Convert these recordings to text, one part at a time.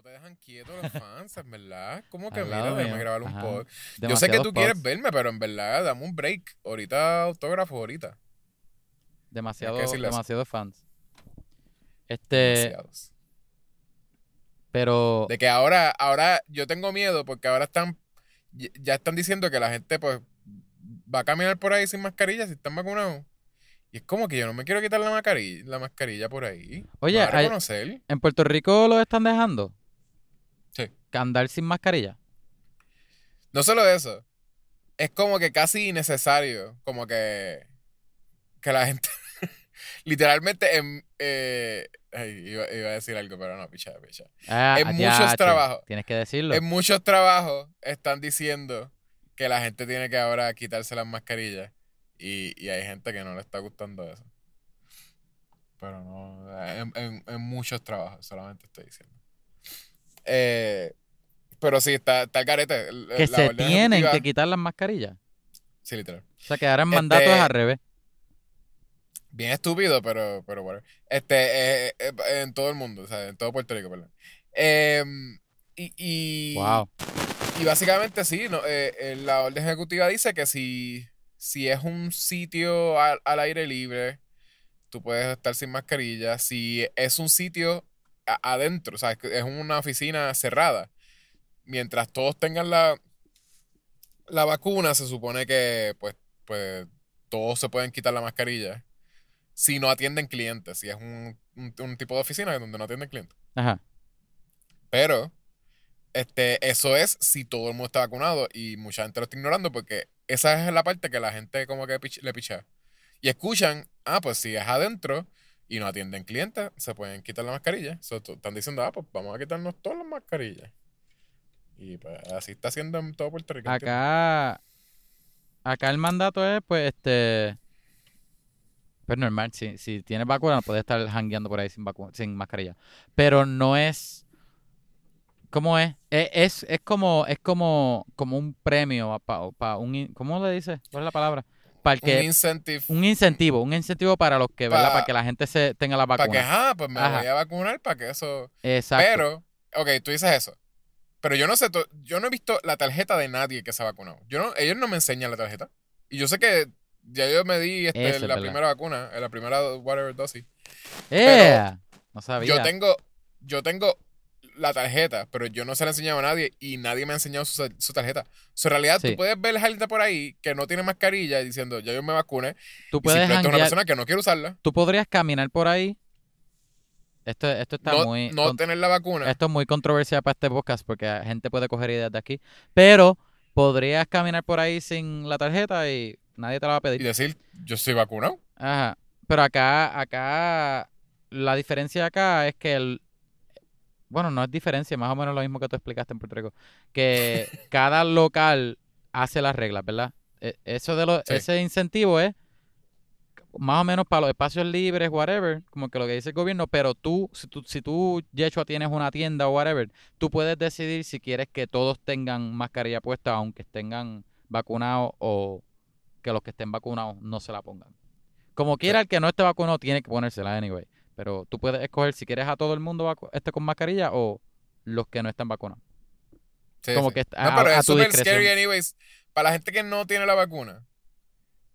No te dejan quietos los fans, en verdad. ¿Cómo que mira, déjame grabar un pod? Yo sé que tú quieres verme, pero en verdad, dame un break. Ahorita autógrafo, ahorita. Demasiado, demasiados fans. Este, Demasiados. pero De que ahora, ahora yo tengo miedo porque ahora están, ya- están diciendo que la gente pues va a caminar por ahí sin mascarilla si están vacunados. Y es como que yo no me quiero quitar la mascarilla, la mascarilla por ahí. Oye, a reconocer. en Puerto Rico lo están dejando. Andar sin mascarilla. No solo eso, es como que casi innecesario, como que, que la gente, literalmente, en, eh, ay, iba, iba a decir algo, pero no, picha, picha. Ah, En muchos trabajos. Tienes que decirlo. En muchos trabajos están diciendo que la gente tiene que ahora quitarse las mascarillas y, y hay gente que no le está gustando eso. Pero no, en, en- en muchos trabajos, solamente estoy diciendo. Eh, pero sí, está, está el el- que la se tienen ejecutiva- que quitar las mascarillas. Sí, literal. O sea, que ahora en Este- mandato es al revés. Bien estúpido, pero, pero bueno. Este, eh, eh, en todo el mundo, o sea, en todo Puerto Rico, perdón. Em, y, y, Wow. y básicamente sí, no, eh, eh, la orden ejecutiva dice que si, si es un sitio al, al aire libre, tú puedes estar sin mascarilla. Si es un sitio adentro, o sea, es una oficina cerrada, mientras todos tengan la, la vacuna, se supone que pues, pues todos se pueden quitar la mascarilla si no atienden clientes, si es un, un- un tipo de oficina donde no atienden clientes. Ajá. Pero este, eso es si todo el mundo está vacunado y mucha gente lo está ignorando porque esa es la parte que la gente como que pich- le pichea. Y escuchan, ah, pues si es adentro y no atienden clientes, se pueden quitar la mascarilla. So, están diciendo, ah, pues vamos a quitarnos todas las mascarillas. Y pues así está haciendo en todo Puerto Rico. Acá, acá el mandato es, pues, este, pues normal, si, si tienes vacuna, puedes estar jangueando por ahí sin sin mascarilla. Pero no es, ¿cómo es? E- Es, es, como, es como, como un premio, para un, in- ¿cómo le dice? ¿Cuál es la palabra? Para el Un que, incentive un incentivo, un incentivo para los que, ¿verdad? Pa- Para que la gente se tenga la para que, vacuna. ah, pues me Ajá. voy a vacunar para que eso... Exacto. Pero, ok, tú dices eso. Pero yo no sé, yo no he visto la tarjeta de nadie que se ha vacunado. Yo no, ellos no me enseñan la tarjeta. Y yo sé que ya yo me di este, Eso la primera vacuna, eh, la primera whatever dosis. ¡Eh! No sabía. Yo tengo, yo tengo la tarjeta, pero yo no se la he enseñado a nadie y nadie me ha enseñado su, su tarjeta. So, en realidad, Sí. tú puedes ver gente por ahí que no tiene mascarilla y diciendo, ya yo me vacuné. Tú Y puedes simplemente una persona que no quiere usarla, tú podrías caminar por ahí. Esto, esto está no, muy. no con- tener la vacuna. esto es muy controversial para este podcast porque la gente puede coger ideas de aquí. Pero podrías caminar por ahí sin la tarjeta y nadie te la va a Y pedir. decir, yo estoy vacunado. Ajá. Pero acá, acá, la diferencia acá es que el. Bueno, no es diferencia, más o menos lo mismo que tú explicaste en Puerto Rico. Que cada local hace las reglas, ¿verdad? E- Eso de lo, Sí. ese incentivo es más o menos para los espacios libres, whatever, como que lo que dice el gobierno, pero tú, si tú, si tú, Yeshua, tienes una tienda o whatever, tú puedes decidir si quieres que todos tengan mascarilla puesta, aunque estén vacunados o que los que estén vacunados no se la pongan. Como quiera, el que no esté vacunado tiene que ponérsela anyway. Pero tú puedes escoger si quieres a todo el mundo este con mascarilla o los que no están vacunados. Sí, Como sí. que No, a- pero a es súper scary anyways. Para la gente que no tiene la vacuna.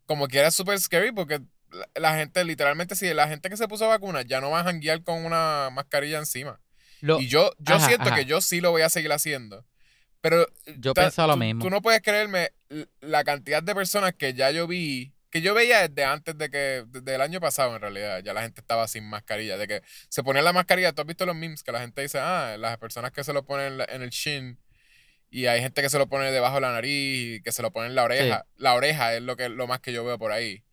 Como quiera es súper scary porque la, la gente, literalmente, si la gente que se puso vacuna ya no va a janguear con una mascarilla encima. Lo- y yo, yo ajá, siento ajá. que yo sí lo voy a seguir haciendo. Pero Yo ta- pensaba lo tú- mismo. Tú no puedes creerme la cantidad de personas que ya yo vi, que yo veía desde antes de que, desde el año pasado en realidad, ya la gente estaba sin mascarilla, de que se ponía la mascarilla, tú has visto los memes que la gente dice, ah, las personas que se lo ponen en, el shin y hay gente que se lo pone debajo de la nariz y que se lo pone en la oreja. La oreja es lo que lo más que yo veo por ahí.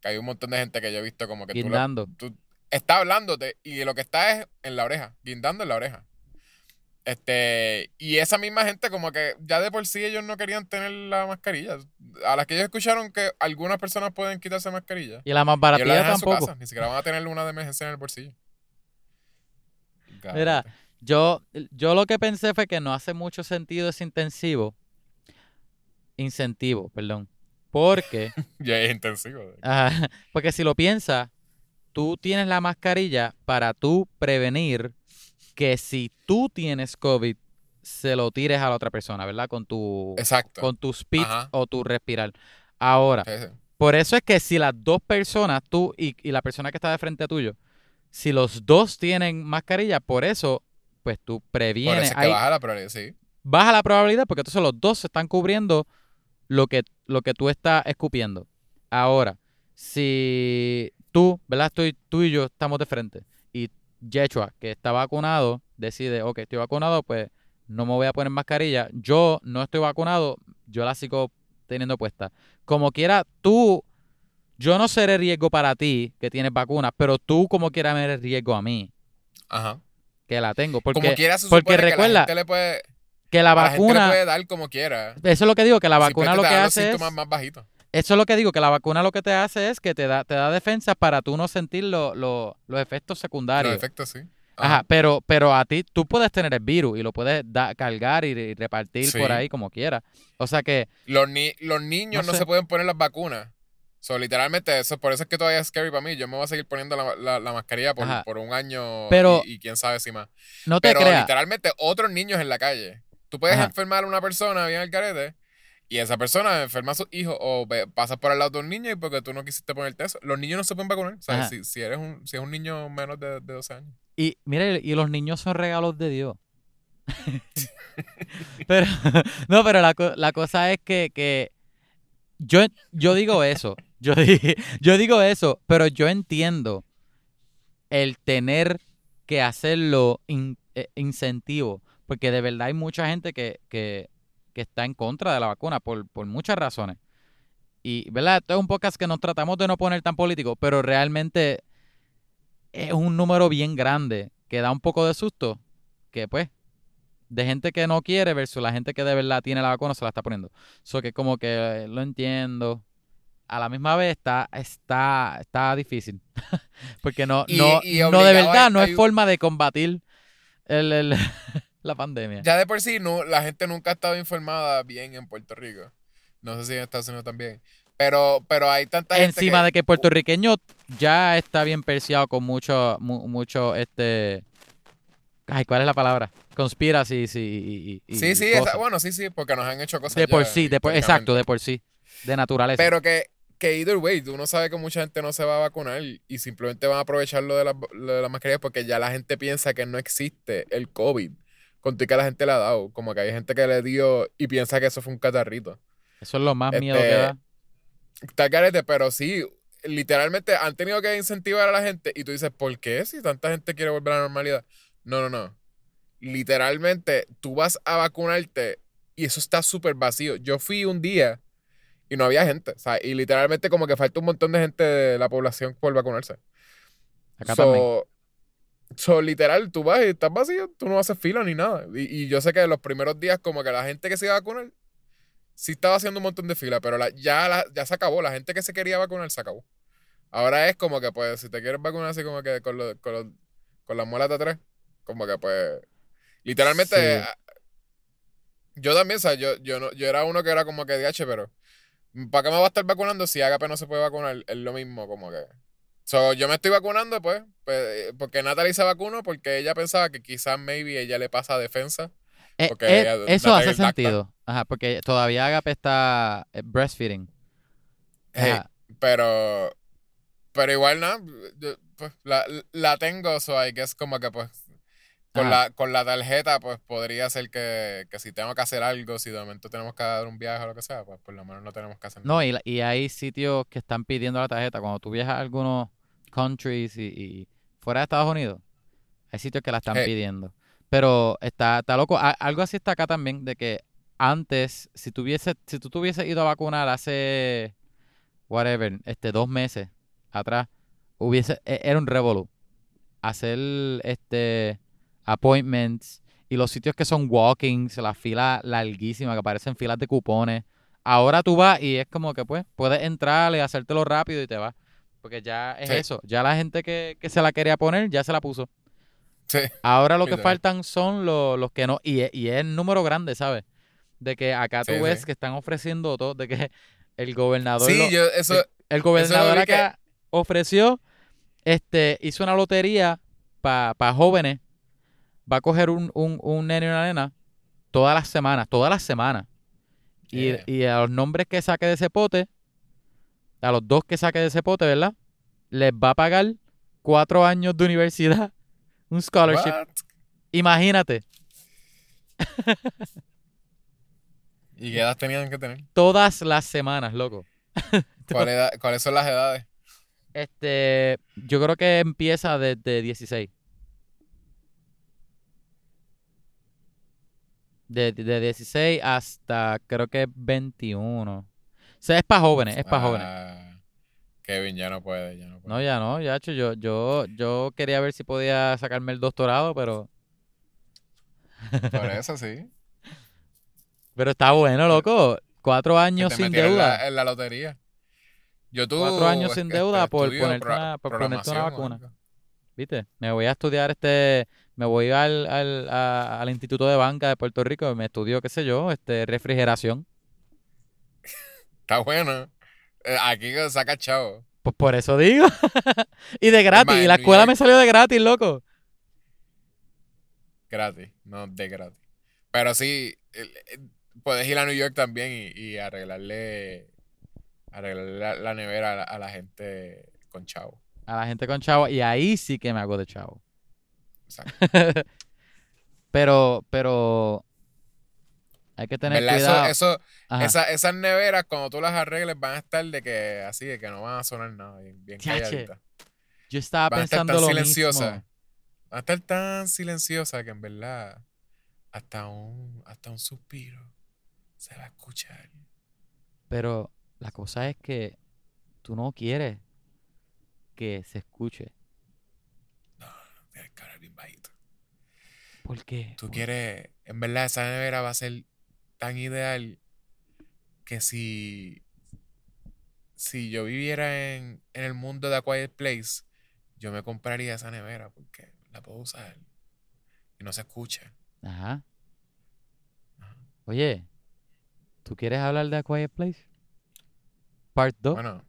Que hay un montón de gente que yo he visto como que tú, Guindando. tú está hablándote y lo que está es en la oreja, guindando en la oreja. Este, y esa misma gente como que ya de por sí ellos no querían tener la mascarilla. A las que ellos escucharon que algunas personas pueden quitarse mascarilla. Y la más dejan en su tampoco. casa, ni siquiera van a tener una de emergencia en el bolsillo. Mira, Yo, yo lo que pensé fue que no hace mucho sentido ese intensivo. Incentivo, perdón. Porque, Ya es intensivo. ajá, porque si lo piensas, tú tienes la mascarilla para tú prevenir que si tú tienes COVID, se lo tires a la otra persona, ¿verdad? Con tu, Exacto. con tu Ajá. o tu respirar. Ahora, Sí, sí. por eso es que si las dos personas, tú y, y la persona que está de frente a tuyo, si los dos tienen mascarilla, por eso, pues tú Por previenes. eso es que ahí- baja la probabilidad, sí. baja la probabilidad porque entonces los dos se están cubriendo lo que, lo que tú estás escupiendo. Ahora, si tú, ¿verdad? Estoy, tú y yo estamos de frente y Yechua, que está vacunado, decide, ok, estoy vacunado, pues no me voy a poner mascarilla. Yo no estoy vacunado, yo la sigo teniendo puesta. Como quiera, tú, yo no seré riesgo para ti que tienes vacuna, pero tú como quiera me eres riesgo a mí Ajá. que la tengo. Porque, como quiera, se porque que recuerda la gente le puede, que la la gente le vacuna... puede dar como quiera. Eso es lo que digo, que la vacuna lo que los hace es... síntomas más bajitos. Eso es lo que digo, que la vacuna lo que te hace es que te da, te da defensa para tú no sentir lo- lo- los efectos secundarios. Los efectos, sí. Ajá, pero, pero a ti, tú puedes tener el virus y lo puedes da- cargar y, y repartir Sí. por ahí como quieras. O sea que, Los, ni- los niños No no, sé. se pueden poner las vacunas. So, literalmente, eso, por eso es que todavía es scary para mí. Yo me voy a seguir poniendo la, la- la mascarilla por, por un año Pero- y, y quién sabe si más. no te Pero creas. literalmente, otros niños en la calle. Tú puedes Ajá. enfermar a una persona bien al carete y esa persona enferma a su hijo o ve- pasa por al lado de un niño y porque tú no quisiste ponerte eso. Los niños no se pueden vacunar. Ajá. si, si eres un, si es un niño menos de, de 12 años. Y mire, y los niños son regalos de Dios. pero, no, pero la, la cosa es que, que yo, yo digo eso. Yo, yo digo eso, pero yo entiendo el tener que hacerlo in- eh, incentivo. Porque de verdad hay mucha gente que, que, que está en contra de la vacuna por, por muchas razones. Y, ¿verdad? Esto es un podcast que nos tratamos de no poner tan político, pero realmente es un número bien grande que da un poco de susto. Que pues, de gente que no quiere versus la gente que de verdad tiene la vacuna se la está poniendo. Eso que como que lo entiendo. A la misma vez está, está, está difícil. Porque no, Y- no, y no de verdad hay- no es forma de combatir el, el- la pandemia. Ya de por sí, no, la gente nunca ha estado informada bien en Puerto Rico. No sé si en Estados Unidos también. Pero, pero hay tanta gente Encima que- de que el puertorriqueño ya está bien perseado con mucho, mu- mucho, este... Ay, ¿cuál es la palabra? Y, y- Sí, y sí, esa- bueno, sí, sí, porque nos han hecho cosas De por ya, sí, de por, exacto, de por sí. De naturaleza. Pero que, que either way, tú no sabes que mucha gente no se va a vacunar y simplemente van a aprovechar lo de la, lo de la mascarilla porque ya la gente piensa que no existe el COVID. Con que la gente le ha dado. Como que hay gente que le dio y piensa que eso fue un catarrito. Eso es lo más este, miedo que da. Está carete, pero sí, literalmente han tenido que incentivar a la gente y tú dices, ¿por qué? Si tanta gente quiere volver a la normalidad. No, no, no. Literalmente, tú vas a vacunarte y eso está súper vacío. Yo fui un día y no había gente. O sea, y literalmente como que falta un montón de gente de la población por vacunarse. Acá también. So, literal, tú vas y estás vacío, tú no haces fila ni nada. Y, y yo sé que los primeros días como que la gente que se iba a vacunar sí estaba haciendo un montón de fila, pero la- ya, la- ya se acabó. La gente que se quería vacunar se acabó. Ahora es como que, pues, si te quieres vacunar así como que con, lo- con, los- con las muelas de atrás, como que, pues, literalmente, Sí. ah, yo también, o sea, yo, yo, no, yo era uno que era como que DH, pero ¿para qué me va a estar vacunando si Agape no se puede vacunar? Es lo mismo, como que... So, yo me estoy vacunando, pues, pues, porque Natalie se vacunó porque ella pensaba que quizás maybe ella le pasa defensa. Eh, porque eh, ella- eso Natalie hace lacta. sentido. Ajá, porque todavía Agape está eh, breastfeeding. Hey, Ajá. pero, pero igual, nada, yo, pues, la, la tengo, so I guess como que, pues, con Ajá. la, con la tarjeta, pues, podría ser que, que si tengo que hacer algo, si de momento tenemos que dar un viaje o lo que sea, pues, por lo menos no tenemos que hacer nada. No, y, la- y hay sitios que están pidiendo la tarjeta. Cuando tú viajas a algunos countries y, y fuera de Estados Unidos, hay sitios que la están Hey. pidiendo. Pero está, está loco. A- algo así está acá también, de que antes, si tuviese, si tú te hubieses ido a vacunar hace, whatever, este, dos meses atrás, hubiese, e- era un revolú. Hacer, este, appointments y los sitios que son walkings, las filas larguísimas, que parecen filas de cupones. Ahora tú vas y es como que pues puedes entrar y hacértelo rápido y te vas. Porque ya es Sí. eso. Ya la gente que, que se la quería poner ya se la puso. Sí, Ahora lo que faltan son los, los que no. Y es, y es el número grande, ¿sabes? De que acá tú ves que están ofreciendo todo. De que el gobernador. sí lo- yo, eso, el gobernador vi que- acá ofreció, este, hizo una lotería para pa jóvenes va a coger un, un, un nene y una nena todas las semanas, todas las semanas. Y, y a los nombres que saque de ese pote, a los dos que saque de ese pote, ¿verdad? Les va a pagar cuatro años de universidad, un scholarship. What? Imagínate, ¿Y qué edad tenían que tener? todas las semanas, loco. ¿Cuál edad- ¿Cuáles son las edades? Este, yo creo que empieza desde 16. De, de 16 hasta creo que 21. O sea, es para jóvenes, es para jóvenes. Ah, Kevin ya no puede, ya no puede. No, ya no, ya, hecho, yo, yo, yo quería ver si podía sacarme el doctorado, pero, Por eso sí. pero está bueno, loco. Cuatro años sin en deuda. la, en la lotería. Yo tuve Cuatro años sin deuda por ponerte una- por ponerte una vacuna. ¿Viste? Me voy a estudiar este, me voy al, al, a- al Instituto de Banca de Puerto Rico y me estudio, qué sé yo, este, refrigeración. Está bueno. Eh, Aquí saca chavo. Pues por eso digo. y de gratis. Y la escuela me salió de gratis, loco. Gratis, no de gratis. Pero sí, puedes ir a New York también y, y arreglarle, arreglarle la, la nevera a la, a la gente con chavo. A la gente con chavo. Y ahí sí que me hago de chavo. Exacto. pero, pero. Hay que tener ¿Verdad? cuidado. Eso. Esa- esas neveras, cuando tú las arregles, van a estar de que así, de que no van a sonar nada, bien, bien calladitas. Yo estaba van a estar pensando tan lo silenciosas. mismo. Van a estar tan silenciosas que en verdad hasta un, hasta un suspiro se va a escuchar. Pero la cosa es que tú no quieres que se escuche. No, no, tienes que hablar bien bajito. ¿Por qué? Tú Por- quieres, en verdad esa nevera va a ser tan ideal que si, si yo viviera en, en el mundo de A Quiet Place, yo me compraría esa nevera porque la puedo usar y no se escucha. Ajá. Ajá. Oye, ¿tú quieres hablar de A Quiet Place? Part 2. Bueno,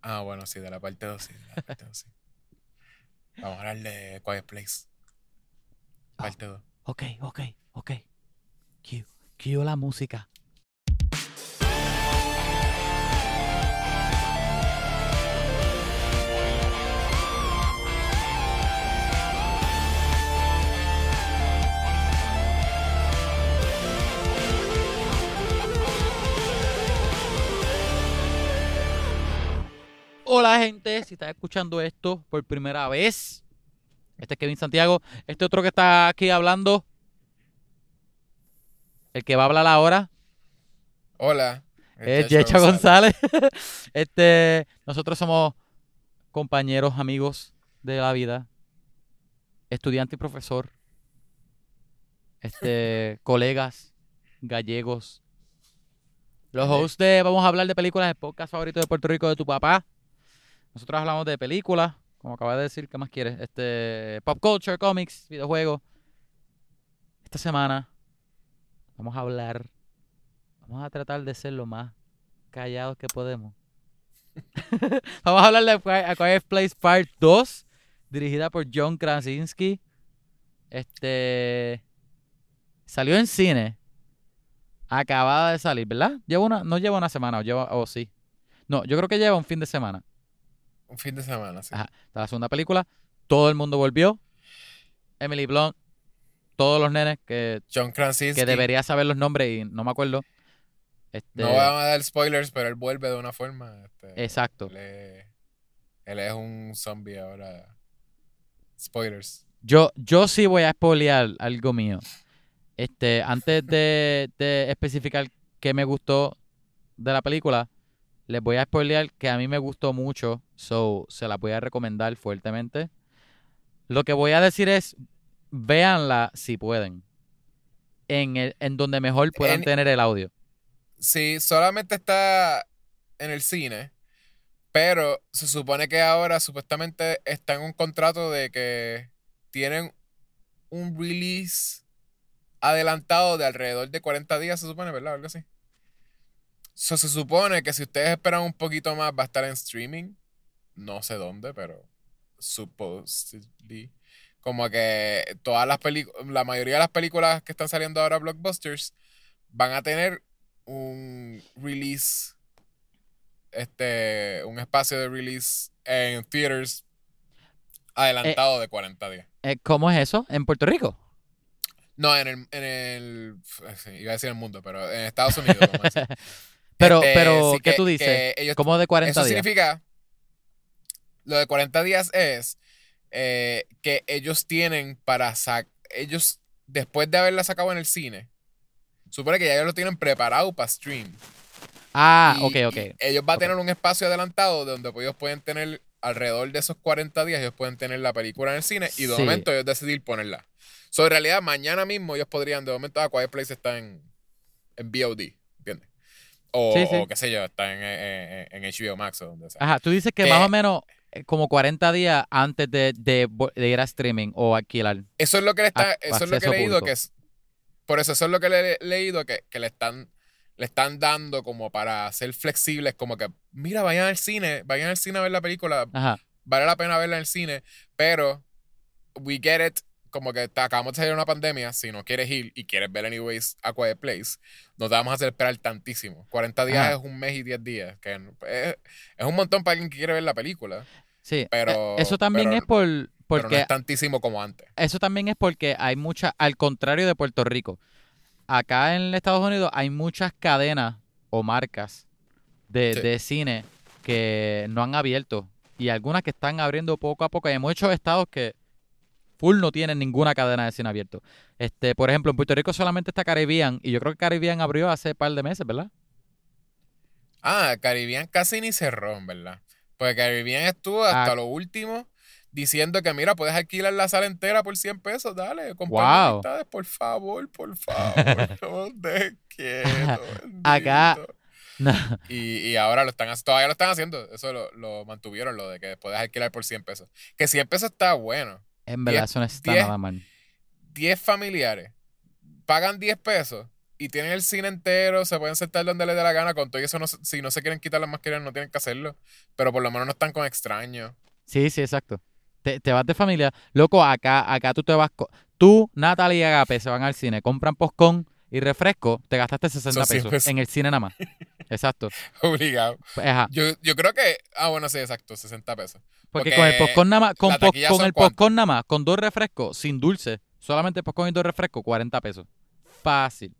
ah, bueno, sí, de la parte 2, sí, de la parte 2, sí. Vamos a hablar de Quiet Place. Parte 2. Ok, ok, ok. Cue, cue la música. Hola gente, si estás escuchando esto por primera vez, este es Kevin Santiago, este otro que está aquí hablando, el que va a hablar ahora, Hola. es Yecha González. este, nosotros somos compañeros, amigos de la vida, estudiante y profesor, este, colegas, gallegos. Los hosts de Vamos a hablar de películas, el podcast favorito de Puerto Rico de tu papá. Nosotros hablamos de películas, como acabas de decir, ¿qué más quieres? Este, pop culture, cómics, videojuegos. Esta semana vamos a hablar, vamos a tratar de ser lo más callados que podemos. vamos a hablar de A Qui- A Quiet Place Part 2, dirigida por John Krasinski. Este salió en cine. Acabada de salir, ¿verdad? Lleva una, no lleva una semana, o lleva, o sí. No, yo creo que lleva un fin de semana. Un fin de semana, sí. Ajá. La segunda película. Todo el mundo volvió. Emily Blunt. Todos los nenes que, John Krasinski. que debería saber los nombres y no me acuerdo. Este, No vamos a dar spoilers, pero él vuelve de una forma. este, Exacto. Él es, él es un zombie ahora. Spoilers. Yo, yo sí voy a spoilear algo mío. Este, antes de, de especificar qué me gustó de la película, les voy a spoilear que a mí me gustó mucho, so se la voy a recomendar fuertemente. Lo que voy a decir es, véanla si pueden, en, el, en donde mejor puedan En- tener el audio. Sí, solamente está en el cine. Pero se supone que ahora supuestamente está en un contrato de que tienen un release adelantado de alrededor de 40 días, se supone, ¿verdad? Algo así. So, se supone que si ustedes esperan un poquito más, va a estar en streaming. No sé dónde, pero supposedly. como que todas las películas, la mayoría de las películas que están saliendo ahora blockbusters van a tener un release, este, un espacio de release en theaters adelantado de 40 días. Eh, ¿Cómo es eso? ¿En Puerto Rico? No, en el, en el iba a decir el mundo, pero en Estados Unidos. a. Pero, Este, pero sí ¿qué que- tú dices? ellos- ¿Cómo de 40 Eso días? significa, lo de 40 días es eh, que ellos tienen para sacar, ellos después de haberla sacado en el cine, supone que ya ellos lo tienen preparado para stream. Ah, Y- ok, ok. ellos van a tener un espacio adelantado donde ellos pueden tener alrededor de esos 40 días, ellos pueden tener la película en el cine y de Sí. momento ellos decidir ponerla. So, en realidad, mañana mismo ellos podrían, de momento, ah, Quiet Place está en, en VOD. O, Sí, sí. o qué sé yo, está en, en- en HBO Max o donde sea. Ajá, tú dices que que- más o menos eh, como 40 días antes de, de de ir a streaming o alquilar. Eso es lo que le está, a- eso es lo que he leído que es. Por eso, eso es lo que le he leído que, que le están le están dando como para ser flexibles, como que, mira, vayan al cine, vayan al cine a ver la película, Ajá. vale la pena verla en el cine, pero we get it, como que te acabamos de salir de una pandemia, si no quieres ir y quieres ver anyways a Quiet Place, no te vamos a hacer esperar tantísimo. 40 días Ajá. es un mes y 10 días, que es, es un montón para alguien que quiere ver la película, Sí. Pero- eh, eso también pero- es por pero no porque es tantísimo como antes. eso también es porque hay mucha al contrario de Puerto Rico. Acá en Estados Unidos hay muchas cadenas o marcas de, Sí. de cine que no han abierto y algunas que están abriendo poco a poco. Hay muchos estados que full no tienen ninguna cadena de cine abierto. Este, por ejemplo, en Puerto Rico solamente está Caribbean y yo creo que Caribbean abrió hace un par de meses, ¿verdad? Ah, Caribbean casi ni cerró, verdad. Porque Caribbean estuvo hasta Ah. lo último diciendo que, mira, puedes alquilar la sala entera por 100 pesos, dale, comprar Wow. amistades, por favor, por favor, no dejes quietos, Acá-. No. Y, y ahora lo están haciendo, todavía lo están haciendo, eso lo, lo mantuvieron, lo de que puedes alquilar por 100 pesos. Que 100 pesos está bueno. En verdad, Diez- eso no está diez- nada mal. 10 familiares pagan 10 pesos y tienen el cine entero, se pueden sentar donde les dé la gana, con todo y eso, no, si no se quieren quitar las mascarillas, no tienen que hacerlo. Pero por lo menos no están con extraños. Sí, sí, exacto. Te, te vas de familia. Loco, acá, acá tú te vas. Tú, Natalie y Agape se van al cine, compran postcón y refresco, te gastaste 60 Son 100 pesos, pesos. en el cine nada más. Exacto. Obligado. Pues. Yo, yo creo que. Ah, bueno, sí, exacto, 60 pesos. Porque, Porque con el popcorn nada más, con, taquilla con el popcorn nada más, con dos refrescos, sin dulce, solamente popcorn y dos refrescos, 40 pesos. Fácil.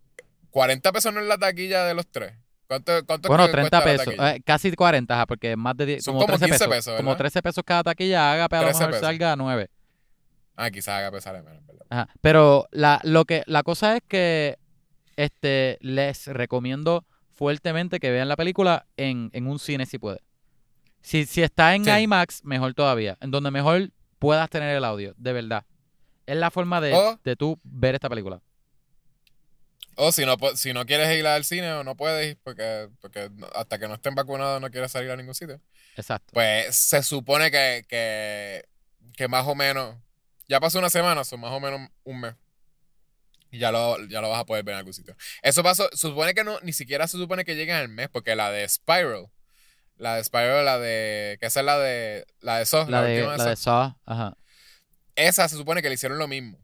40 pesos no es la taquilla de los tres. ¿Cuánto, cuánto Bueno, que 30 cuesta la pesos, eh, casi 40, ajá, porque más de 10, Son como, como 13 15 pesos. pesos, como ¿verdad? 13 pesos cada taquilla, Agape a lo 13 mejor salga a 9. Ah, quizás haga pesar menos, ¿verdad? Ajá. Pero la, lo que, la cosa es que este, les recomiendo fuertemente que vean la película en, en un cine si puede. Si, si está en Sí. IMAX, mejor todavía. En donde mejor puedas tener el audio, de verdad. Es la forma de, O- de tú ver esta película. O si no, si no quieres ir al cine o no puedes ir porque, porque hasta que no estén vacunados no quieres salir a ningún sitio. Exacto. Pues se supone que, que, que más o menos, ya pasó una semana, son más o menos un mes. Y ya lo, ya lo vas a poder ver en algún sitio. Eso pasó, supone que no, ni siquiera se supone que lleguen al mes, porque la de Spiral, la de Spiral, la de, que esa es la de, la de Saw, la de, última la de Saw, ajá. esa se supone que le hicieron lo mismo.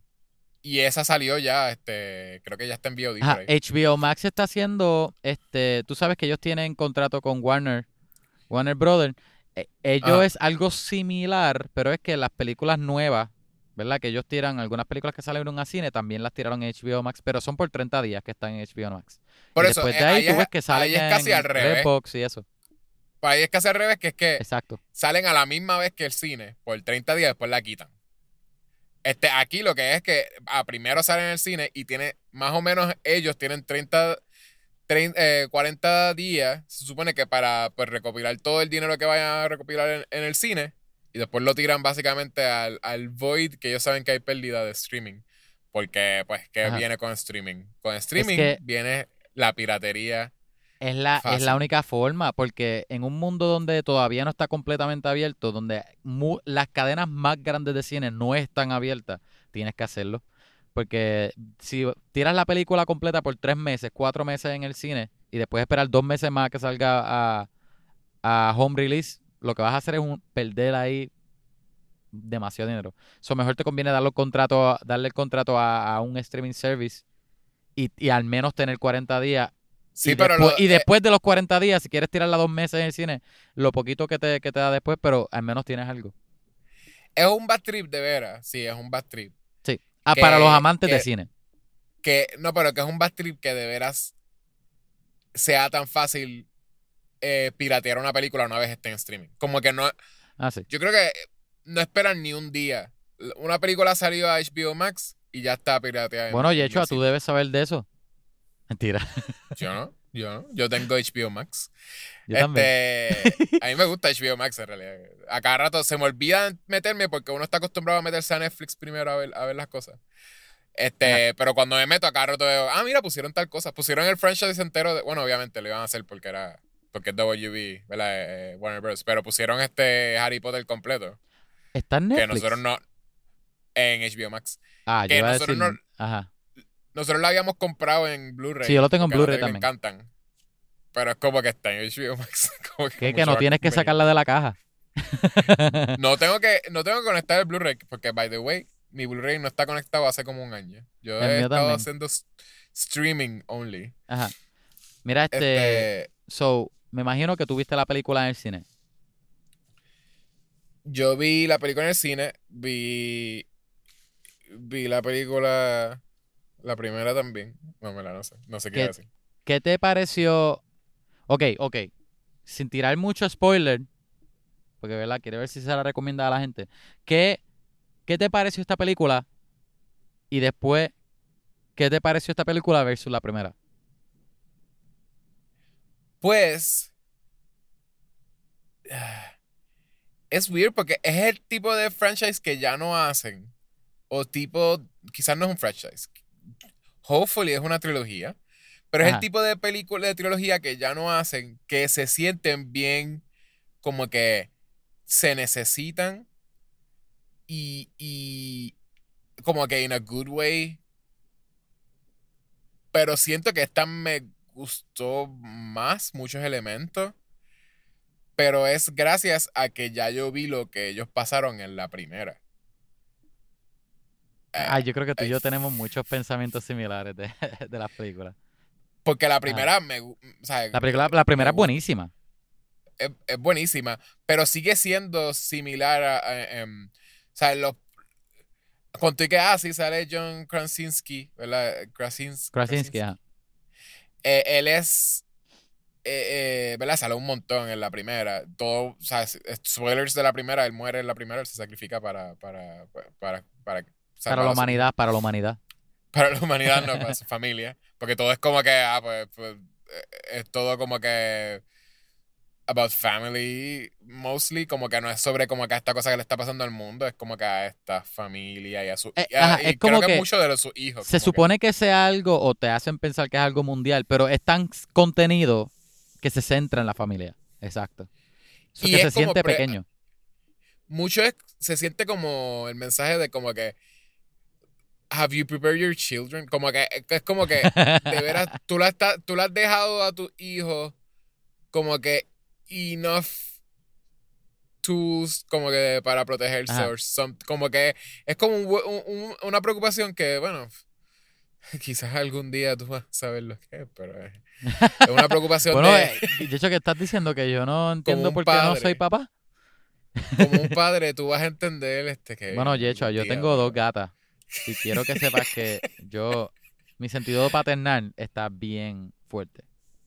Y esa salió ya, este, creo que ya está en VOD Ajá. HBO Max está haciendo, este, tú sabes que ellos tienen contrato con Warner, Warner Brothers. Eh, ellos Ajá. es algo similar, pero es que las películas nuevas, ¿verdad? Que ellos tiran, algunas películas que en un cine también las tiraron en HBO Max, pero son por 30 días que están en HBO Max. Por y eso, después eh, de ahí, ahí tú es- ves que salen ahí es casi en al revés. Redbox y eso. Por ahí es casi al revés, que es que Exacto. salen a la misma vez que el cine por 30 días, después la quitan. Este, aquí lo que es que a primero salen en el cine y tiene, más o menos ellos tienen 30, 30, eh, 40 días, se supone que para pues, recopilar todo el dinero que vayan a recopilar en, en el cine y después lo tiran básicamente al, al void que ellos saben que hay pérdida de streaming. Porque, pues, ¿qué Ajá. viene con streaming? Con streaming que- viene la piratería. Es la, es la única forma, porque en un mundo donde todavía no está completamente abierto, donde mu- las cadenas más grandes de cine no están abiertas, tienes que hacerlo. Porque si tiras la película completa por tres meses, cuatro meses en el cine, y después esperar dos meses más que salga a, a home release, lo que vas a hacer es un, perder ahí demasiado dinero. So, mejor te conviene darle el contrato, darle el contrato a, a un streaming service y, y al menos tener 40 días. Sí, y, pero después, lo- y eh, después de los 40 días, si quieres tirarla dos meses en el cine, lo poquito que te, que te da después, pero al menos tienes algo. es un bad trip de veras. Sí, es un bad trip. Sí. Ah, Que- para los amantes de cine. Que, no, pero que es un bad trip que de veras sea tan fácil eh, piratear una película una vez esté en streaming. Como que no. Ah, sí. Yo creo que no esperan ni un día. Una película salió a HBO Max y ya está pirateada. en- Bueno, en Yechua, los tú debes saber de eso. Mentira. Yo no, yo no. Yo tengo HBO Max. Yo también. Este, a mí me gusta HBO Max en realidad. A cada rato se me olvida meterme porque uno está acostumbrado a meterse a Netflix primero a ver, a ver las cosas. Este, pero cuando me meto a cada rato veo, ah, mira, pusieron tal cosa. Pusieron el franchise entero de, bueno, obviamente lo iban a hacer porque era, porque es WB, ¿verdad? Eh, Warner Bros. Pero pusieron este Harry Potter completo. ¿Está en Que Netflix? nosotros no, en HBO Max. Ah, yo que iba a nosotros decir... no- Ajá. Nosotros lo habíamos comprado en Blu-ray. Sí, yo lo tengo en Blu-ray también. Me encantan. Pero es como que está en HBO Max. Como ¿Qué? Que no tienes que sacarla de la caja. No tengo que, no tengo que conectar el Blu-ray, porque by the way, mi Blu-ray no está conectado hace como un año. Yo El he estado también. haciendo streaming only. Ajá. Mira, este... Este, So, me imagino que tuviste la película en el cine. yo vi la película en el cine, vi, vi la película, la primera también. No me la no sé, no sé qué ¿Qué? decir. ¿Qué te pareció? Ok, ok. Sin tirar mucho spoiler, porque verdad, quiero ver si se la recomienda a la gente. ¿Qué, qué te pareció esta película? Y después, ¿qué te pareció esta película versus la primera? Pues. Es weird porque es el tipo de franchise que ya no hacen. O tipo. Quizás no es un franchise. Hopefully es una trilogía. Pero es el tipo de película de trilogía que ya no hacen. Que se sienten bien. Como que se necesitan. Y. y como que in a good way. Pero siento que esta me gustó más, muchos elementos. Pero es gracias a que ya yo vi lo que ellos pasaron en la primera. Eh, Ah, yo creo que tú y yo tenemos muchos pensamientos similares de, de las películas. Porque la primera me o sea, La, película, la primera me es buenísima. es, es buenísima, pero sigue siendo similar a, a- em, o sea, los cuando que ah, sí sale John Krasinski, ¿verdad? Krasins- Krasinski, ajá. Eh, él es eh, eh, ¿verdad? Sale un montón en la primera. Todo, o sea, spoilers de la primera, él muere en la primera, él se sacrifica para, para, para, para, para Para la su- humanidad, para la humanidad. para la humanidad, no, para su familia. Porque todo es como que, ah, pues, pues, eh, es todo como que about family, mostly, como que no es sobre como que esta cosa que le está pasando al mundo, es como que a esta familia y a su... Eh, y ajá, y es como creo que, que mucho de sus hijos. Se como que- supone que sea algo o te hacen pensar que es algo mundial, pero es tan contenido que se centra en la familia. Exacto. Y que es se como siente pre- pequeño. mucho es- se siente como el mensaje de como que have you prepared your children como que es como que de veras tú la estás tú la has dejado a tus hijos como que enough tools como que para protegerse some- como que es como un bu- un- un- una preocupación que bueno quizás algún día tú vas a saber lo que es pero es, una preocupación Bueno, de eh, de hecho que estás diciendo que yo no entiendo por qué no soy papá. como un padre tú vas a entender este que Bueno, Yecho, algún yo tengo dos gatas. Y quiero que sepas que yo, mi sentido paternal está bien fuerte.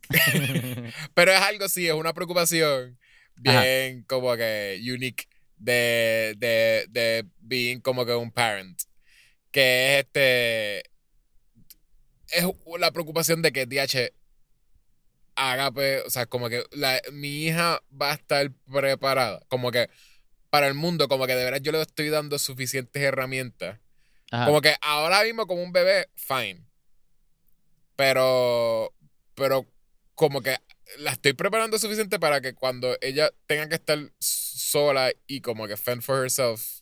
Pero es algo sí, es una preocupación Ajá. bien como que unique de, de, de being como que un parent. Que es este. Es la preocupación de que DH haga, pues, o sea, como que la- mi hija va a estar preparada. Como que para el mundo, como que de verdad yo le estoy dando suficientes herramientas. Como que ahora mismo como un bebé, fine. Pero, pero como que la estoy preparando suficiente para que cuando ella tenga que estar sola y como que fend for herself,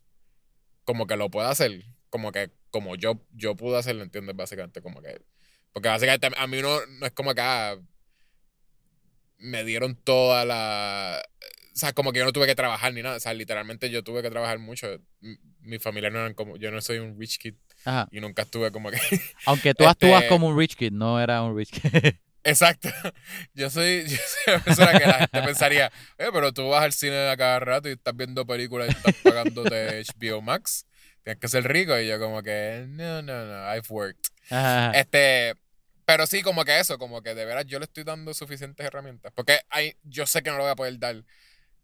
como que lo pueda hacer. Como que, como yo, yo pude hacerlo, ¿entiendes? Básicamente, como que. Porque básicamente a mí no, no es como que ah, me dieron toda la. O sea, como que yo no tuve que trabajar ni nada. O sea, literalmente yo tuve que trabajar mucho. Mi familia no eran como. Yo no soy un rich kid Ajá. y nunca estuve como que. Aunque tú actúas Este- como un rich kid, no era un rich kid. Exacto. Yo soy, yo soy una persona que la gente pensaría, eh, pero tú vas al cine a cada rato y estás viendo películas y estás pagándote HBO Max. Tienes que ser rico. Y yo, como que, no, no, no, I've worked. Ajá. Este, pero sí, como que eso, como que de veras yo le estoy dando suficientes herramientas. Porque hay, yo sé que no le voy a poder dar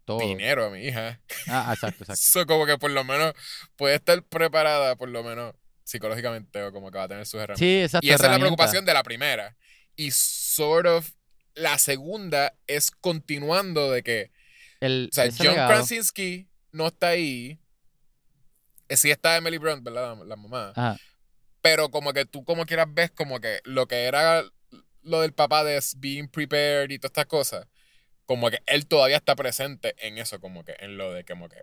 Todo. dinero a mi hija. Ah, exacto, exacto. Eso como que por lo menos puede estar preparada, por lo menos psicológicamente, o como que va a tener sus herramientas. Sí, exacto. y esa es la preocupación de la primera. Y sort of la segunda es continuando de que, El, o sea, John legado. Krasinski no está ahí. Eh, Sí está Emily Blunt, ¿verdad? La, la mamá. Ajá. Pero como que tú como quieras ves como que lo que era lo del papá de being prepared y todas estas cosas, como que él todavía está presente en eso, como que en lo de como que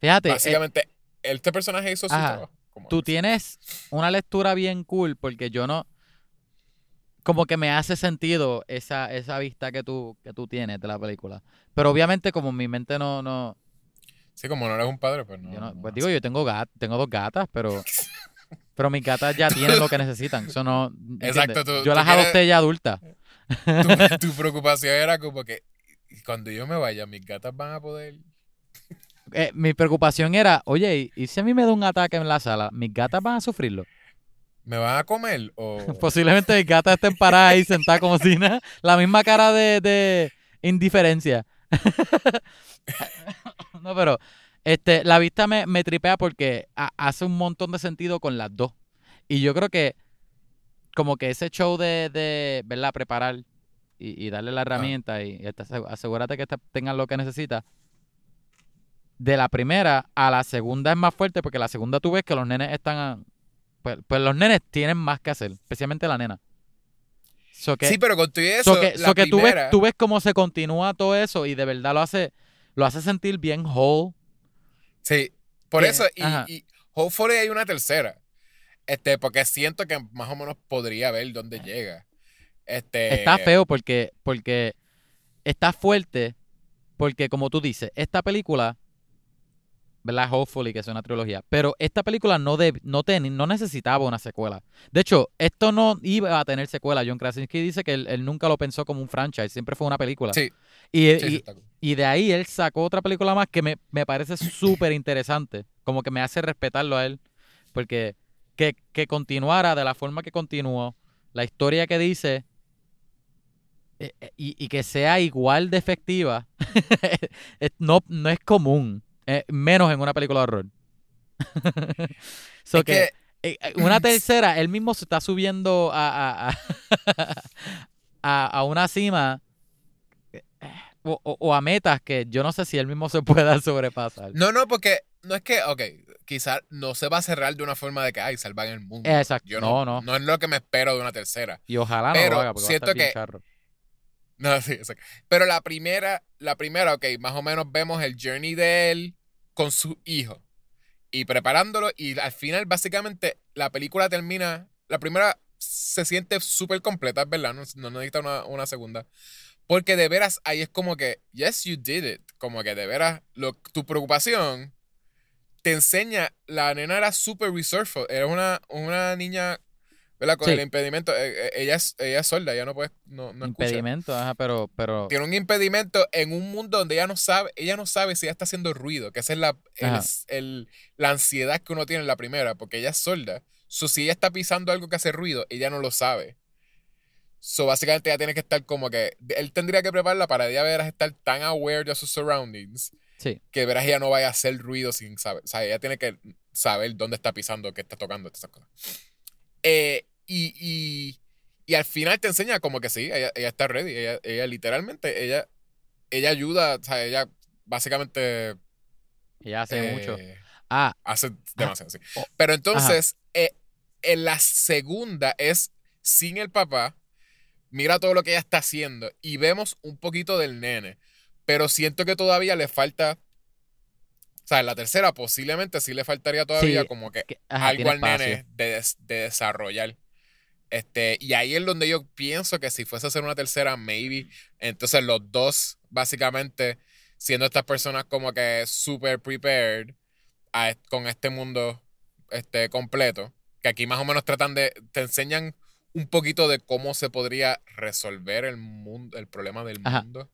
Fíjate, eh, básicamente este personaje hizo su ajá. trabajo. como tú tienes una lectura bien cool porque yo no como que me hace sentido esa, esa vista que tú, que tú tienes de la película. Pero obviamente como mi mente no, no, Sí, como no eres un padre, pues no. yo no- no pues digo, yo tengo gat, tengo dos gatas, pero pero mis gatas ya tienen lo que necesitan. Eso no, ¿entiendes? Exacto, tú- yo tú las quieres- adopté ya adultas. tu, tu preocupación era como que "Y cuando yo me vaya, mis gatas van a poder. Eh, mi preocupación era, oye, ¿y- ¿y si a mí me da un ataque en la sala? ¿Mis gatas van a sufrirlo? ¿Me van a comer? O. Posiblemente mis gatas estén paradas ahí sentadas como si nada. La misma cara de, de indiferencia. no, pero este, la vista me, me tripea porque ha- hace un montón de sentido con las dos. Y yo creo que como que ese show de, de ¿verdad? Preparar y, y darle la herramienta y, y asegúrate que tengan lo que necesita. De la primera a la segunda es más fuerte porque la segunda tú ves que los nenes están... a- pues, pues los nenes tienen más que hacer, especialmente la nena. So que, sí, pero con todo eso. so que, la so que tú, ves, tú ves cómo se continúa todo eso y de verdad lo hace, lo hace sentir bien whole. Sí, por que- eso. Y, y hopefully hay una tercera. Este, porque siento que más o menos podría ver dónde llega. Este. Está feo porque, porque está fuerte, porque como tú dices, esta película, ¿verdad? Hopefully que es una trilogía, pero esta película no, deb- no, no necesitaba una secuela. De hecho, esto no iba a tener secuela. John Krasinski dice que él, él nunca lo pensó como un franchise, siempre fue una película. Sí, Y, sí, y- sí, está cool. y de ahí él sacó otra película más que me, me parece súper interesante. Como que me hace respetarlo a él. Porque que, que continuara de la forma que continuó, la historia que dice, eh, eh, y, y que sea igual de efectiva, no, no es común. eh, menos en una película de horror. So Es que, que- eh, una tercera, él mismo se está subiendo a, a, a, a- una cima o, o- o a metas que yo no sé si él mismo se pueda sobrepasar. No, no, porque no es que, ok, quizás no se va a cerrar de una forma de que, ay, salvan el mundo. Exacto. Yo no, no, no, no es lo que me espero de una tercera. Y ojalá no pero lo haga porque va a siento estar bien que- charro. No, sí, exacto. Pero la primera, la primera, ok, más o menos vemos el journey de él con su hijo y preparándolo y al final básicamente la película termina, la primera se siente súper completa, verdad, no, no necesita una, una segunda. Porque de veras ahí es como que, yes, you did it. Como que de veras, lo, tu preocupación te enseña, la nena era súper resourceful, era una, una niña, ¿verdad? Con Sí. el impedimento, eh, eh, ella, es, ella es sorda, ella no puede, no, no escucha Impedimento, ajá, pero, pero tiene un impedimento en un mundo donde ella no sabe, ella no sabe si ella está haciendo ruido, que esa es la, el- la ansiedad que uno tiene en la primera, porque ella es sorda. So, si ella está pisando algo que hace ruido, ella no lo sabe. So, básicamente ella tiene que estar como que, él tendría que prepararla para ella verás estar tan aware de sus surroundings, sí. que verás ella no vaya a hacer ruido sin saber. O sea, ella tiene que saber dónde está pisando, qué está tocando, esas cosas. Eh, y, y, y al final te enseña como que sí, ella, ella está ready. Ella, ella literalmente, ella, ella ayuda, o sea, ella básicamente Ella hace eh, mucho. Ah, Hace demasiado, sí. Oh, Pero entonces, eh, en la segunda es sin el papá. Mira todo lo que ella está haciendo. Y vemos un poquito del nene. Pero siento que todavía le falta. O sea, en la tercera posiblemente sí le faltaría todavía Sí, como que que- ajá, algo al nene de, des- de desarrollar. Este, y ahí es donde yo pienso que si fuese a hacer una tercera, maybe. Entonces los dos, básicamente, siendo estas personas como que super prepared a- con este mundo este, completo. Que aquí más o menos tratan de. te enseñan un poquito de cómo se podría resolver el mundo, el problema del Ajá. mundo.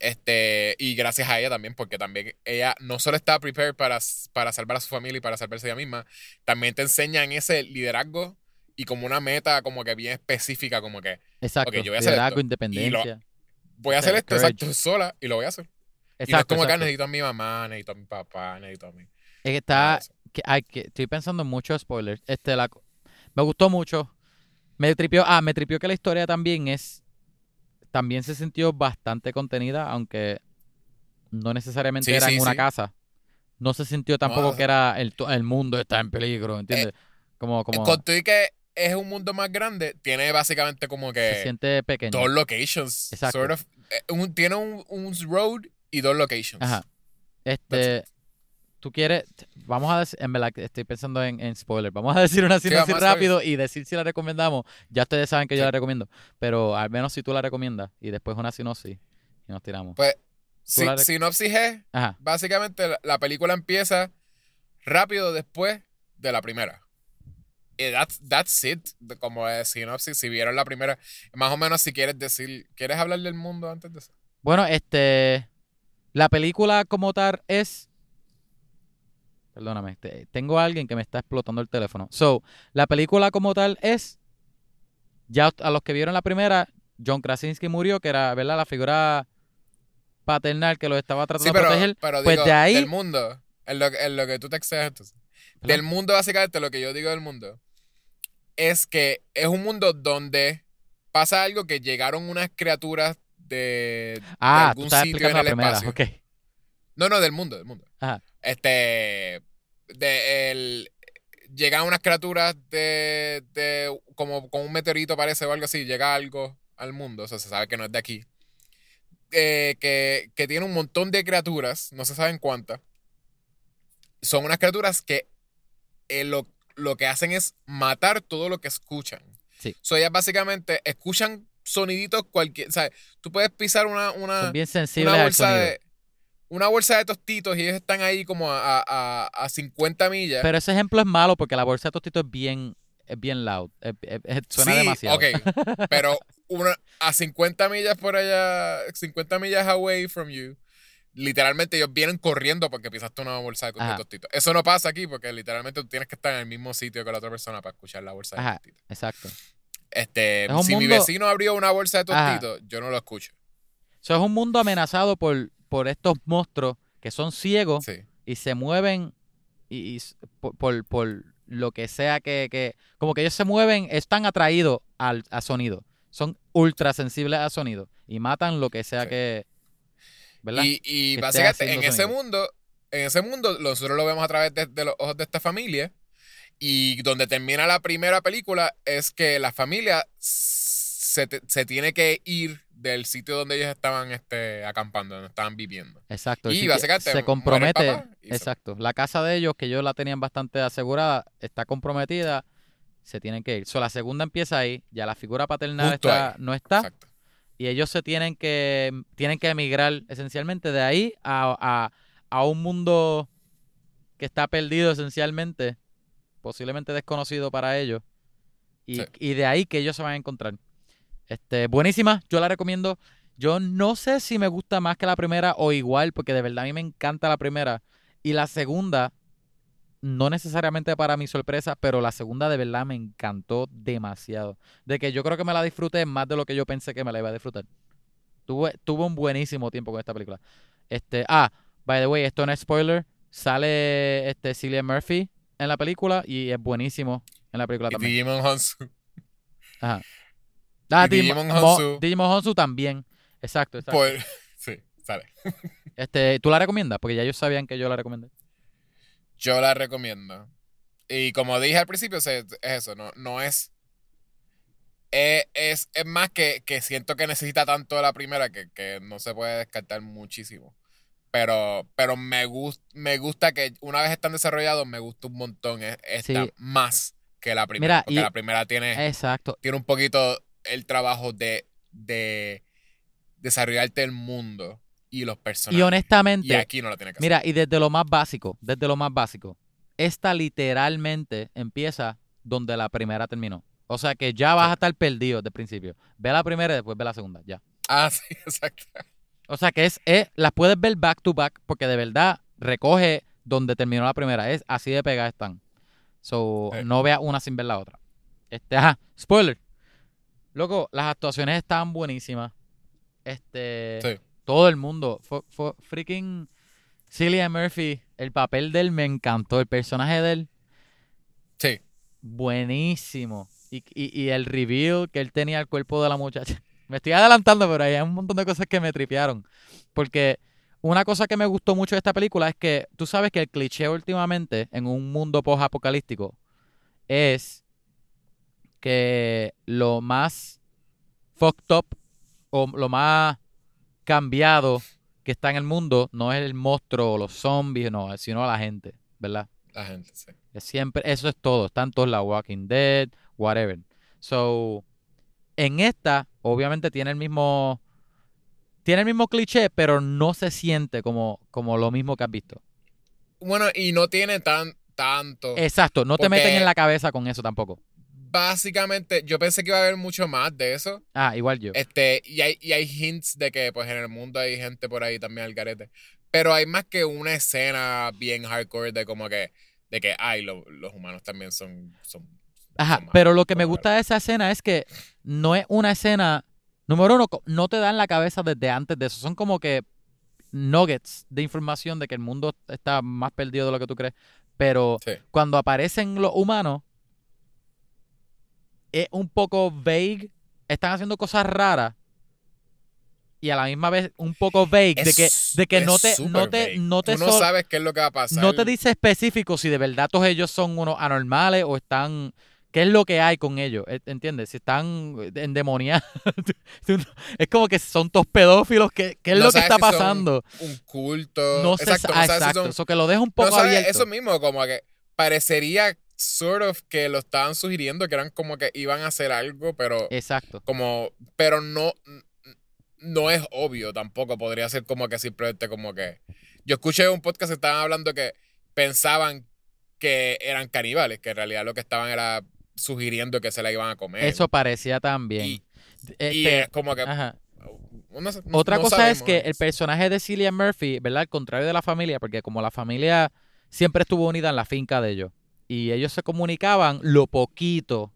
Este, y gracias a ella también, porque también ella no solo está prepared para, para salvar a su familia y para salvarse ella misma, también te enseñan ese liderazgo y como una meta como que bien específica, como que Exacto. yo voy a hacer liderazgo, esto. independencia. voy a hacer esto courage. exacto sola y lo voy a hacer. y no es Exacto, como que "Ah, exacto. necesito a mi mamá, necesito a mi papá, necesito a mi... Es que está, que hay que, estoy pensando en muchos spoilers. Este, la, me gustó mucho. Me tripió, ah, me tripió que la historia también es, también se sintió bastante contenida, aunque no necesariamente Sí, era sí, en una sí. casa. No se sintió tampoco No. que era el, el mundo está en peligro, ¿entiendes? como, como y que es un mundo más grande, tiene básicamente como se que siente pequeño. dos locations. Exacto. Sort of, eh, un- tiene un, un road y dos locations. Ajá. Este, tú quieres, vamos a decir, en verdad estoy pensando en, en spoiler. Vamos a decir una sinopsis rápido y decir si la recomendamos. Ya ustedes saben que yo la recomiendo, pero al menos si tú la recomiendas y después una sinopsis y nos tiramos. Pues, si, sinopsis es, Ajá. básicamente la, la película empieza rápido después de la primera. Y that's, that's it, como es sinopsis. Si vieron la primera, más o menos si quieres decir, ¿quieres hablar del mundo antes de eso? Bueno, este, la película como tal es, perdóname, te- tengo a alguien que me está explotando el teléfono. So, la película como tal es, ya a los que vieron la primera, John Krasinski murió, que era, ¿verdad? La figura paternal que los estaba tratando Sí, de proteger. pero pues digo, de ahí- del mundo, en lo, en lo que tú te excedes. Del mundo, básicamente, lo que yo digo del mundo es que es un mundo donde pasa algo que llegaron unas criaturas de, de Ah, tú algún estás sitio en la el primera, espacio. ok. No, no, del mundo, del mundo. Ajá. Este. De el. Llegan unas criaturas de, de. como con un meteorito, parece, o algo así. Llega algo al mundo. O sea, se sabe que no es de aquí. Eh, que, que tiene un montón de criaturas. No se saben cuántas. Son unas criaturas que eh, lo, lo que hacen es matar todo lo que escuchan. Sí. So, ellas básicamente escuchan soniditos cualquier. O sea, tú puedes pisar una. una Son bien sensibles una al bolsa sonido. de una bolsa de tostitos y ellos están ahí como a, a, a 50 millas. Pero ese ejemplo es malo porque la bolsa de tostito es bien, es bien loud. es- es- es- suena sí, demasiado. ok. Pero una, a 50 millas por allá, 50 millas away from you, literalmente ellos vienen corriendo porque pisaste una bolsa de, tostitos. Eso no pasa aquí porque literalmente tú tienes que estar en el mismo sitio que la otra persona para escuchar la bolsa de tostitos. Exacto. Este, Es si mi vecino abrió una bolsa de Ajá. tostitos, yo no lo escucho. Eso es un mundo amenazado por, por estos monstruos que son ciegos Sí. y se mueven y, por, por, por lo que sea que, que- Como que ellos se mueven, están atraídos al a sonido. Son ultra sensibles a sonido y matan lo que sea Sí. que. ¿Verdad? Y, básicamente en ese sonido. mundo, en ese mundo, nosotros lo vemos a través de, de los ojos de esta familia. Y donde termina la primera película es que la familia se, te- se tiene que ir del sitio donde ellos estaban este, acampando, donde estaban viviendo. Exacto. Y básicamente se compromete. se- Exacto. La casa de ellos, que ellos la tenían bastante asegurada, está comprometida. Se tienen que ir. So, la segunda empieza ahí. Ya la figura paternal está- no está. Exacto. y ellos se tienen que tienen que emigrar esencialmente de ahí a, a- a un mundo que está perdido esencialmente, posiblemente desconocido para ellos. Y, Sí. y de ahí que ellos se van a encontrar. Este, buenísima, yo la recomiendo. Yo no sé si me gusta más que la primera o igual, porque de verdad a mí me encanta la primera. Y la segunda, no necesariamente para mi sorpresa, pero la segunda de verdad me encantó demasiado. De que yo creo que me la disfruté más de lo que yo pensé que me la iba a disfrutar. Tuve, tuve un buenísimo tiempo con esta película. Este, ah, by the way, esto no es spoiler. Sale este Cillian Murphy en la película y es buenísimo en la película Y también. Digimon Hansu. Ajá. Ah, y Digimon Digimon Mo- Honsu. Digimon Honsu también. Exacto, exacto. Por, sí, sale. Este, ¿tú la recomiendas? Porque ya ellos sabían que yo la recomendé. Yo la recomiendo. Y como dije al principio, es eso, no, no es. Es, es, es más que, que siento que necesita tanto la primera que, que no se puede descartar muchísimo. Pero, pero me, gust, me gusta que una vez están desarrollados, me gusta un montón. Es- Está Sí. más que la primera. Mira, porque y- la primera tiene, Exacto. tiene un poquito el trabajo de, de desarrollarte el mundo y los personajes. Y honestamente, Y aquí no lo tiene que hacer. Mira, y desde lo más básico, desde lo más básico, esta literalmente empieza donde la primera terminó. O sea que ya vas a estar perdido desde el principio. Ve la primera y después ve la segunda, ya. Ah, sí, exacto. O sea que es, es- las puedes ver back to back porque de verdad recoge donde terminó la primera. Es así de pegadas están. So, no veas una sin ver la otra. Este, ajá, spoiler. Loco, las actuaciones estaban buenísimas. Este, Sí. todo el mundo, fue, fue freaking Cillian Murphy, el papel de él me encantó, el personaje de él Sí. buenísimo. Y, y, y el reveal que él tenía el cuerpo de la muchacha. Me estoy adelantando, pero hay un montón de cosas que me tripearon. Porque una cosa que me gustó mucho de esta película es que tú sabes que el cliché últimamente en un mundo post-apocalíptico es que lo más fucked up o lo más cambiado que está en el mundo no es el monstruo o los zombies, no, sino la gente, ¿verdad? La gente, sí. Es siempre, eso es todo. Están todos la Walking Dead, whatever. So, en esta, obviamente tiene el mismo. Tiene el mismo cliché, pero no se siente como, como lo mismo que has visto. Bueno, y no tiene tan tanto. Exacto, no te meten en la cabeza con eso tampoco. Básicamente, yo pensé que iba a haber mucho más de eso. Ah, igual yo. Este, y hay, y hay hints de que pues en el mundo hay gente por ahí también al garete. Pero hay más que una escena bien hardcore de como que, de que, ay, lo- los humanos también son, son Ajá, malos, pero lo que me gusta de esa escena es que no es una escena. Número uno, no te dan la cabeza desde antes de eso. Son como que nuggets de información de que el mundo está más perdido de lo que tú crees. Pero Sí. cuando aparecen los humanos, es un poco vague. Están haciendo cosas raras. Y a la misma vez un poco vague de que, de que no te, no te, vague. no te Tú no so- sabes qué es lo que va a pasar. no te dice específico si de verdad todos ellos son unos anormales o están. ¿Qué es lo que hay con ellos? ¿E- ¿Entiendes? Si están endemoniados. No- es como que son todos pedófilos. ¿Qué, qué es No lo que sabes está si son pasando? un culto. No sé. exacto, no sabes si exacto. son- Eso que lo deja un no poco sabes abierto. eso mismo, como que parecería sort of que lo estaban sugiriendo, que eran como que iban a hacer algo, pero Exacto. como, pero no, no es obvio tampoco. Podría ser como que simplemente como que. Yo escuché un podcast que estaban hablando que pensaban que eran caníbales, que en realidad lo que estaban era sugiriendo que se la iban a comer. Eso parecía también. Y- Este, y es como que. ajá. no sé, no- Otra no cosa es que el personaje de Cillian Murphy, ¿verdad? Al contrario de la familia, porque como la familia siempre estuvo unida en la finca de ellos, y ellos se comunicaban lo poquito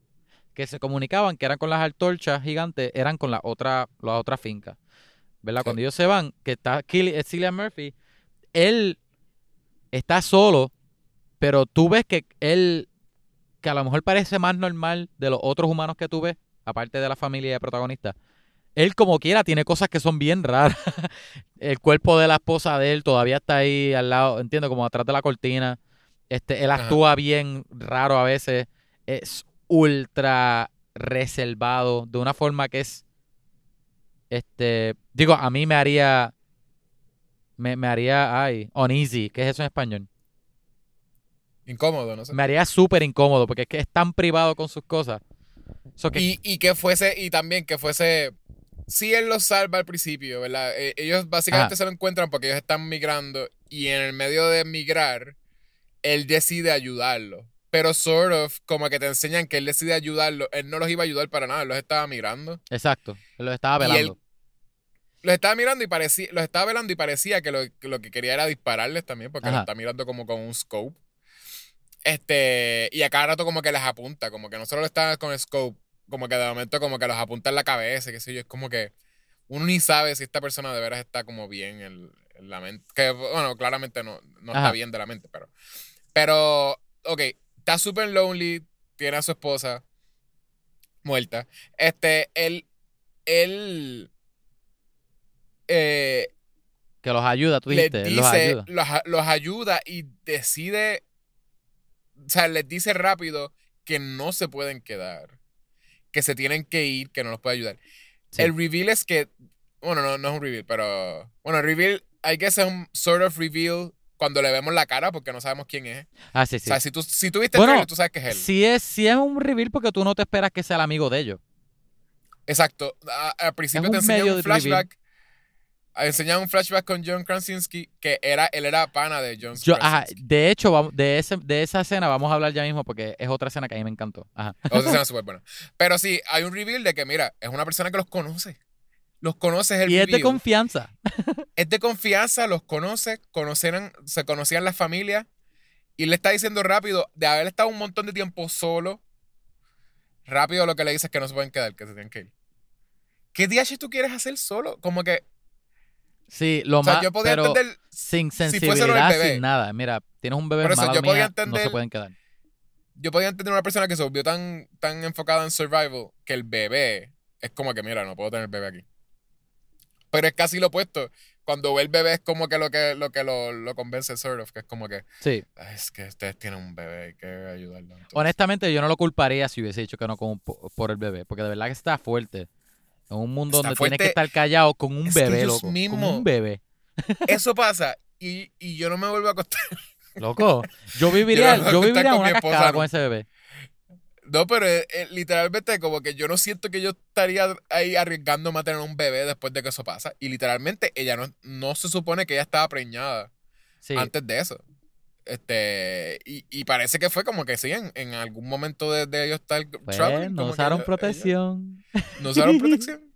que se comunicaban, que eran con las antorchas gigantes, eran con la otra, la otra finca. ¿Verdad? Sí. Cuando ellos se van, que está eh, Cillian Murphy, él está solo, pero tú ves que él, que a lo mejor parece más normal de los otros humanos que tú ves, aparte de la familia de protagonista, él como quiera tiene cosas que son bien raras. El cuerpo de la esposa de él todavía está ahí al lado, entiendo, como atrás de la cortina. Este, él Ajá. actúa bien raro a veces. Es ultra reservado de una forma que es este, digo, a mí me haría me, me haría, ay, uneasy, ¿qué es eso en español? Incómodo, no sé. Me haría súper incómodo porque es que es tan privado con sus cosas. So que- Y, y que fuese, y también que fuese. Si él los salva al principio, ¿verdad? Eh, ellos básicamente Ajá. se lo encuentran porque ellos están migrando y en el medio de migrar, él decide ayudarlo. Pero sort of, como que te enseñan que él decide ayudarlo. Él no los iba a ayudar para nada, él los estaba migrando. Exacto, él lo estaba Y él- velando. Los estaba mirando y parecía, los estaba velando y parecía que lo, que lo que quería era dispararles también, porque Ajá. los está mirando como con un scope. Este, y a cada rato como que les apunta, como que no solo lo está con el scope, como que de momento como que los apunta en la cabeza, qué sé yo, es como que uno ni sabe si esta persona de veras está como bien en, en la mente. Que bueno, claramente no, no está bien de la mente, pero. Pero, ok, está súper lonely, tiene a su esposa muerta. Este, él, él, eh, Que los ayuda, tú les dijiste, los dice, ayuda. los, a- los ayuda y decide, o sea, les dice rápido que no se pueden quedar, que se tienen que ir, que no los puede ayudar. Sí. El reveal es que, bueno, no, no es un reveal, pero, bueno, el reveal, I guess es un sort of reveal cuando le vemos la cara porque no sabemos quién es. Ah, sí, sí. O sea, si tú, si tú viste Bueno, el trailer, tú sabes que es él. Si es, si es un reveal porque tú no te esperas que sea el amigo de ellos. Exacto. A- al principio te enseñan un reveal. flashback. a- Enseñan un flashback con John Krasinski que era, él era pana de John Yo, ajá, Krasinski. de hecho, vamos, de, ese, de esa escena vamos a hablar ya mismo porque es otra escena que a mí me encantó. Ajá. Otra escena súper buena. Pero sí, hay un reveal de que, mira, es una persona que los conoce. Los conoce, es el Y es de confianza. es de confianza, los conoce, conocerán, se conocían las familias. Y le está diciendo rápido, de haber estado un montón de tiempo solo, rápido lo que le dice es que no se pueden quedar, que se tienen que ir. ¿Qué DH tú quieres hacer solo? Como que, Sí, lo o sea, más, yo podía pero entender, sin sensibilidad, bebé. sin nada. Mira, tienes un bebé mala yo podía mía, no se entender- pueden quedar. yo podía entender una persona que se volvió tan, tan enfocada en survival que el bebé es como que, mira, no puedo tener bebé aquí. Pero es casi lo opuesto. Cuando ve el bebé es como que lo que lo, que lo, lo convence, sort of, que es como que, Sí. "Ay, es que ustedes tienen un bebé, hay que ayudarlo. entonces". Honestamente, yo no lo culparía si hubiese dicho que no con, po- por el bebé, porque de verdad que está fuerte. En un mundo Está donde tienes que estar callado con un Es bebé, loco. Con mismos- un bebé. Eso pasa y, y yo no me vuelvo a acostar. Loco, yo viviría, Yo yo viviría con una cascada no. con ese bebé. No, pero eh, eh, literalmente como que yo no siento que yo estaría ahí arriesgándome a tener un bebé después de que eso pasa. Y literalmente ella no, no se supone que ella estaba preñada Sí. antes de eso. Este, y, y parece que fue como que sí, en, en algún momento de, de ellos estar Pues, traveling, no que usaron ella- protección. ella- no usaron protección.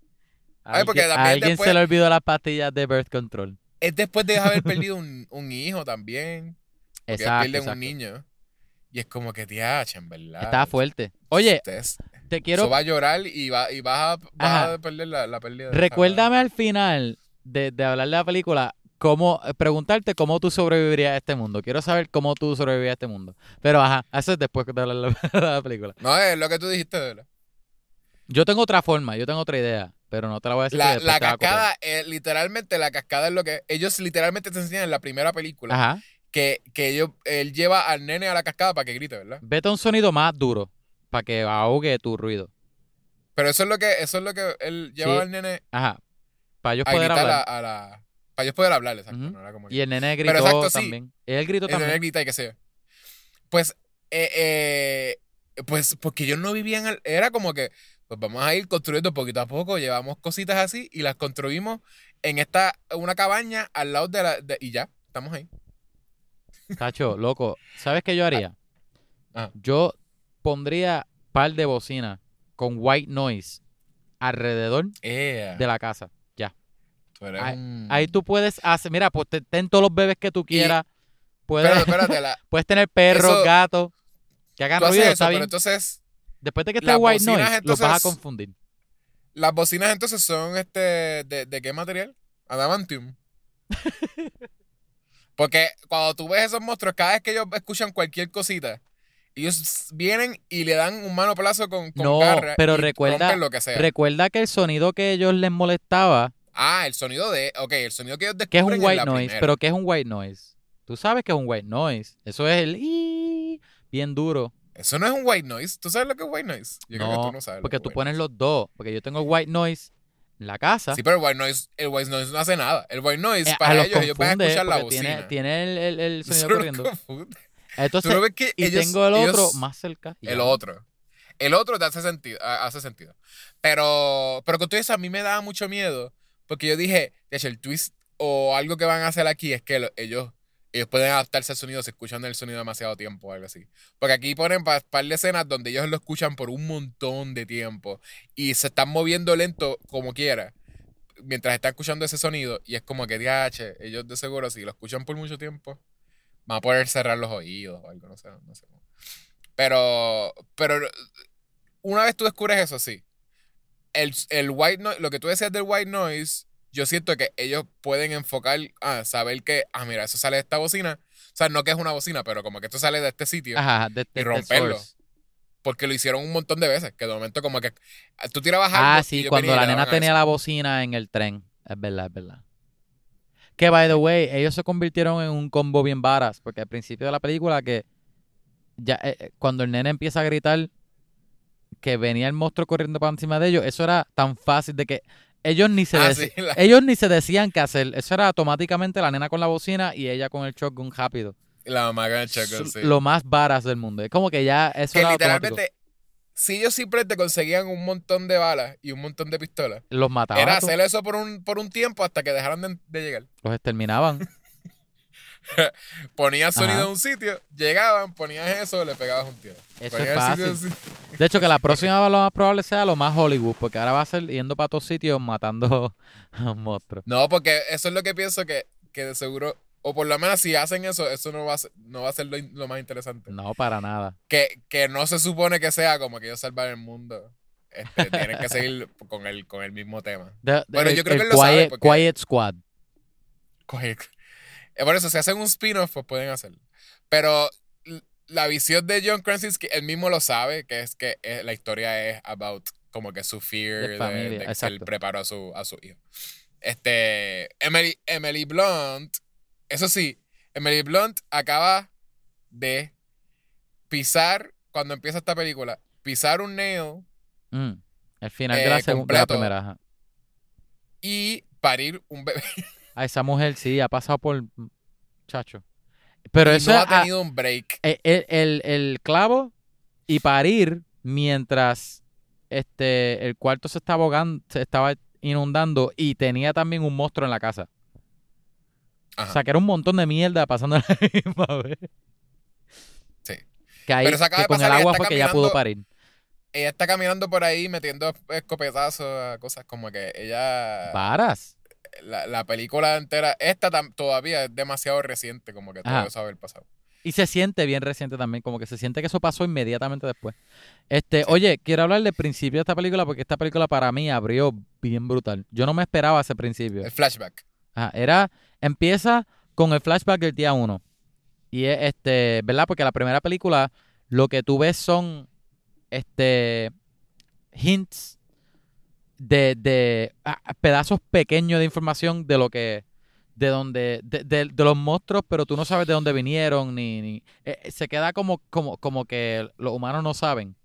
Ay, porque Alguien- a también alguien después- se le olvidó las pastillas de birth control. Es después de haber perdido un, un hijo también. Porque Exacto, pierden exacto. un niño. Y es como que tiacha, en verdad. Estaba fuerte. Oye, Ustedes- te quiero Eso va a llorar y, va, y vas, a, vas a perder la, la pérdida. Recuérdame al final de, de hablar de la película, cómo, eh, preguntarte cómo tú sobrevivirías a este mundo. Quiero saber cómo tú sobrevivirías a este mundo. Pero ajá, eso es después de la, de la película. No, es lo que tú dijiste, verdad. Yo tengo otra forma, yo tengo otra idea, pero no te la voy a decir. La, cascada, eh, literalmente, la cascada es lo que. Ellos literalmente te enseñan en la primera película Ajá. Que, que ellos, él lleva al nene a la cascada para que grite, ¿verdad? Vete a un sonido más duro para que ahogue tu ruido. Pero eso es lo que, eso es lo que él lleva Sí. al nene Ajá. Para ellos a poder hablar. a, a la. Para ellos poder hablar, exacto. No era como que- Y el nene gritó Pero exacto, sí. también. Él gritó el nene también. grita y qué sé yo. Pues, eh, eh, pues, porque ellos no vivían. al- Era como que, pues vamos a ir construyendo poquito a poco, llevamos cositas así y las construimos en esta, una cabaña al lado de la. de- y ya, estamos ahí. Tacho, loco. ¿Sabes qué yo haría? Ah. Yo pondría par de bocinas con white noise alrededor de la casa. Ya. tú eres ahí- un- Ahí tú puedes hacer, mira, pues te- ten todos los bebés que tú quieras. Puedes, Espérate, espérate, la- puedes tener perros, Eso- gatos, que hagan ruido, eso, está pero bien. entonces Después de que esté white noise, los vas a entonces- confundir. las bocinas entonces son este de, de qué material? Adamantium. Porque cuando tú ves esos monstruos, cada vez que ellos escuchan cualquier cosita, ellos vienen y le dan un mano plazo con, con No, garra pero y recuerda- lo que sea. Recuerda que el sonido que ellos les molestaba, ah, el sonido de, ok, el sonido que ellos que es un descubren white noise, primera. pero ¿qué es un white noise? Tú sabes que es un white noise. Eso es el bien duro. Eso no es un white noise. ¿Tú sabes lo que es white noise? Yo creo que No, tú no sabes. porque tú white pones noise. los dos. Porque yo tengo white noise la casa. Sí, pero el white noise, el white noise no hace nada. El white noise Eh, para los ellos, ellos van a escuchar la bocina. Tiene, tiene el, el- el sonido corriendo. Entonces, Tú no ves que y ellos- tengo el otro ellos- más cerca. El ya. otro. El otro te hace sentido, ha- hace sentido. Pero, pero con todo eso a mí me daba mucho miedo. Porque yo dije, de hecho, el twist o algo que van a hacer aquí es que lo- ellos, ellos pueden adaptarse al sonido si escuchan el sonido demasiado tiempo o algo así. Porque aquí ponen un par de escenas donde ellos lo escuchan por un montón de tiempo. Y se están moviendo lento como quiera. Mientras están escuchando ese sonido. Y es como que, DH, ellos de seguro, si lo escuchan por mucho tiempo, van a poder cerrar los oídos o algo, no sé, no sé. Pero, pero una vez tú descubres eso, sí. El, el white noise, lo que tú decías del white noise, yo siento que ellos pueden enfocar, a saber que, ah, mira, eso sale de esta bocina. O sea, no que es una bocina, pero como que esto sale de este sitio. Ajá, de, de- de romperlo. Porque lo hicieron un montón de veces. Que de momento como que ah, tú tirabas algo. Ah, y sí, cuando y la nena tenía eso. la bocina en el tren. Es verdad, es verdad. Que, by the way, ellos se convirtieron en un combo bien varas. Porque al principio de la película que ya eh, eh, cuando el nene empieza a gritar que venía el monstruo corriendo para encima de ellos, eso era tan fácil de que ellos ni se Ah, deci- sí, la- ellos ni se decían qué hacer. Eso era automáticamente la nena con la bocina y ella con el shotgun rápido. La mamá con el shotgun, S- sí. Lo más varas del mundo. Es como que ya eso que era automático. literalmente, si ellos siempre te conseguían un montón de balas y un montón de pistolas, Los mataban, era hacer eso por un, por un tiempo hasta que dejaran de, de llegar. los exterminaban. Ponías sonido Ajá. en un sitio, llegaban, ponías eso, le pegabas un tiro. Eso es el sitio fácil. así. De hecho, que la próxima lo más probable sea lo más Hollywood, porque ahora va a ser yendo para todos sitios matando a monstruos. No, porque eso es lo que pienso que, que de seguro, o por lo menos si hacen eso, eso no va a ser, no va a ser lo, lo más interesante. No, para nada. Que, que no se supone que sea como que ellos salvan el mundo. Este, tienen que seguir con el, con el mismo tema. Bueno, el- yo creo que el lo sabe, Quiet, porque- Quiet Squad. Por eso, si hacen un spin-off, pues pueden hacerlo. Pero la visión de John Krasinski, él mismo lo sabe, que es que eh, la historia es about como que su fear De de, familia, de que él preparó a su, a su hijo. Este, Emily, Emily Blunt, eso sí, Emily Blunt acaba de pisar, cuando empieza esta película, pisar un nail Mm, El final de, la Eh, segun- de la completo. primera. ajá. y parir un bebé. A esa mujer sí ha pasado por. Chacho. Pero y eso no ha a- tenido un break. el, el- el- el clavo y parir mientras este el cuarto se estaba ahogando, se estaba inundando y tenía también un monstruo en la casa. Ajá. O sea, que era un montón de mierda pasando la misma vez. Sí. Que, ahí, Pero eso acaba que de con el agua fue que ya pudo parir. ella está caminando por ahí metiendo escopetazos a cosas como que ella Varas. La, la película entera esta todavía es demasiado reciente como que todo eso haber pasado Y se siente bien reciente también, como que se siente que eso pasó inmediatamente después. Este, oye, quiero hablar del principio de esta película porque esta película para mí abrió bien brutal. Yo no me esperaba ese principio. el flashback Ajá, era, empieza con el flashback del día uno. Y es este, ¿verdad? Porque la primera película lo que tú ves son este hints de, de pedazos pequeños de información de lo que de donde de, de- de los monstruos, pero tú no sabes de dónde vinieron ni, ni eh, eh, se queda como como como que los humanos no saben.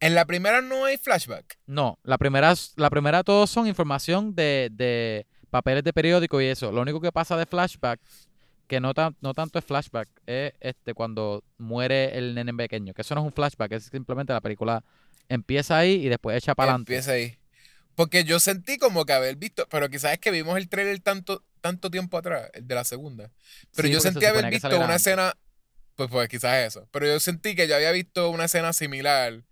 en la primera no hay flashback No, la primera, la primera todos son información de, de papeles de periódico y eso. Lo único que pasa de flashback, que no, tan, no tanto es flashback, es este cuando muere el nene pequeño. Que eso no es un flashback, es simplemente la película empieza ahí y después echa para adelante. empieza ahí porque yo sentí como que haber visto pero quizás es que vimos el trailer tanto tanto tiempo atrás el de la segunda pero Sí, yo sentí haber visto una escena pues pues quizás eso pero yo sentí que yo había visto una escena similar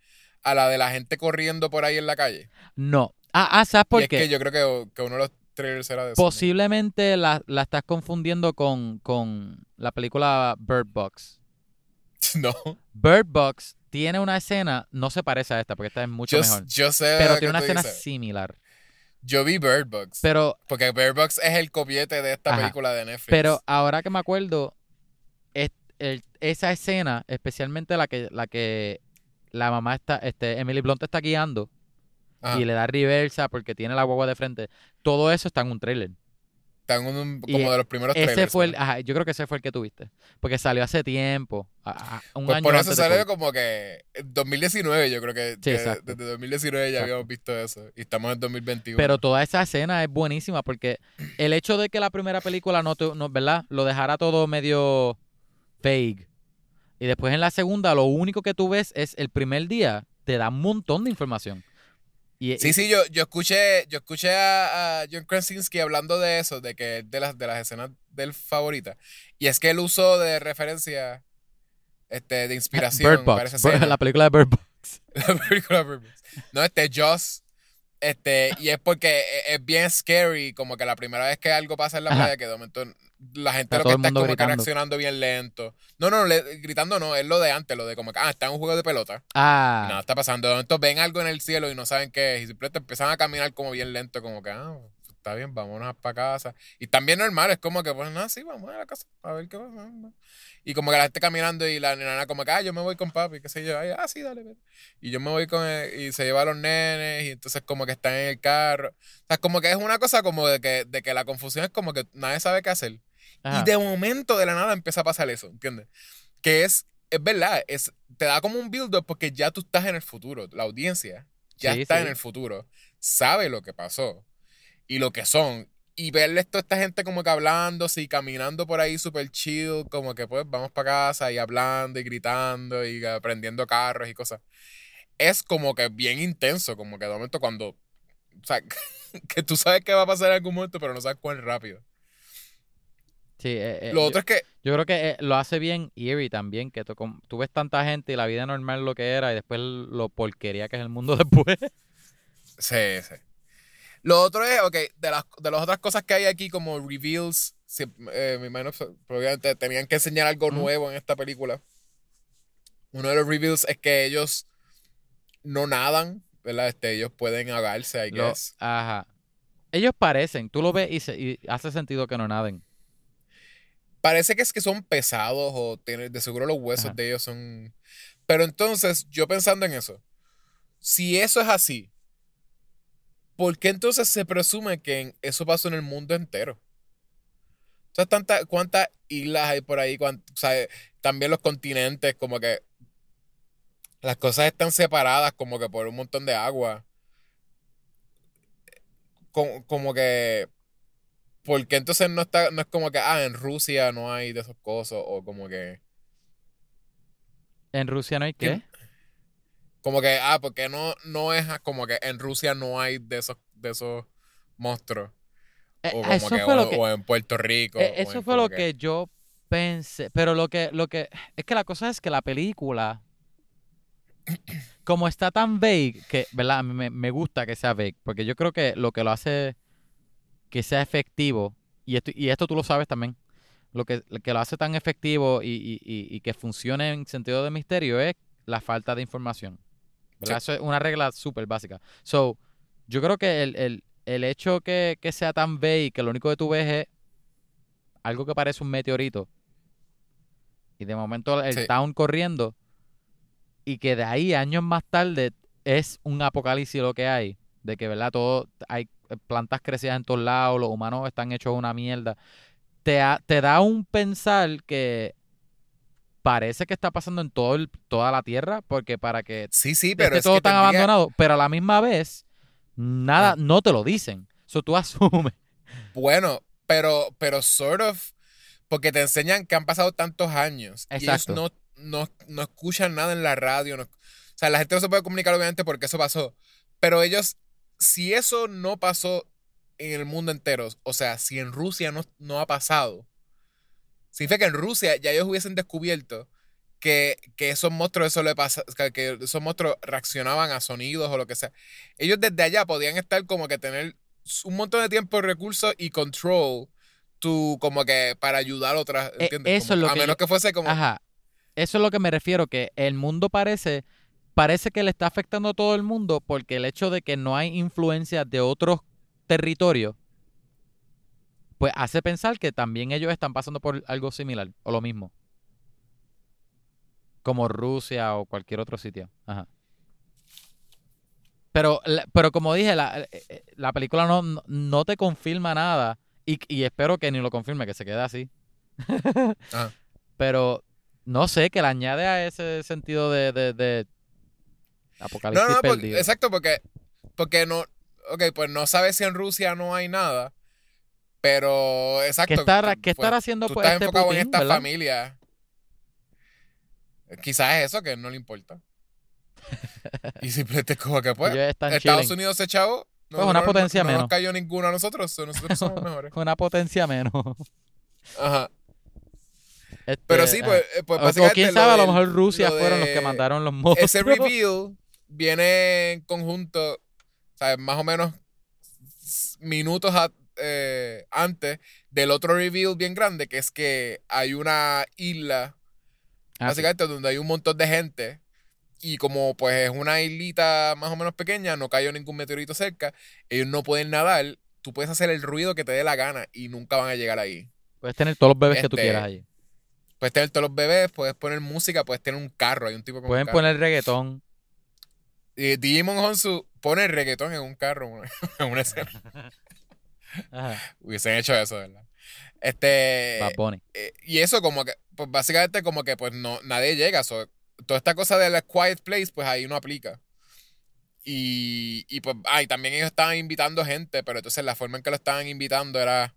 a la de la gente corriendo por ahí en la calle No. Ah, ah, ¿sabes por y es qué? que yo creo que, que uno de los trailers era de eso. ¿no? Posiblemente la, la estás confundiendo con, con la película Bird Box. No. Bird Box tiene una escena, no se parece a esta, porque esta es mucho Yo, mejor. yo sé. Pero tiene una escena dices. similar. Yo vi Bird Box. Pero porque Bird Box es el copiete de esta Ajá. película de Netflix. Pero ahora que me acuerdo, es- el- esa escena, especialmente la que la que la mamá está, este, Emily Blunt está guiando Ajá. y le da reversa porque tiene la guagua de frente, todo eso está en un trailer. Está en un, y como de los primeros Ese trailers. fue el, ¿no? ajá, yo creo que ese fue el que tuviste, porque salió hace tiempo, a- a- un Pues año por eso salió como que en 2019, yo creo que, Sí, que desde 2019 ya Exacto. habíamos visto eso. Y estamos en 2021. Pero toda esa escena es buenísima porque el hecho de que la primera película no, te- no ¿verdad? Lo dejara todo medio vague. Y después en la segunda lo único que tú ves es el primer día te da un montón de información. Y, Sí, sí, yo, yo escuché, yo escuché a, a John Krasinski hablando de eso, de que de las, de las escenas del favorita. Y es que él usó de referencia, este, de inspiración Bird Box, Bird- la película de Bird Box. La película Bird Box. No, este Joss. Este, y es porque e- es bien scary, como que la primera vez que algo pasa en la Ajá. playa, que de momento la gente lo que está es como que gritando. reaccionando bien lento. No, no, le- gritando no, es lo de antes, lo de como que, ah, está en un juego de pelota. Y nada Ah, está pasando. Momento ven algo en el cielo y no saben qué es. Y simplemente empiezan a caminar como bien lento, como que, ah, está bien, vámonos para casa. Y también normal, es como que, pues, nada, sí, vamos a la casa a ver qué pasa. Y como que la gente caminando y la nena como que, ah, yo me voy con papi, qué sé yo. Ay, ah, sí, dale, vete. Y yo me voy con él y se lleva a los nenes y entonces como que están en el carro. O sea, como que es una cosa como de que, de que la confusión es como que nadie sabe qué hacer. Ajá. Y de momento, de la nada, empieza a pasar eso, ¿entiendes? Que es, es verdad, es, te da como un build-up porque ya tú estás en el futuro, la audiencia ya Sí, está sí. en el futuro. sabe lo que pasó y lo que son. Y verle toda esta gente como que hablándose y caminando por ahí súper chill, como que pues vamos para casa y hablando y gritando y aprendiendo carros y cosas. Es como que bien intenso, como que de momento cuando, o sea, que tú sabes que va a pasar en algún momento, pero no sabes cuán rápido. Sí, eh, eh, Lo yo, otro es que, yo creo que eh, lo hace bien Eerie también, que tú, tú ves tanta gente y la vida normal lo que era y después lo porquería que es el mundo después. sí, sí. Lo otro es, ok, de las, de las otras cosas que hay aquí como reveals, eh, me imagino, pues, probablemente tenían que enseñar algo nuevo en esta película. Uno de los reveals es que ellos no nadan, ¿verdad? Este, ellos pueden ahogarse, I Lo- guess. ajá. Ellos parecen, tú lo ves y, se- y hace sentido que no naden. Parece que es que son pesados o tienen, de seguro los huesos Ajá. de ellos son... Pero entonces, yo pensando en eso, si eso es así, ¿por qué entonces se presume que eso pasó en el mundo entero? Entonces, tanta, ¿cuántas islas hay por ahí? Cuánt- o sea, también los continentes, como que las cosas están separadas como que por un montón de agua. Como, como que... ¿Por qué entonces no está, no es como que, ah, en Rusia no hay de esos cosas? O como que... En Rusia no hay qué. Como que, ah, porque no, no es como que en Rusia no hay de esos, de esos monstruos. Eh, O como eso que, fue o, lo que, o en Puerto Rico. eh, eso en fue lo que yo pensé. Pero lo que, lo que, es que la cosa es que la película, como está tan vague, que, ¿verdad? Me, me gusta que sea vague, porque yo creo que lo que lo hace que sea efectivo, y esto, y esto tú lo sabes también, lo que, lo que lo hace tan efectivo y, y- y- y que funcione en sentido de misterio es la falta de información. ¿verdad? Eso es una regla súper básica. So, yo creo que el, el- el hecho que, que sea tan vague, que lo único que tú ves es algo que parece un meteorito, y de momento el Sí. town corriendo, y que de ahí años más tarde es un apocalipsis lo que hay, de que, ¿verdad? Todo, hay plantas crecidas en todos lados, los humanos están hechos una mierda. Te, ha- te da un pensar que parece que está pasando en todo el- toda la Tierra, porque para que Sí, sí, pero esté es todo que tan tendría- abandonado, pero a la misma vez, nada, Ah. no te lo dicen. Eso tú asumes. Bueno, pero, pero sort of, porque te enseñan que han pasado tantos años y ellos no, no, no escuchan nada en la radio. no- o sea, la gente no se puede comunicar obviamente porque eso pasó. Pero ellos, si eso no pasó en el mundo entero, o sea, si en Rusia no, no ha pasado, significa que en Rusia ya ellos hubiesen descubierto que, que esos monstruos, eso le pasa, que, esos monstruos reaccionaban a sonidos o lo que sea. Ellos desde allá podían estar como que tener un montón de tiempo, recursos y control tú como que para ayudar a otras, E- ¿entiendes? eso Como- es lo a que menos yo- que fuese como Ajá. Eso es lo que me refiero, que el mundo parece, parece que le está afectando a todo el mundo porque el hecho de que no hay influencia de otros territorios, pues hace pensar que también ellos están pasando por algo similar o lo mismo. Como Rusia o cualquier otro sitio. Ajá. Pero, pero como dije, la, eh, eh, la película no, no- te confirma nada y, y espero que ni lo confirme, que se quede así. Ajá. Pero no sé, que le añade a ese sentido de, de, de No, apocalipsis no, porque- perdido. exacto, porque, porque no, ok, pues no sabes si en Rusia no hay nada, pero exacto. ¿Qué qué pues, estará haciendo tú pues, estás este enfocado Putin, en esta verdad? familia. Quizás es eso, que no le importa. y simplemente como que pues, Estados chilling. Unidos se chavo. Pues una potencia no, menos. nos cayó ninguno a nosotros, so nosotros somos mejores. Una potencia menos. Ajá. Este, Pero sí, pues, eh, pues O- o, básicamente quién sabe, a lo mejor Rusia lo fueron los que mandaron los monstruos. Ese reveal viene en conjunto, ¿sabes? Más o menos minutos a- eh, antes del otro reveal bien grande, que es que hay una isla, Ah, sí. básicamente, donde hay un montón de gente. Y como pues es una islita más o menos pequeña, no cayó ningún meteorito cerca, ellos no pueden nadar, tú puedes hacer el ruido que te dé la gana y nunca van a llegar ahí. Puedes tener todos los bebés que tú Este, quieras allí. Puedes tener todos los bebés, puedes poner música, puedes tener un carro, hay un tipo con un Pueden carro. poner reggaetón. Y Digimon Honsu pone reggaetón en un carro, en una escena. Ajá. Hubiesen hecho eso, ¿verdad? Este. Eh, y eso, como que, pues básicamente, como que, pues no, nadie llega. so, toda esta cosa de la quiet place, pues ahí no aplica. Y, y pues, ay, también ellos estaban invitando gente, pero entonces la forma en que lo estaban invitando era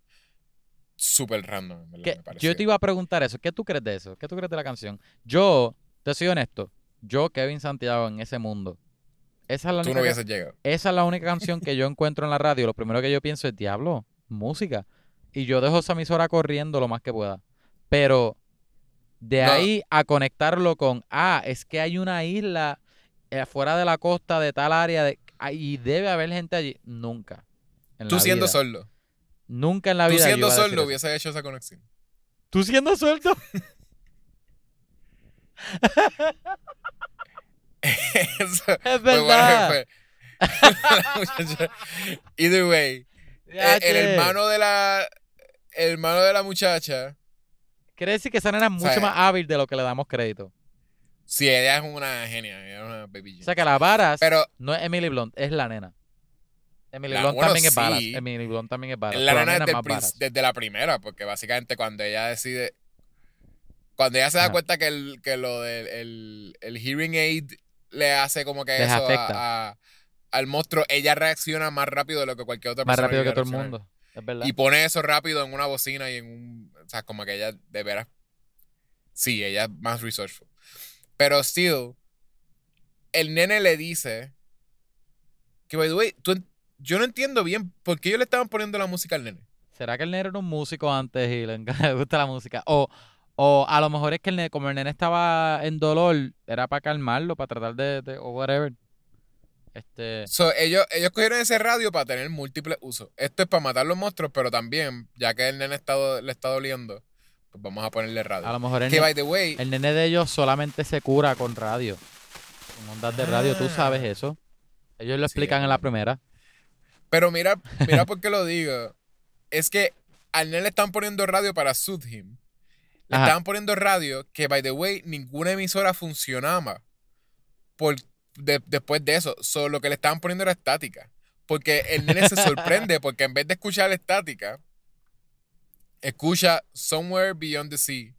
súper random. en verdad, ¿Qué- me yo te iba a preguntar eso. ¿Qué tú crees de eso? ¿Qué tú crees de la canción? Yo, te soy honesto, yo, Kevin Santiago, en ese mundo, esa es la Tú única, no hubieses llegado. esa es la única canción que yo encuentro en la radio. Lo primero que yo pienso es, diablo, música. Y yo dejo esa emisora corriendo lo más que pueda. Pero de No. ahí a conectarlo con, ah, es que hay una isla afuera de la costa de tal área de, y debe haber gente allí. Nunca. en Tú la siendo vida. sordo. Nunca en la Tú vida. yo siendo iba a decir sordo eso. hubiese hecho esa conexión. ¿Tú siendo suelto? Eso Es verdad. Either way. eh, Ya, El, hermano de la. El hermano de la muchacha. Quiere decir que esa nena es mucho sea, más hábil de lo que le damos crédito. Sí, ella es una genia. Ella es una baby O sea que la varas Pero no es Emily Blunt, es la nena. Emily La- Blunt bueno, también es varas. Emily Blunt también es varas. la nena es desde, desde la primera, porque básicamente cuando ella decide. Cuando ella se da Ajá. cuenta que, el, que lo del el, el hearing aid le hace como que Les eso a- al monstruo, ella reacciona más rápido de lo que cualquier otra Más persona. rápido que todo el mundo. Es verdad. Y pone eso rápido en una bocina y en un. O sea, como que ella de veras. Sí, ella es más resourceful. Pero still, el nene le dice. Que, by the way, tú yo no entiendo bien por qué ellos le estaban poniendo la música al nene. ¿Será que el nene era un músico antes y le gusta la música? O, o a lo mejor es que el nene, como el nene estaba en dolor, era para calmarlo, para tratar de, de- o whatever. Este, So, ellos, ellos cogieron ese radio para tener múltiples usos. Esto es para matar los monstruos, pero también, ya que el nene está, le está doliendo, pues vamos a ponerle radio. a lo mejor el, que, ne- by the way, el nene de ellos solamente se cura con radio. Con ondas de radio, tú sabes Ah. eso. Ellos lo explican en la primera. Pero mira, mira por qué lo digo. Es que al nene le están poniendo radio para soothe him. Le Ajá. estaban poniendo radio que, by the way, ninguna emisora funcionaba por, de- después de eso. Solo lo que le estaban poniendo era estática. Porque el nene se sorprende porque en vez de escuchar estática, escucha Somewhere Beyond the Sea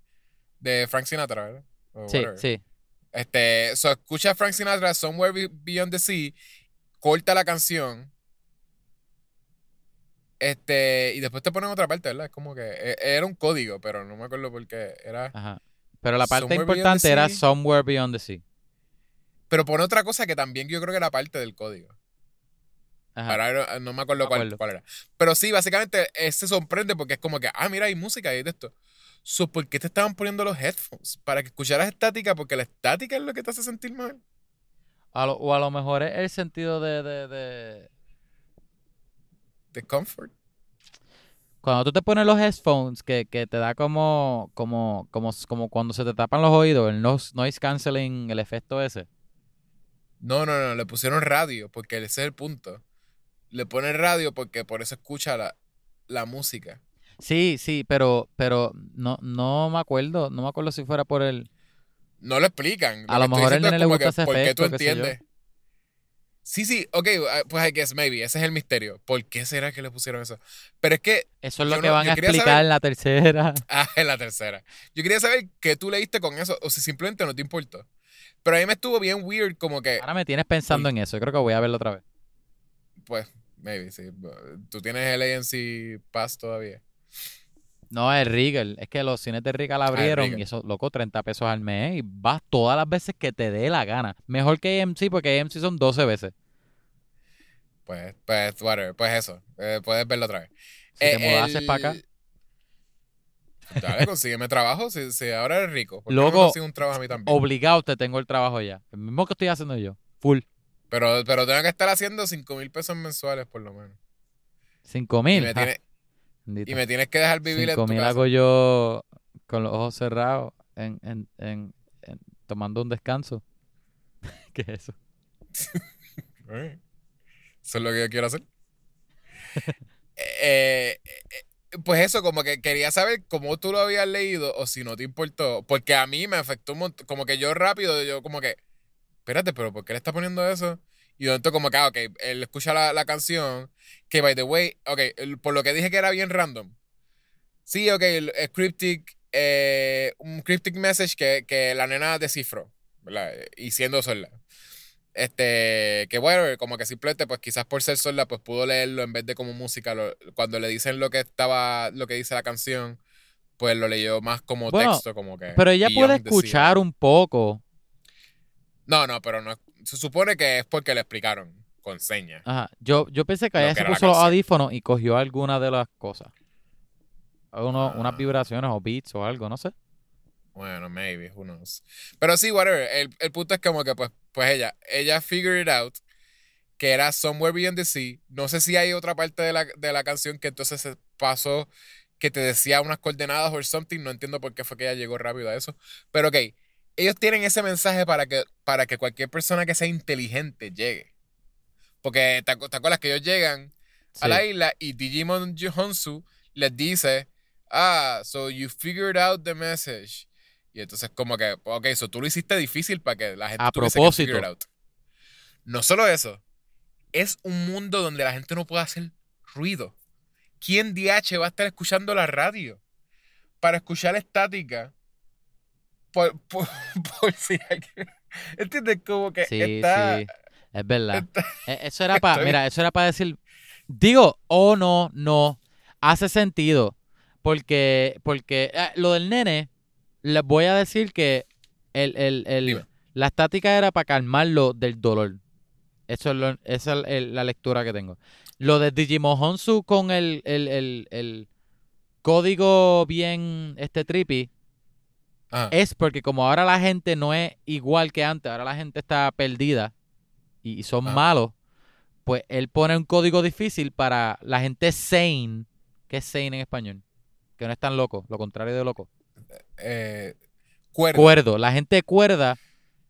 de Frank Sinatra, ¿verdad? O Sí, whatever. sí. Este, so, escucha Frank Sinatra, Somewhere Be- Beyond the Sea, corta la canción. Este, y después te ponen otra parte, ¿verdad? Es como que e- era un código, pero no me acuerdo por qué era. Ajá. Pero la parte importante era. Somewhere Beyond the Sea. Pero pone otra cosa que también yo creo que era parte del código. Ajá. Ahora no, me acuerdo Me cuál, acuerdo. cuál era. Pero sí, básicamente él se sorprende porque es como que, ah, mira, hay música y hay de esto. So, ¿Por qué te estaban poniendo los headphones? Para que escucharas estática, porque la estática es lo que te hace sentir mal. A lo- o a lo mejor es el sentido de, de, de- De comfort. Cuando tú te pones los headphones, que, que te da como, como, como, como cuando se te tapan los oídos, el noise, noise canceling, el efecto ese. No, no, no, le pusieron radio, porque ese es el punto. Le ponen radio porque por eso escucha la, la música. Sí, sí, pero, pero no, no me acuerdo, no me acuerdo si fuera por el... No lo explican. A lo mejor es nene le gusta ese ¿Por qué tú efecto, sé yo. entiendes? Sí, sí, ok, uh, pues I guess maybe, ese es el misterio. ¿Por qué será que le pusieron eso? Pero es que, Eso es lo que no- van a explicar saber- en la tercera. ah, en la tercera. Yo quería saber qué tú leíste con eso, o si simplemente no te importó. Pero a mí me estuvo bien weird, como que, Ahora me tienes pensando en eso, yo creo que voy a verlo otra vez. pues, maybe, sí. Tú tienes el ANC Pass todavía. No, es Regal. Es que los cines de Regal abrieron Regal. y eso, loco, 30 pesos al mes y vas todas las veces que te dé la gana. Mejor que AMC porque AMC son 12 veces. Pues, pues, whatever, pues eso. eh, puedes verlo otra vez. Si te Eh, mudases el- para acá. Dale, consígueme trabajo. Si, si ahora eres rico. ¿Por qué Loco, no un trabajo a mí también? Obligado te tengo el trabajo ya. El mismo que estoy haciendo yo. Full. Pero, pero tengo que estar haciendo 5 mil pesos mensuales por lo menos. 5 Y mil. me, ja, tienes, bendito. y me tienes que dejar vivir en 5 tu mil casa. hago yo con los ojos cerrados en, en, en, en- tomando un descanso. ¿Qué es eso? Eh, Eso es lo que yo quiero hacer. Eh, eh, pues eso, como que quería saber cómo tú lo habías leído o si no te importó. Porque a mí me afectó un montón. Como que yo rápido, yo como que, espérate, pero ¿por qué le está poniendo eso? Y momento como que, ah, ok, él escucha la, la canción, que by the way, ok, el- por lo que dije que era bien random. Sí, ok, el, el cryptic, eh, un cryptic message que, que la nena descifró, ¿verdad? Y siendo sola. Este, que bueno, como que simplemente, pues quizás por ser sorda, pues pudo leerlo en vez de como música. lo- cuando le dicen lo que estaba, lo que dice la canción, pues lo leyó más como Bueno, texto, como que. Pero ella puede escuchar un poco. No, no, pero no. Se supone que es porque le explicaron con señas. Ajá. Yo, yo pensé que ella se puso los audífonos y cogió alguna de las cosas. Uno- Unas Ah. vibraciones o beats o algo, no sé. Bueno, maybe, who knows. Pero sí, whatever. El, el punto es como que, pues, pues ella, ella figured it out que era Somewhere Beyond the Sea. No sé si hay otra parte de la, de la canción que entonces se pasó que te decía unas coordenadas o something. No entiendo por qué fue que ella llegó rápido a eso. Pero ok, ellos tienen ese mensaje para que, para que cualquier persona que sea inteligente llegue. Porque te, te acuerdas que ellos llegan a la isla y Digimon Honsu les dice, ah, so you figured out the message. Y entonces como que, ok, so tú lo hiciste difícil para que la gente A propósito. que out. No solo eso, es un mundo donde la gente no puede hacer ruido. ¿Quién DH va a estar escuchando la radio? Para escuchar estática. Por, por, por si hay que- ¿Entiendes? Como que Sí, está... sí. Es verdad. está- E- Eso era para, mira, eso era para decir, digo, o no, no, hace sentido, porque, porque eh, lo del nene, les voy a decir que el, el, el- la estática era para calmarlo del dolor. Eso es lo- esa es el- la lectura que tengo. Lo de Digimon Honsu con el, el, el, el código bien este trippy Ajá. es porque como ahora la gente no es igual que antes, ahora la gente está perdida y, y son Ajá. malos, pues él pone un código difícil para la gente sane, que es sane en español, que no es tan loco, lo contrario de loco. Eh. Cuerdo, la gente cuerda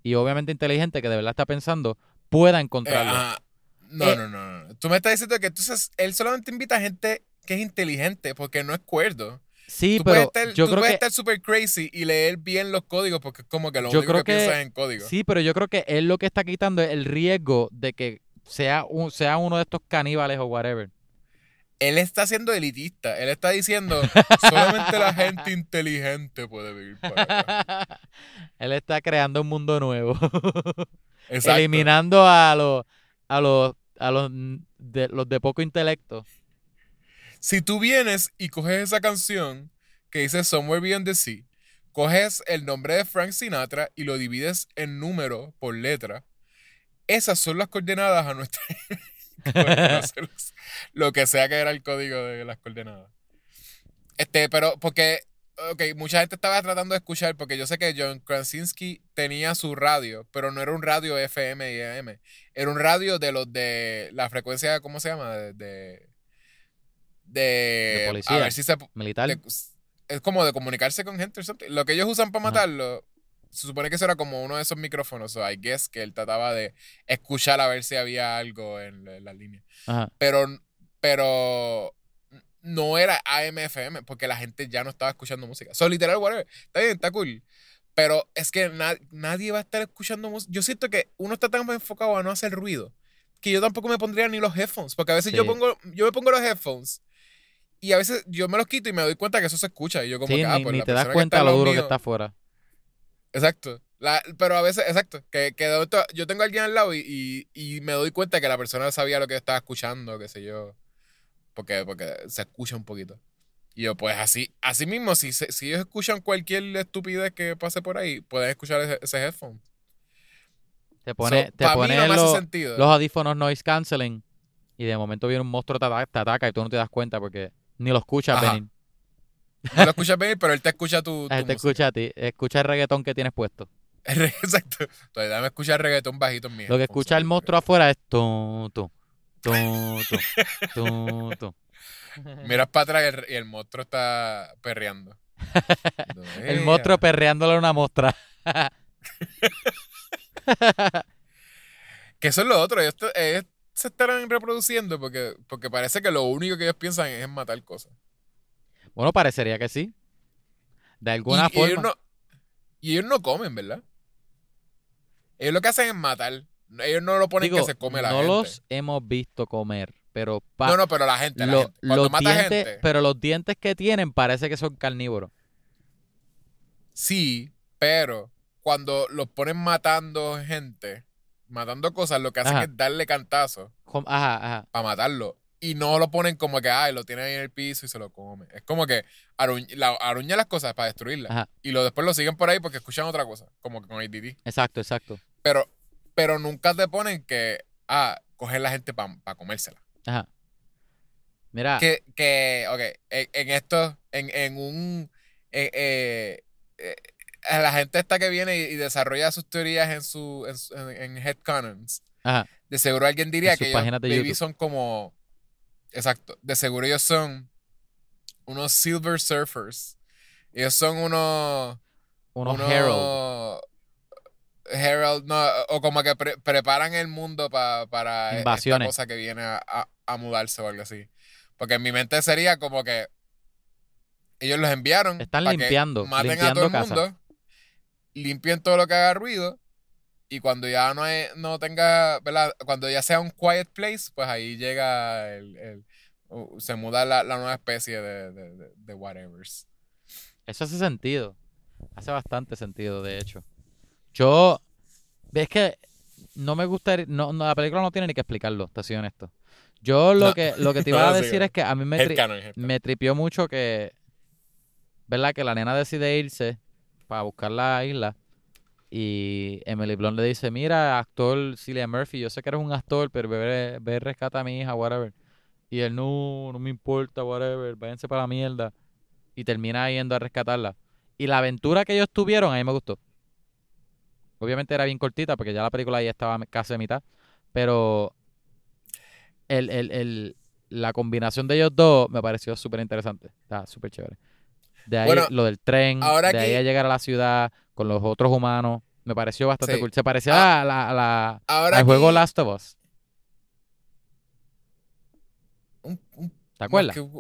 y obviamente inteligente que de verdad está pensando, pueda Eh, encontrarlo. ajá. no, Eh, no, no, no. Tú me estás diciendo que entonces él solamente invita a gente que es inteligente porque no es cuerdo. Sí, tú pero estar, yo tú creo puedes que estar super crazy y leer bien los códigos porque es como que lo único que, que- piensas es en código. sí, pero yo creo que él lo que está quitando es el riesgo de que sea un, sea uno de estos caníbales o whatever. Él está siendo elitista. Él está diciendo solamente la gente inteligente puede vivir para acá. Él está creando un mundo nuevo. Exacto. Eliminando a los a los a los de, los de poco intelecto. Si tú vienes y coges esa canción que dice Somewhere Beyond the Sea, coges el nombre de Frank Sinatra y lo divides en número por letra, esas son las coordenadas a nuestra... lo que sea que era el código de las coordenadas. Este, pero porque, ok, mucha gente estaba tratando de escuchar, porque yo sé que John Krasinski tenía su radio, pero no era un radio FM y AM. Era un radio de los de la frecuencia, ¿cómo se llama? De, de- De policía. A ver si se. Militar. de- es como de comunicarse con gente o something. Lo que ellos usan para Ajá. matarlo, se supone que eso era como uno de esos micrófonos. So I guess que él trataba de escuchar a ver si había algo en, la- en la línea. Ajá. Pero, pero no era AM/FM porque la gente ya no estaba escuchando música. So, literal, whatever. Está bien, está cool. Pero es que na- nadie va a estar escuchando música. Yo siento que uno está tan enfocado a no hacer ruido que yo tampoco me pondría ni los headphones. Porque a veces yo Sí. pongo, yo me pongo los headphones y a veces yo me los quito y me doy cuenta que eso se escucha. Y yo como Sí, que, ah, ni, pues ni la te das que cuenta lo duro que está afuera. Exacto. La- pero a veces, exacto, que, que yo tengo a alguien al lado y, y, y me doy cuenta que la persona sabía lo que estaba escuchando, qué sé yo. Porque, porque se escucha un poquito. Y yo, pues así, así mismo, si, si ellos escuchan cualquier estupidez que pase por ahí, pueden escuchar ese, ese headphone. Te pone, So, te pone no los, sentido. los audífonos noise canceling y de momento viene un monstruo te, te ataca y tú no te das cuenta porque ni lo escuchas Ajá. venir. No lo escuchas bien, pero él te escucha tu, tu Él te música. escucha a ti, escucha el reggaetón que tienes puesto. Exacto. Entonces, dame escuchar reggaetón bajito en mi Lo que escucha el monstruo afuera es tu, tu, tu, tu, tu, tu. Miras para atrás y el, y el monstruo está perreando. El monstruo perreándole a una mostra. Que eso es lo otro. Te- ellos se estarán reproduciendo porque, porque parece que lo único que ellos piensan es en matar cosas. bueno, parecería que sí. De alguna y ellos forma. no, y ellos no comen, ¿verdad? Ellos lo que hacen es matar. Ellos no lo ponen Digo, que se come la no gente. los hemos visto comer, pero no, no, pero la gente, la lo- gente. Cuando los mata dientes, gente, pero los dientes que tienen parece que son carnívoros. sí, pero cuando los ponen matando gente, matando cosas, lo que hacen Ajá. es darle cantazo Ajá, ajá. para matarlo. Y no lo ponen como que, ay, lo tienen ahí en el piso y se lo come. Es como que aruñ- la- aruña las cosas para destruirlas. Y lo, después lo siguen por ahí porque escuchan otra cosa, como que con ADD. Exacto, exacto. Pero, pero nunca te ponen que, ah, coger la gente para comérsela. Ajá. Mira, Que, que, ok, en, en esto, en, en un. eh, eh, eh, a la gente esta que viene y, y desarrolla sus teorías en su en, su- en, en headcanons, ajá. de seguro alguien diría que ellos son como. Exacto, de seguro ellos son unos Silver Surfers. Ellos son unos. Unos unos Herald. Herald, no, o como que pre- preparan el mundo pa- para Invasiones. esta cosa que viene a, a- a mudarse o algo así. Porque en mi mente sería como que ellos los enviaron Están pa' que limpiando, maten a todo limpiando el mundo, limpien todo lo que haga ruido y cuando ya no, hay- no tenga, ¿verdad? Cuando ya sea un quiet place, pues ahí llega el, el- se muda la, la nueva especie de, de, de, de whatevers. Eso hace sentido. Hace bastante sentido, de hecho. Yo. Ves que no me gusta. No, no, la película no tiene ni que explicarlo, te soy honesto. Yo lo, No. que, lo que te iba a No, decir es que a mí me, tri- me tripió mucho que. ¿Verdad? Que la nena decide irse para buscar la isla. Y Emily Blunt le dice: Mira, actor Cillian Murphy, yo sé que eres un actor, pero ve, ve rescata a mi hija, whatever. Y él, no, no me importa, whatever, váyanse para la mierda. Y termina yendo a rescatarla. Y la aventura que ellos tuvieron, a mí me gustó. Obviamente era bien cortita porque ya la película ya estaba casi a mitad. Pero el, el, el- la combinación de ellos dos me pareció súper interesante. Está súper chévere. De ahí Bueno, lo del tren, ahora de ahí a llegar a la ciudad con los otros humanos. Me pareció bastante Sí. cool. Se parecía a la, a la- Ahora al juego Last of Us. un, un ¿Te acuerdas? un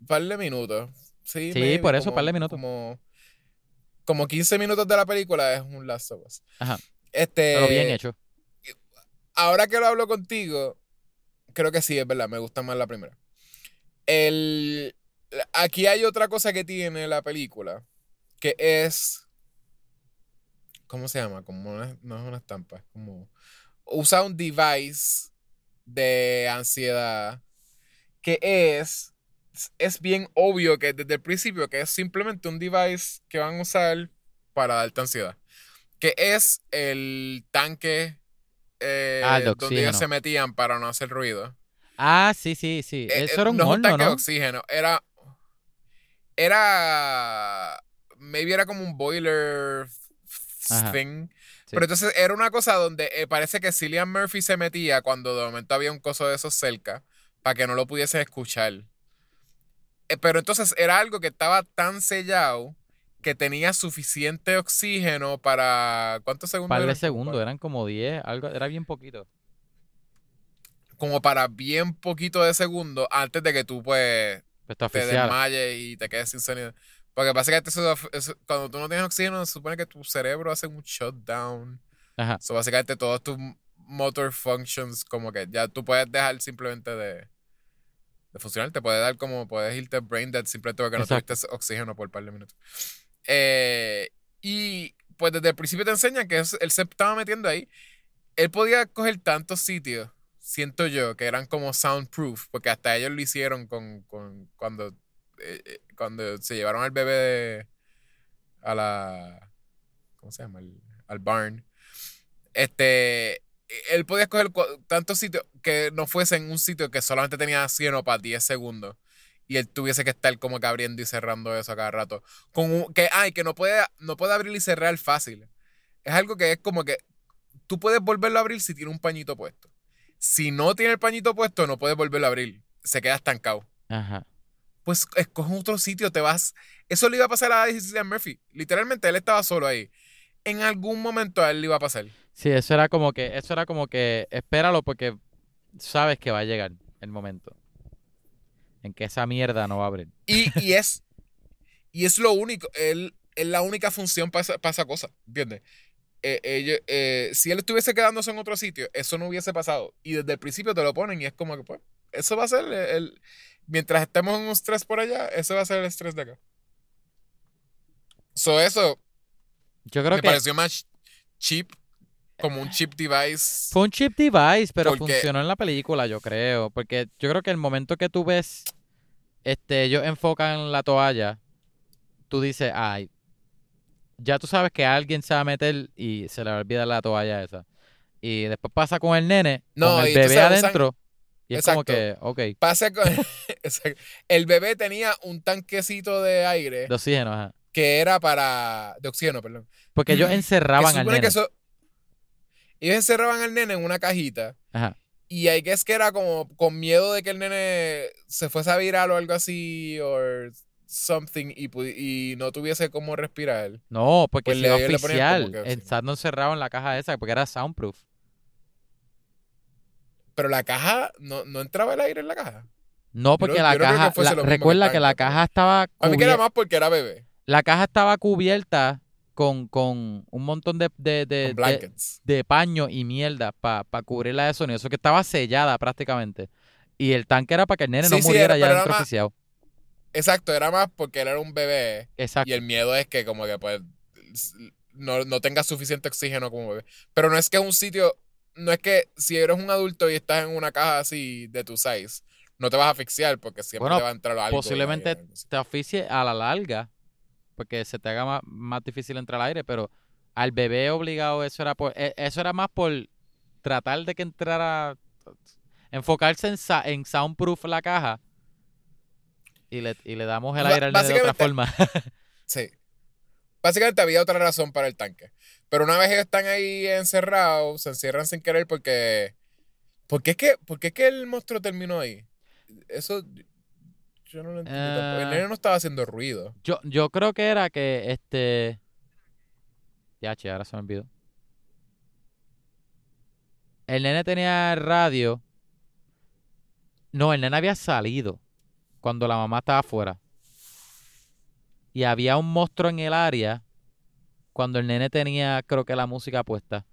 un par de minutos. Sí, Sí, maybe, por eso, como- par de minutos. Como, como 15 minutos de la película es un Last of Us. Ajá. Este, Pero bien hecho. Ahora que lo hablo contigo, creo que sí, es verdad, me gusta más la primera. El, aquí hay otra cosa que tiene la película, que es... ¿Cómo se llama? Como una- no es una estampa, es como... Usa un device de ansiedad que es... Es bien obvio que desde el principio que es simplemente un device que van a usar para darte ansiedad. Que es el tanque eh, Ah, el de donde ellos se metían para no hacer ruido. Ah, sí, sí, sí. Eh, Eso eh, era un no tanque de ¿no? oxígeno, era. Era. Maybe era como un boiler Ajá. thing. Sí. Pero entonces era una cosa donde eh, parece que Cillian Murphy se metía cuando de momento había un coso de esos cerca para que no lo pudiesen escuchar. Eh, pero entonces era algo que estaba tan sellado que tenía suficiente oxígeno para. ¿Cuántos segundos? par de segundos, eran como 10, algo, era bien poquito. Como para bien poquito de segundos antes de que tú, pues. Pues está te desmayes y te quedes sin sonido. Porque básicamente eso, eso- cuando tú no tienes oxígeno, se supone que tu cerebro hace un shutdown. Ajá. So, básicamente todos tus motor functions, como que ya tú puedes dejar simplemente de, de funcionar. Te puede dar como, puedes irte brain dead simplemente porque no Exacto. tuviste oxígeno por un par de minutos. Eh, y pues desde el principio te enseñan que él se estaba metiendo ahí. Él podía coger tantos sitios, siento yo, que eran como soundproof, porque hasta ellos lo hicieron con, con cuando, eh, eh, cuando se llevaron al bebé de- a la, ¿cómo se llama? Al, al barn. Este, él podía escoger tantos sitios que no fuesen un sitio que solamente tenía oxígeno para 10 segundos. Y él tuviese que estar como que abriendo y cerrando eso a cada rato. Con un- que, ay, que no puede, no puede abrir y cerrar fácil. Es algo que es como que tú puedes volverlo a abrir si tiene un pañito puesto. Si no tiene el pañito puesto, no puedes volverlo a abrir. Se queda estancado. Ajá. Pues escoge otro sitio, te vas. Eso le iba a pasar a Cillian Murphy. Literalmente él estaba solo ahí. En algún momento a él le iba a pasar. Sí, eso era como que, eso era como que, espéralo porque sabes que va a llegar el momento en que esa mierda no va a abrir. Y, y es. Y es lo único. Él es la única función para esa, para esa cosa. ¿Entiendes? Eh, ellos- eh, si él estuviese quedándose en otro sitio, eso no hubiese pasado. Y desde el principio te lo ponen y es como que, pues, eso va a ser el. el- mientras estemos en un estrés por allá, ese va a ser el estrés de acá. So, eso Yo creo me que pareció más cheap como un chip device. Fue un chip device, pero Porque- funcionó en la película, yo creo. Porque yo creo que el momento que tú ves, este, ellos enfocan la toalla, tú dices, ay, ya tú sabes que alguien se va a meter y se le va a olvidar la toalla esa. Y después pasa con el nene, No, con el bebé adentro, y es como que, ok, Pasa con. El bebé tenía un tanquecito de aire de oxígeno, ajá. que era para. de oxígeno, perdón. Porque ellos encerraban al nene. que eso. Ellos encerraban al nene en una cajita. Ajá. Y hay que es que era como con miedo de que el nene se fuese a virar o algo así, o something, y, y no tuviese cómo respirar. No, porque Pues si oficial, estando encerrado en la caja esa, porque era soundproof. Pero la caja, no, no entraba el aire en la caja. No, porque la yo que caja, la- que recuerda que la caja estaba A mí que era más porque era bebé. la caja estaba cubierta con, con un montón de, de, de, de- blankets. de paño y mierda para cubrirla de sonido. Eso que estaba sellada prácticamente. Y el tanque era para que el nene no sí, muriera era- ya dentro oficial. Exacto, era más porque él era un bebé. Exacto. Y el miedo es que como que pues no, no tenga suficiente oxígeno como bebé. Pero no es que un sitio, no es que si eres un adulto y estás en una caja así de tu size, no te vas a asfixiar porque siempre Bueno, te va a entrar algo. Posiblemente te asfixie a la larga. Porque se te haga más, más difícil entrar al aire. Pero al bebé obligado, eso era por, e- eso era más por tratar de que entrara. Enfocarse en, en soundproof la caja. Y le, y le damos el aire al nene de otra forma. Sí. Básicamente había otra razón para el tanque. Pero una vez ellos están ahí encerrados, se encierran sin querer porque... ¿Por qué es que, por qué es que el monstruo terminó ahí? Eso... Yo no lo entiendo tampoco. El Ah. nene no estaba haciendo ruido. Yo, yo creo que era que este. Ya, che, ahora se me olvidó. El nene tenía radio. No, el nene había salido cuando la mamá estaba afuera. Y había un monstruo en el área cuando el nene tenía, creo que la música puesta.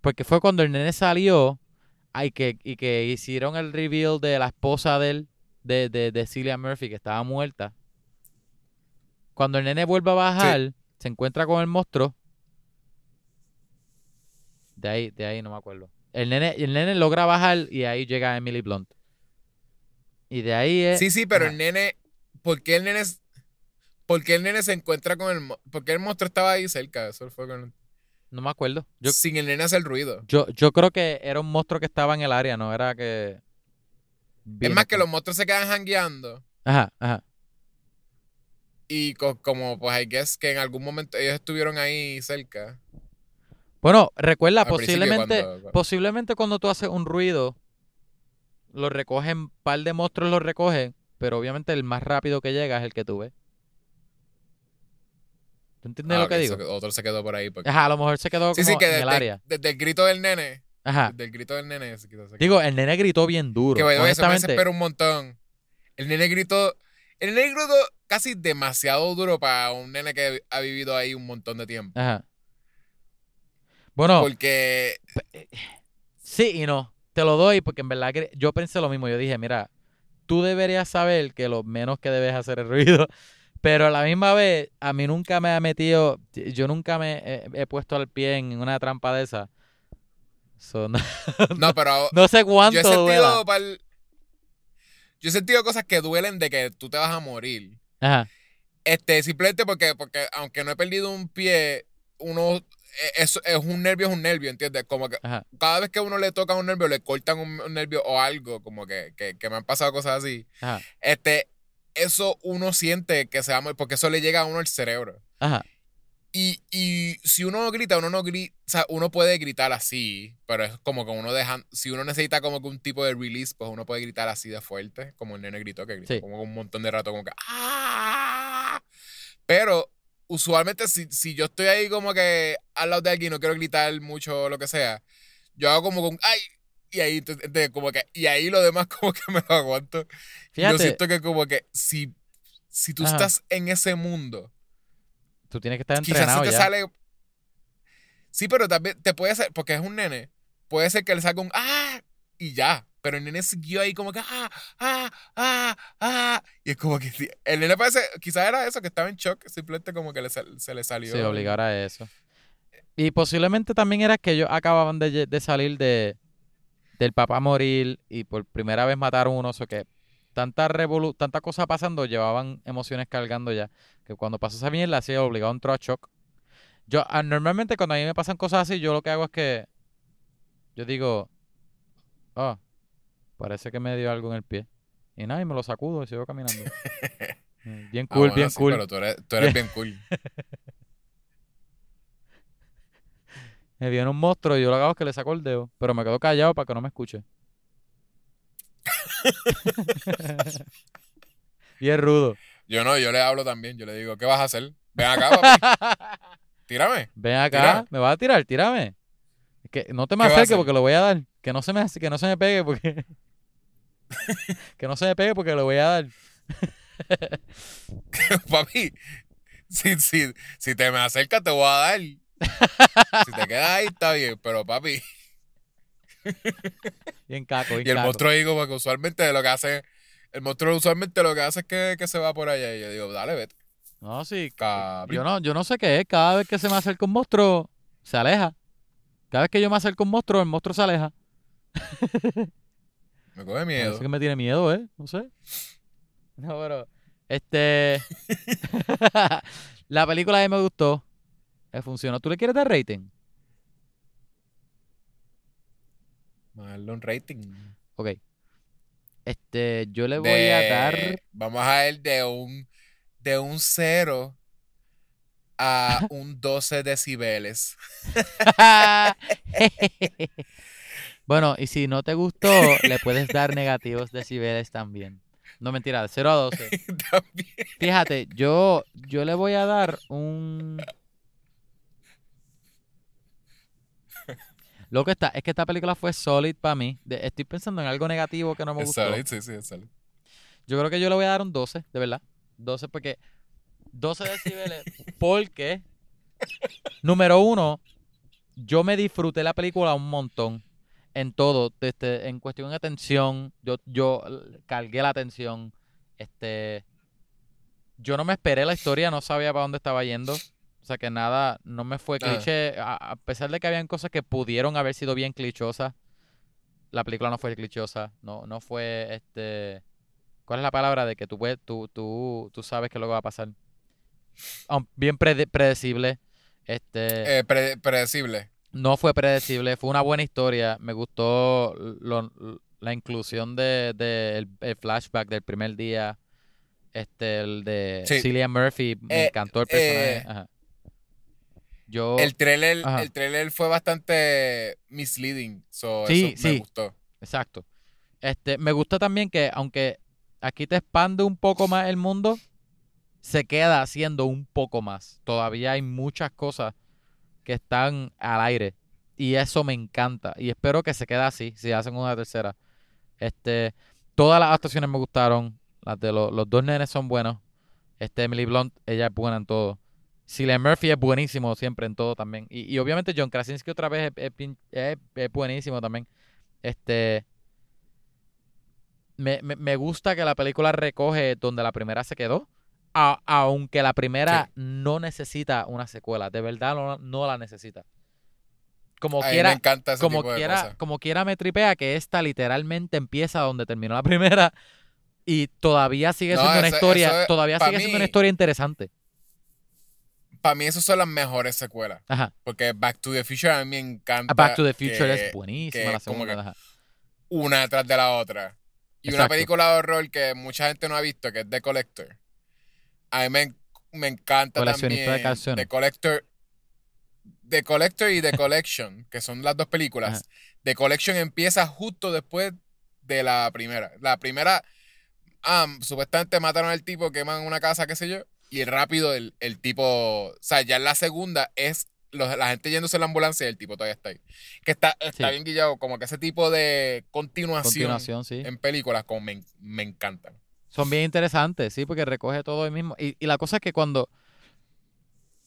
Porque fue cuando el nene salió ay, que, y que hicieron el reveal de la esposa de él, de, de, de Cillian Murphy, que estaba muerta. Cuando el nene vuelve a bajar, se encuentra con el monstruo. De ahí, de ahí no me acuerdo. El nene, el nene logra bajar y ahí llega Emily Blunt. Y de ahí es. Sí, sí, pero ajá. el nene... ¿Por qué el nene... ¿Por qué el nene se encuentra con el... ¿Por qué el monstruo estaba ahí cerca? Eso fue con... No me acuerdo. Yo, Sin el nene hacer ruido. yo, yo creo que era un monstruo que estaba en el área, no era que. Es más que los monstruos se quedan jangueando. Ajá, ajá. Y co- como, pues, I guess que en algún momento ellos estuvieron ahí cerca. Bueno, recuerda, Al posiblemente, cuando- posiblemente cuando tú haces un ruido, lo recogen, un par de monstruos lo recogen, pero obviamente el más rápido que llega es el que tú ves. ¿Tú entiendes Ah, lo que digo? otro se quedó por ahí. porque- Ajá, a lo mejor se quedó Sí, como sí, que en el área. desde el grito del nene. Ajá. Desde el grito del nene se se. Digo, el nene gritó bien duro. que way, eso me un montón. El nene gritó. El nene gritó casi demasiado duro para un nene que ha vivido ahí un montón de tiempo. Ajá. Bueno, Porque. sí y no. Te lo doy porque en verdad que yo pensé lo mismo. Yo dije, mira, tú deberías saber que lo menos que debes hacer es ruido. Pero a la misma vez, a mí nunca me ha metido, yo nunca me he, he puesto el pie en una trampa de esa. So, no, No, pero. no sé yo he cuánto sentido. pa'l- Yo he sentido cosas que duelen de que tú te vas a morir. Ajá. Este, simplemente porque, porque aunque no he perdido un pie, uno es, es un nervio, es un nervio, ¿entiendes? Como que Ajá. cada vez que a uno le toca un nervio, le cortan un, un nervio o algo, como que, que, que me han pasado cosas así. Ajá. Este, eso uno siente que se va a morir, porque eso le llega a uno al cerebro. Ajá. Y, y si uno no grita, uno no grita, o sea, uno puede gritar así, pero es como que uno deja, si uno necesita como que un tipo de release, pues uno puede gritar así de fuerte, como el nene gritó, que gritó Sí. como un montón de rato, como que ¡ah! Pero usualmente si, si yo estoy ahí como que al lado de alguien y no quiero gritar mucho o lo que sea, yo hago como con ¡ay! Y ahí, entonces, como que, y ahí lo demás como que me lo aguanto. Y yo Fíjate, siento que como que si, si tú Ajá. estás en ese mundo, tú tienes que estar quizás entrenado se te ya. sale. Sí, pero también te puede ser, porque es un nene, puede ser que le salga un ¡ah! y ya. Pero el nene siguió ahí como que ¡ah! ¡ah! ¡ah! ¡ah! Y es como que el nene parece, quizás era eso, que estaba en shock, simplemente como que le se le salió. Sí, obligar a eso. Y posiblemente también era que ellos acababan de, de salir de del papá morir y por primera vez mataron uno, o que tanta revolu tanta cosa pasando, llevaban emociones cargando ya, que cuando pasó esa mierda, así obligado a shock. Yo, normalmente cuando a mí me pasan cosas así, yo lo que hago es que yo digo, ah, parece que me dio algo en el pie. Y nada, y me lo sacudo y sigo caminando. Mm, Bien Ah, cool, bueno, bien sí, cool. Pero tú eres, tú eres bien cool. Me viene un monstruo y yo lo hago es que le saco el dedo, pero me quedo callado para que no me escuche. y es rudo. Yo no, yo le hablo también. Yo le digo, ¿qué vas a hacer? Ven acá, papi. Tírame. Ven acá, me vas a tirar, tírame. Que no te me ¿Qué vas a acerques porque lo voy a dar. Que no se me que no se me pegue porque que no se me pegue porque lo voy a dar. papi, si, si, si te me acercas, te voy a dar. Si te quedas ahí, está bien. Pero, papi, Bien caco, bien y el caco. monstruo digo, porque usualmente lo que hace, el monstruo usualmente lo que hace es que, que se va por allá. Y yo digo, dale, vete. No, sí. Yo no, yo no sé qué es. Cada vez que se me acerca un monstruo, se aleja. Cada vez que yo me acerco un monstruo, el monstruo se aleja. Me coge Parece miedo. que me tiene miedo, ¿eh? No sé. No, pero. Este. la película a mí me gustó. Me funcionó. ¿Tú le quieres dar rating? Darle un rating. Ok. Este, yo le voy a dar. Vamos a ir de un, de un 0 a un 12 decibeles. Bueno, y si no te gustó, le puedes dar negativos decibeles también. No mentira, de 0 a 12. También. Fíjate, yo, yo le voy a dar un. Lo que está, es que esta película fue solid para mí. De- estoy pensando en algo negativo que no me Es gustó. solid, sí, sí, es solid. Yo creo que yo le voy a dar un 12, de verdad. 12 porque 12 decibeles porque número uno, yo me disfruté la película un montón en todo, desde, en cuestión de atención, yo, yo cargué la atención, este, yo no me esperé la historia, no sabía para dónde estaba yendo, o sea que nada, no me fue cliché, a, a pesar de que habían cosas que pudieron haber sido bien clichosas, la película no fue clichosa, no, no fue, este, ¿cuál es la palabra de que tú puedes, tú, tú, tú sabes qué es lo que va a pasar? Bien prede- predecible, este, Eh, pre- predecible. No fue predecible, fue una buena historia. Me gustó lo- la inclusión de, de el, el flashback del primer día. Este, el de Sí. Cillian Murphy, me Eh, encantó el personaje. eh, Ajá. Yo, El trailer, Ajá. el trailer fue bastante misleading. So Sí, eso me sí. gustó. exacto. Este, me gusta también que, aunque aquí te expande un poco más el mundo, se queda haciendo un poco más. Todavía hay muchas cosas están al aire. Y eso me encanta. Y espero que se quede así, si hacen una tercera. Este, todas las actuaciones me gustaron. Las de los, dos nenes son buenos. Este, Emily Blunt, ella es buena en todo. Cillian Murphy es buenísimo siempre en todo también. Y, y obviamente John Krasinski otra vez es- es buenísimo también. Este, me, me- me gusta que la película recoge donde la primera se quedó. A- aunque la primera Sí. no necesita una secuela. De verdad no, no la necesita. Como A mí quiera, me encanta ese como tipo de quiera, como quiera me tripea que esta literalmente empieza donde terminó la primera y todavía sigue No, siendo una historia, es- todavía sigue siendo una historia interesante. Para mí, esas son las mejores secuelas. Ajá. Porque Back to the Future a mí me encanta. A Back to the Future que es buenísima la como segunda. que-. Una detrás de la otra. Y una película de horror que mucha gente no ha visto, que es The Collector. A mí me, me encanta Coleccionista de también. canciones. The Collector. The Collector y The Collection, que son las dos películas. Ajá. The Collection empieza justo después de la primera. La primera, supuestamente mataron al tipo, queman una casa, qué sé yo. Y rápido el, el tipo, o sea, ya en la segunda es los- la gente yéndose en la ambulancia y el tipo todavía está ahí. Que está, está Sí. bien guillado, como que ese tipo de continuación, Continuación, sí. en películas como me, me encantan. Son bien interesantes, sí, porque recoge todo ahí mismo. Y, y la cosa es que cuando.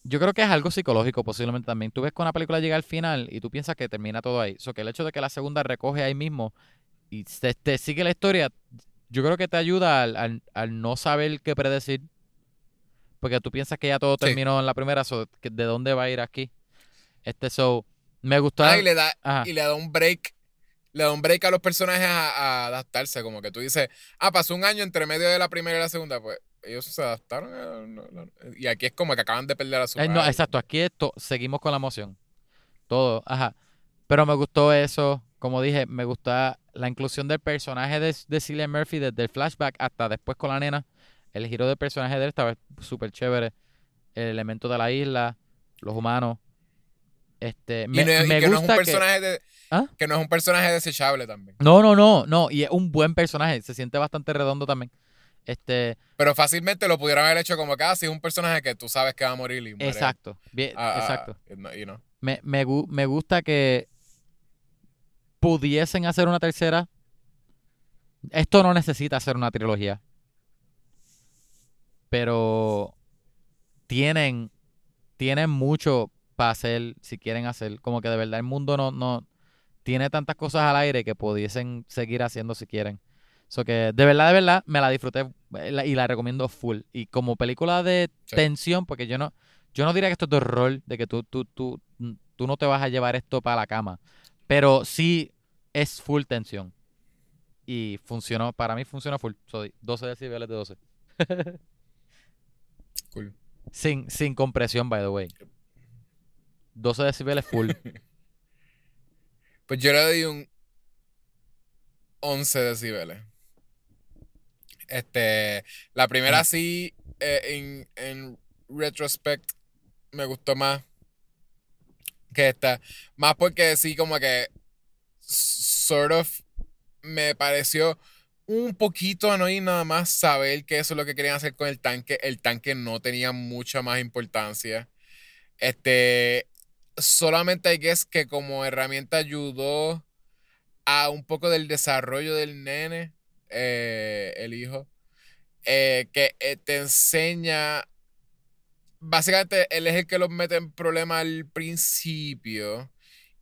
Yo creo que es algo psicológico posiblemente también. Tú ves que una película llega al final y tú piensas que termina todo ahí. So que el hecho de que la segunda recoge ahí mismo y te, te sigue la historia, yo creo que te ayuda al, al- al no saber qué predecir. Porque tú piensas que ya todo Sí. terminó en la primera, so, que ¿de dónde va a ir aquí? Este, so, me gustó. Ah, y le da, Ajá. y le da un break. Le da un break a los personajes a, a adaptarse. Como que tú dices, ah, pasó un año entre medio de la primera y la segunda. Pues ellos se adaptaron. a- no, no. Y aquí es como que acaban de perder a su Eh, no, exacto, aquí esto, seguimos con la emoción. Todo, ajá. Pero me gustó eso, como dije, me gusta la inclusión del personaje de, de Cillian Murphy desde el flashback hasta después con la nena. El giro del personaje de él estaba súper chévere. El elemento de la isla, los humanos. Este, Y, me, no, y me que no es un que... personaje de- ¿Ah? que no es un personaje desechable también. No, no, no, no. Y es un buen personaje. Se siente bastante redondo también. Este, Pero fácilmente lo pudieron haber hecho como que ah, si es un personaje que tú sabes que va a morir y muere. exacto. Bien, Ah, exacto. ah, no, y no. Me, me, me gusta que pudiesen hacer una tercera. Esto no necesita ser una trilogía. Pero tienen, tienen mucho para hacer, si quieren hacer. Como que de verdad el mundo no, no tiene tantas cosas al aire que pudiesen seguir haciendo si quieren. So que de verdad, de verdad, me la disfruté eh, y la recomiendo full. Y como película de Sí. tensión, porque yo no, yo no diría que esto es de horror, de que tú, tú, tú, tú no te vas a llevar esto para la cama. Pero sí es full tensión. Y funcionó, para mí funcionó full. Soy 12 decibeles de 12. Cool. Sin, sin compresión, by the way. 12 decibeles full. Pues yo le doy un 11 decibeles. Este, la primera Ajá. sí, eh, en, en retrospect, me gustó más que esta. Más porque sí, como que sort of me pareció un poquito annoying nada más saber que eso es lo que querían hacer con el tanque. El tanque no tenía mucha más importancia. Este, solamente hay que es que como herramienta ayudó a un poco del desarrollo del nene, eh, el hijo, eh, que eh, te enseña, básicamente él es el que los mete en problemas al principio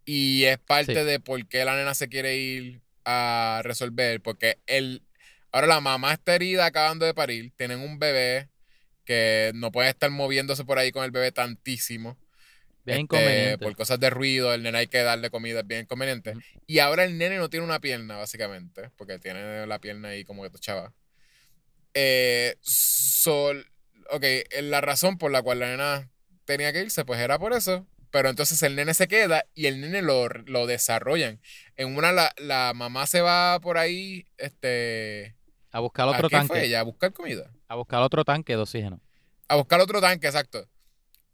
y es parte Sí. de por qué la nena se quiere ir a resolver, porque él, ahora la mamá está herida acabando de parir, tienen un bebé que no puede estar moviéndose por ahí con el bebé tantísimo. Bien Este, inconveniente. por cosas de ruido, el nene hay que darle comida, es bien inconveniente. Ujú. Y ahora el nene no tiene una pierna, básicamente, porque tiene la pierna ahí como que tochaba. Eh, sol, ok, eh, la razón por la cual la nena tenía que irse, pues era por eso. Pero entonces el nene se queda y el nene lo, lo desarrollan. En una, la, la mamá se va por ahí, este. A buscar ¿A otro qué fue tanque. ella? A buscar comida. A buscar otro tanque de oxígeno. A buscar otro tanque, exacto.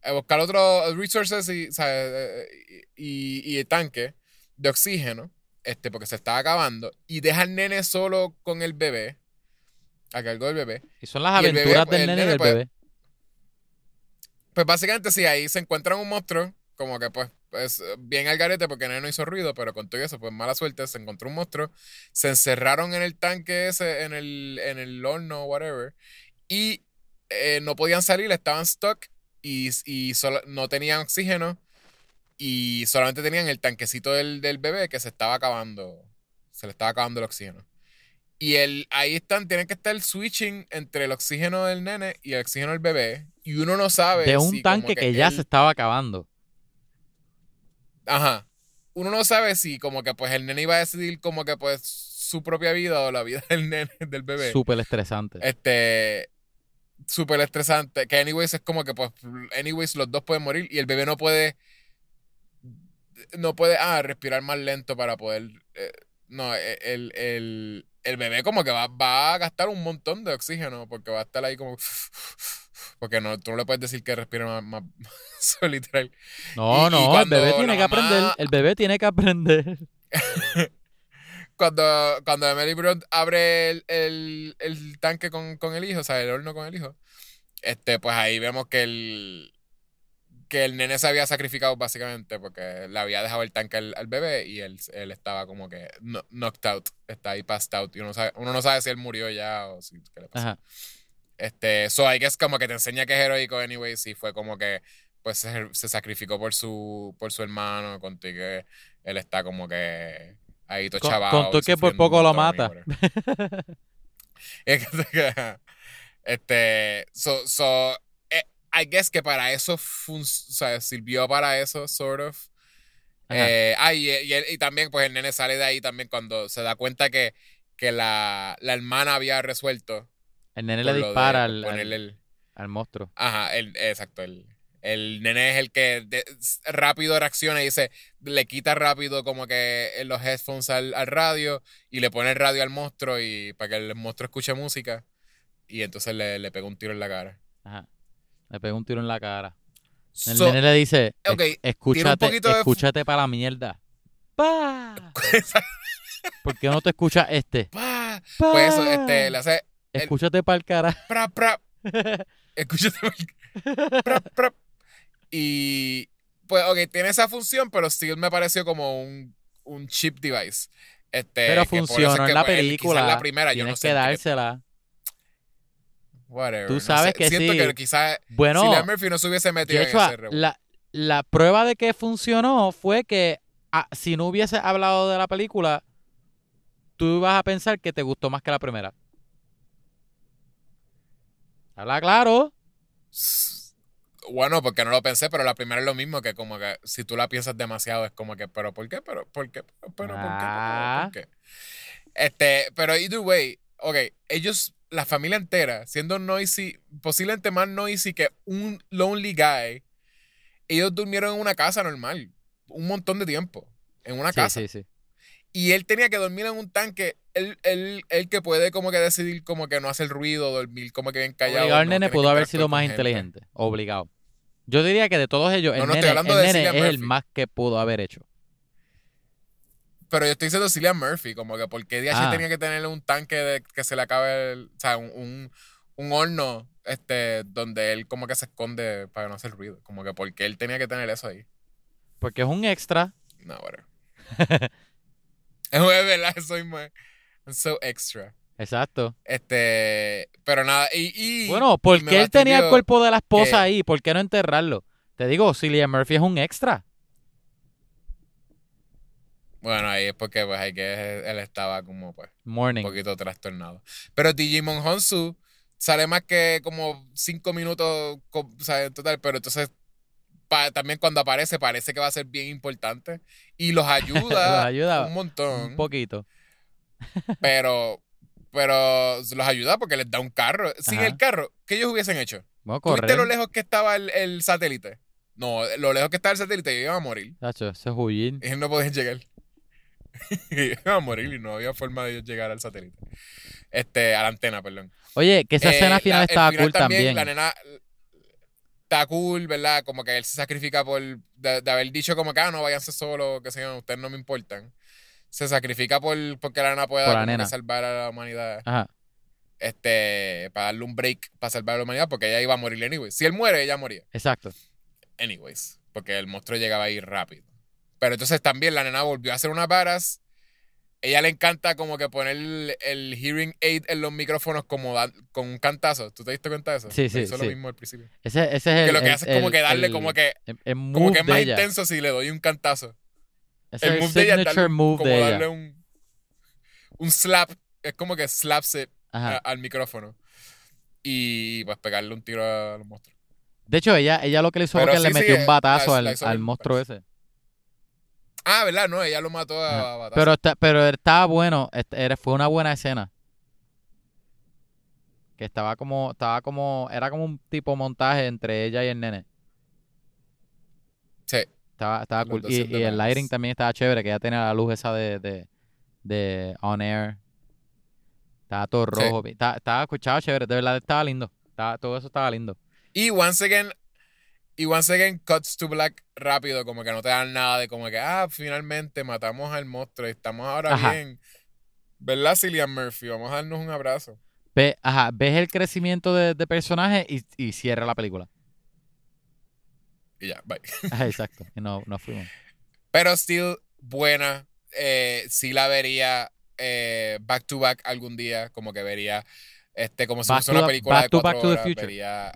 A buscar otros resources y, ¿sabes? y, y el tanque de oxígeno, este, porque se estaba acabando, y deja al nene solo con el bebé, a cargo del bebé. Y son las Y bebé, aventuras pues, del el nene y del pues, bebé. Pues básicamente sí, ahí se encuentran un monstruo, como que pues, pues bien al garete porque el nene no hizo ruido, pero con todo eso, pues mala suerte, se encontró un monstruo, se encerraron en el tanque ese, en el, en el horno, whatever, y eh, no podían salir, estaban stuck y, y solo- no tenían oxígeno y solamente tenían el tanquecito del, del bebé que se estaba acabando, se le estaba acabando el oxígeno. Y el, ahí están, tienen que estar switching entre el oxígeno del nene y el oxígeno del bebé. Y uno no sabe. De un si tanque que, ya él- se estaba acabando. Ajá. Uno no sabe si como que pues el nene iba a decidir como que pues su propia vida o la vida del nene, del bebé. Súper estresante. Este, súper estresante. Que anyways es como que pues, anyways los dos pueden morir y el bebé no puede, no puede, ah, respirar más lento para poder, eh, no, e- el, el, el bebé como que va, va a gastar un montón de oxígeno porque va a estar ahí como, porque no, tú no le puedes decir que respire más, más literal. No, y- y no, el bebé tiene que aprender. El bebé tiene que aprender. Cuando, cuando Emily Blunt abre el, el, el tanque con, con el hijo, o sea, el horno con el hijo, este, pues ahí vemos que el, que el nene se había sacrificado básicamente porque le había dejado el tanque al, al bebé y él, él estaba como que no- knocked out, está ahí passed out y uno, sabe- uno no sabe si él murió ya o si qué le pasó. Ajá. Este, so I guess como que te enseña que es heroico anyway, si fue como que pues se, se sacrificó por su por su hermano, contigo él está como que ahí todo Con- chavado. contó y que por poco lo mata. este, so, so, eh, I guess que para eso fun- o sea, sirvió para eso, sort of. Eh, ah, y, y él- y también, pues el nene sale de ahí también cuando se da cuenta que, que la, la hermana había resuelto. El nene le de dispara al, al, el- al monstruo. Ajá, el, exacto. El, el nene es el que de- rápido reacciona y dice, le quita rápido como que los headphones al, al radio y le pone el radio al monstruo y para que el monstruo escuche música y entonces le, le pega un tiro en la cara. Ajá. Le pega un tiro en la cara. El So- nene le dice, "Es- ok, escúchate, de- escúchate para la mierda. Pa. ¿Por qué no te escucha este? pa, Pa. pues eso, este, le hace Escúchate para el cara. pra, pra, escúchate, pra, pra. Y pues ok, tiene esa función, pero sí me pareció como un, un cheap device. Este, Pero es funcionó que, en la pues, el- película. La primera, yo no sé. que dársela. Whatever. Tú no sabes sé. que Siento sí. que quizás Bueno, Cillian Murphy no se hubiese metido en ese la, la prueba de que funcionó fue que ah, si no hubiese hablado de la película, tú ibas a pensar que te gustó más que la primera. Habla claro. Bueno, porque no lo pensé, pero la primera es lo mismo que como que si tú la piensas demasiado es como que, pero ¿por qué? Pero, ¿por qué? Pero, pero, ¿por qué? Ah. ¿por qué? Este, pero either way, ok, ellos, la familia entera, siendo noisy, posiblemente más noisy que un lonely guy, ellos durmieron en una casa normal, un montón de tiempo, en una Sí, casa. sí, sí. Y él tenía que dormir en un tanque, él, él, él que puede como que decidir como que no hacer ruido, dormir como que bien callado. Obligado el no nene tener pudo haber sido más gente. inteligente. Obligado. Yo diría que de todos ellos, el No, nene, el nene el más que pudo haber hecho. Pero yo estoy diciendo Cillian Murphy, como que porque DH Ah. tenía que tener un tanque de que se le acabe, el, o sea, un, un, un horno este, donde él como que se esconde para no hacer ruido. Como que porque él tenía que tener eso ahí. Porque es un extra. No, whatever. es verdad, soy más. I'm so extra. Exacto. Este, pero nada, y. y Bueno, ¿por qué él tenía el cuerpo de la esposa que- ahí? ¿Por qué no enterrarlo? Te digo, Cillian Murphy es un extra. Bueno, ahí es porque pues ahí que él estaba como pues Morning. un poquito trastornado. Pero Digimon Honsu sale más que como cinco minutos, o sea, en total, pero entonces pa- también cuando aparece parece que va a ser bien importante y los ayuda, Los ayuda un montón, Un poquito. pero pero los ayuda porque les da un carro. Sin Ajá. el carro, ¿qué ellos hubiesen hecho? Vamos a ¿Tú viste lo lejos que estaba el, el satélite? No, lo lejos que estaba el satélite, ellos iban a morir. Tacho, ese es huir. Ellos no podían llegar. ellos iban a morir y no había forma de ellos llegar al satélite. Este, a la antena, perdón. Oye, que esa Eh, escena la- final el estaba final cool también. La nena está cool, ¿verdad? Como que él se sacrifica por de, de haber dicho como que, ah, no, váyanse solo, que sean, ustedes no me importan. Se sacrifica por porque la nena pueda la salvar a la humanidad. Ajá. Este, para darle un break para salvar a la humanidad, porque ella iba a morir anyway. Si él muere, ella moría. Exacto. Anyways, porque el monstruo llegaba ahí rápido. Pero entonces también la nena volvió a hacer unas varas. Ella le encanta como que poner el, el hearing aid en los micrófonos como da- con un cantazo. ¿Tú te diste cuenta de eso? Sí, sí, hizo sí. lo mismo al principio. Ese, ese es el. que lo que el- hace es como el- que darle el- como que El, el como que es más ella. intenso si le doy un cantazo. Es el el move de ella signature darle, move como de darle ella. un un slap, es como que slaps it a- al micrófono y pues pegarle un tiro a los monstruos. De hecho, ella, ella lo que le hizo fue que le sí, metió un eh, batazo la- al, la al monstruo parece. ese. Ah, ¿verdad? No, ella lo mató a, Ajá. batazo. Pero, está, pero estaba bueno, fue una buena escena. Que estaba como, estaba como, era como un tipo montaje entre ella y el nene. Sí. Estaba, estaba cool. Y, el lighting también estaba chévere, que ella tenía la luz esa de, de, de on air. Estaba todo Sí. rojo. Estaba, estaba escuchado chévere, de verdad estaba lindo. Estaba, todo eso estaba lindo. Y once again, y once again cuts to black rápido, como que no te dan nada de como que, ah, finalmente matamos al monstruo y estamos ahora Ajá. bien. ¿Verdad, Cillian Murphy? Vamos a darnos un abrazo. Ve, ajá, ves el crecimiento de, de personaje y, y cierra la película. Y ya, bye. Exacto. Y no, no fuimos. Pero still buena. Eh, sí la vería eh, back to back algún día, como que vería este como si fuese una película Back de to cuatro Back to the horas, Future. vería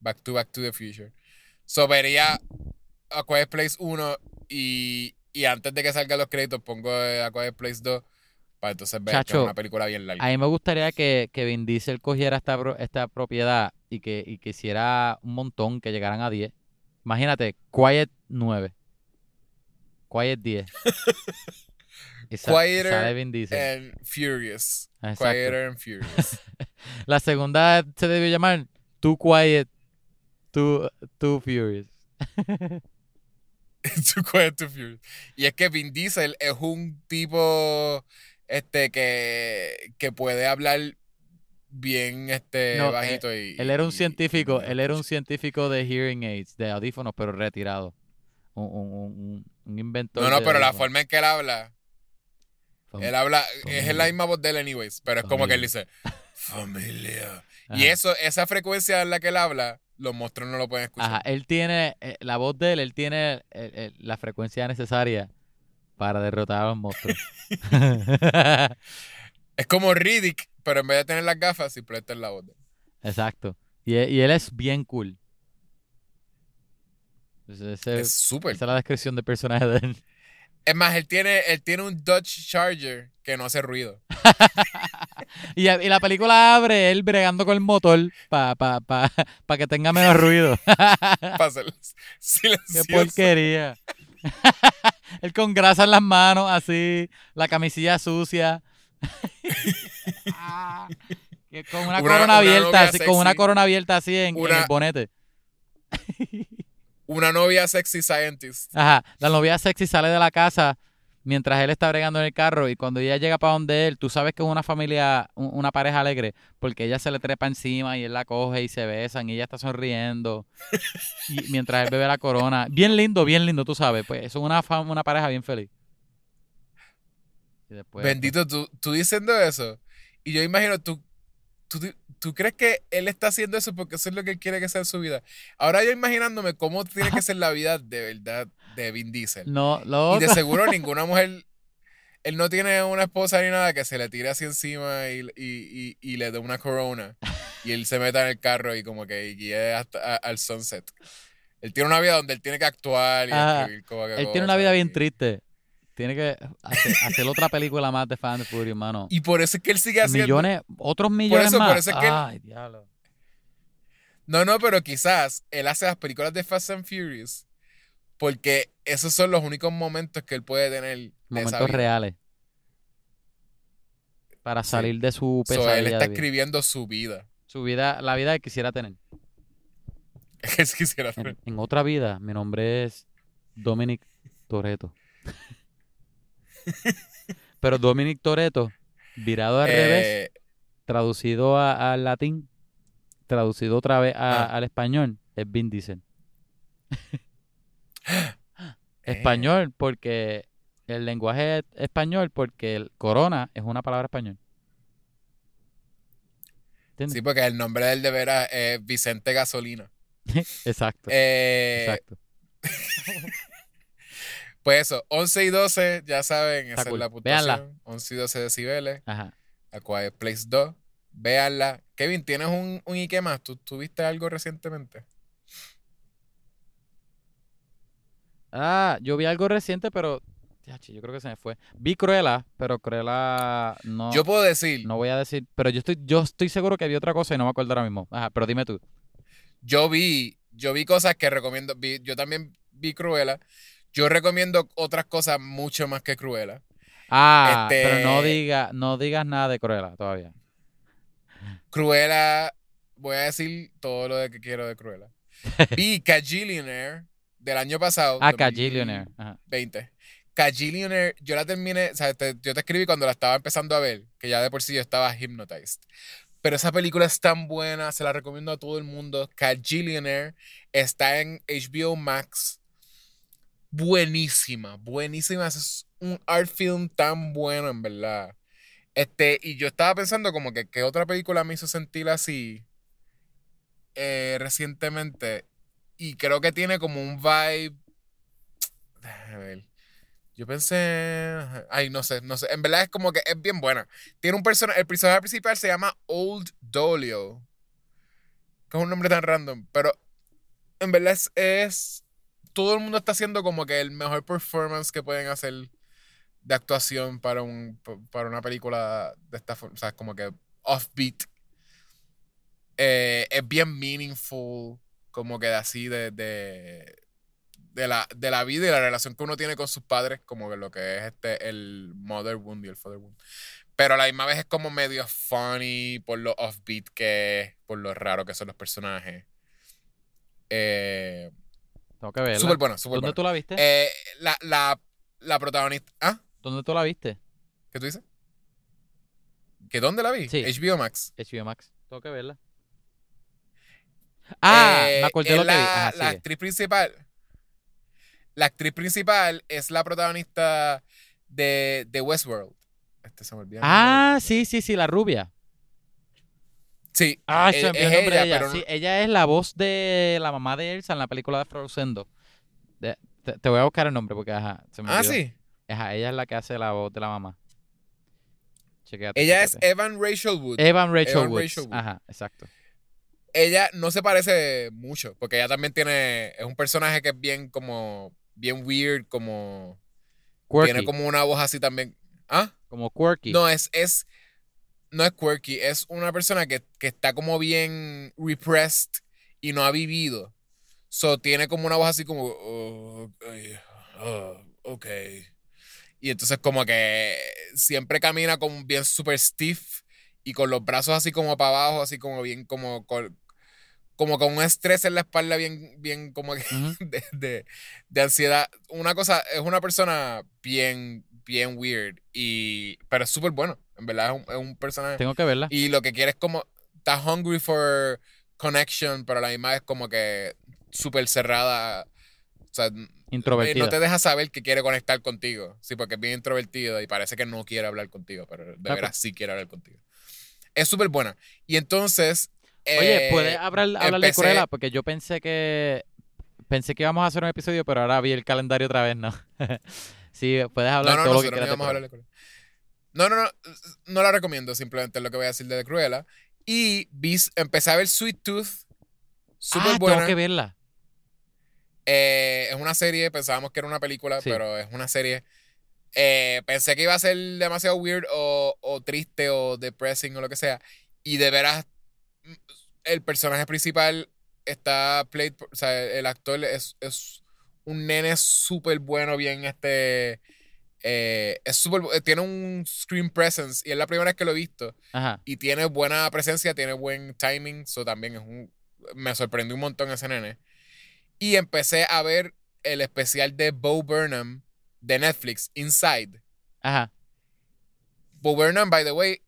Back to Back to the Future. So vería A Quiet Place 1 y, y antes de que salgan los créditos pongo eh, A Quiet Place 2 para entonces ver que Chacho, es una película bien larga. A mí me gustaría que, que Vin Diesel cogiera esta, esta propiedad y que, y que hiciera un montón, que llegaran a 10. Imagínate, Quiet 9. Quiet 10. Y sa- Quieter. And Furious. Exacto. Quieter and Furious. La segunda se debió llamar Too Quiet, Too, too Furious. Too Quiet, Too Furious. Y es que Vin Diesel es un tipo este que, que puede hablar bien este No, bajito y Él era un y- científico, y- él era un científico de hearing aids, de audífonos, pero retirado. Un, un, un- inventor. No, no, pero la forma en que él habla, Fam- él habla, es la misma voz de él anyways, pero es como que él dice, familia. Ajá. Y eso, esa frecuencia en la que él habla, los monstruos no lo pueden escuchar. Ajá, él tiene, eh, la voz de él, él tiene eh, eh, la frecuencia necesaria para derrotar a los monstruos. Es como Riddick, pero en vez de tener las gafas, simplemente es la voz de él. Exacto. Y, e- y él es bien cool. Ese- Es súper. esa es la descripción del personaje de él. Es más, él tiene, él tiene un Dodge Charger que no hace ruido. Y, y la película abre él bregando con el motor para pa, pa, pa que tenga menos ruido. Para ser Qué porquería. él con grasa en las manos, así, la camisilla sucia. Ah, que con una, Una- corona una abierta, así, con una corona abierta así en, el bonete. Una novia sexy scientist. Ajá, la novia sexy sale de la casa mientras él está bregando en el carro y cuando ella llega para donde él, tú sabes que es una familia, un- una pareja alegre, porque ella se le trepa encima y él la coge y se besan y ella está sonriendo y mientras él bebe la corona. Bien lindo, bien lindo, tú sabes, pues es una, una pareja bien feliz. Y después, Bendito, tú, tú diciendo eso. Y yo imagino, tú, tú, tú crees que él está haciendo eso porque eso es lo que él quiere que sea en su vida. Ahora yo imaginándome cómo tiene que ser la vida de verdad de Vin Diesel. No, lo Y de seguro ninguna mujer, él no tiene una esposa ni nada que se le tire así encima y, y, y, y le dé una corona. Y él se meta en el carro y como que guíe hasta a- al sunset. Él tiene una vida donde él tiene que actuar y Ajá. escribir como que él tiene una vida bien triste. Tiene que hacer, hacer otra película más de Fan de Fury, hermano. Y por eso es que él sigue haciendo. Millones, otros millones eso- por más. eso es que él- Ay, diablo. No, no, pero quizás él hace las películas de Fast and Furious porque esos son los únicos momentos que él puede tener Momentos reales. Para Sí. salir de su So, pesadilla él de está escribiendo su vida. Su vida, la vida que quisiera tener. que si quisiera En, hacer. en otra vida, mi nombre es Dominic Toreto. Pero Dominic Toreto, virado al revés, Eh, traducido al latín, traducido otra vez a- Ah. al español, es Vin Diesel. Español, porque el lenguaje es español, porque el corona es una palabra español. ¿Entiendes? sí, porque el nombre del de veras es Vicente Gasolina. Exacto. Eh, exacto. Pues eso, 11 y 12, ya saben, esa Está es cool. la puntuación. Véanla. 11 y 12 decibeles. Ajá. A Quiet Place 2. Véanla. Kevin, ¿tienes un, un Ike más? ¿Tú, tú viste algo recientemente? Ah, yo vi algo reciente, pero yo creo que se me fue. Vi Cruella, pero Cruella no, Yo puedo decir, no voy a decir, pero yo estoy, yo estoy seguro que vi otra cosa y no me acuerdo ahora mismo. Ajá, pero dime tú. yo vi, yo vi cosas que recomiendo. vi- yo también vi Cruella. Yo recomiendo otras cosas mucho más que Cruella. Ah, Este- pero no diga, no digas nada de Cruella todavía. Cruella, voy a decir todo lo que quiero de Cruella. Vi Cagillionaire del año pasado. Ah, 2020. Cagillionaire. Ajá. Cagillionaire, yo la terminé, o sea, te- yo te escribí cuando la estaba empezando a ver, que ya de por sí yo estaba hypnotized. Pero esa película es tan buena, se la recomiendo a todo el mundo. Cagillionaire está en HBO Max. Buenísima, buenísima. Es un art film tan bueno, en verdad. Este, y yo estaba pensando como que qué otra película me hizo sentir así eh, recientemente. Y creo que tiene como un vibe. Ver. Yo pensé. Ay, no sé, no sé. En verdad es como que es bien buena. Tiene un personaje. El personaje principal se llama Old Dolio. Que es un nombre tan random. Pero en verdad es- Todo el mundo está haciendo como que el mejor performance que pueden hacer de actuación para, un, para una película de esta forma. O sea, como que offbeat. Eh, es bien meaningful, como que así de, de, de, la, de la vida y la relación que uno tiene con sus padres, como que lo que es este, el mother wound y el father wound. Pero a la misma vez es como medio funny por lo offbeat que es, por lo raro que son los personajes. Eh, Tengo que verla. súper bueno, súper ¿Dónde bueno. tú la viste? Eh, la, la, la protagonista. ¿Ah? ¿Dónde tú la viste? ¿Qué tú dices? ¿Que dónde la vi? Sí. HBO Max. HBO Max. Tengo que verla. Ah, Eh, me acordé lo que vi. la, Ajá, la sigue. actriz principal. La actriz principal es la protagonista de, de Westworld. Este se me olvidó Ah, sí, sí, sí, la rubia. Sí. Ah, es- olvidó es de ella, ella. pero no- Sí, ella es la voz de la mamá de Elsa en la película de Frozen 2. De- te, te voy a buscar el nombre porque ajá, se me Ah, olvidó. sí. Ajá, ella es la que hace la voz de la mamá. Chequéate, Ella es. Evan Rachel Wood. Evan Rachel Evan Woods. Rachel Wood. Ajá, exacto. ella no se parece mucho, porque ella también tiene, es un personaje que es bien como, bien weird, como, Quirky. tiene como una voz así también. ¿Ah? Como quirky. No, es, es, no es quirky, es una persona que, que está como bien repressed y no ha vivido. So, tiene como una voz así como, "Oh, oh, ok. Y entonces como que siempre camina como bien super stiff y con los brazos así como para abajo, así como bien como con, como con un estrés en la espalda bien, bien como que de, de ansiedad. Una cosa, es una persona bien, bien weird, y, pero es súper bueno. En verdad es un, es un personaje. Tengo que verla. Y lo que quiere es como, está hungry for connection, pero la misma vez como que súper cerrada. O sea, Introvertida. no te deja saber que quiere conectar contigo. Sí, porque es bien introvertido y parece que no quiere hablar contigo, pero de Claro. veras sí quiere hablar contigo. Es súper buena. Y entonces. Oye, eh, ¿puedes hablar, hablar de empecé- Cruella? Porque yo pensé que pensé que íbamos a hacer un episodio, pero ahora vi el calendario otra vez, ¿no? sí, puedes No, hablar no, todo lo que nosotros no quieras de Cruella. No, no, no. No la recomiendo, simplemente es lo que voy a decir de Cruella. Y vi, empecé a ver Sweet Tooth. Súper ah, buena. tengo que verla. Eh, es una serie, pensábamos que era una película, Sí. pero es una serie. Eh, pensé que iba a ser demasiado weird o, o triste o depressing o lo que sea. Y de veras, el personaje principal está played, o sea, el actor es, es un nene súper bueno, bien este. Eh, es súper bu- tiene un screen presence y es la primera vez que lo he visto. Ajá. Y tiene buena presencia, tiene buen timing. Eso también es un. Me sorprendió un montón ese nene. Y empecé a ver el especial de Bo Burnham de Netflix, Inside. Ajá. Bo Burnham, by the way,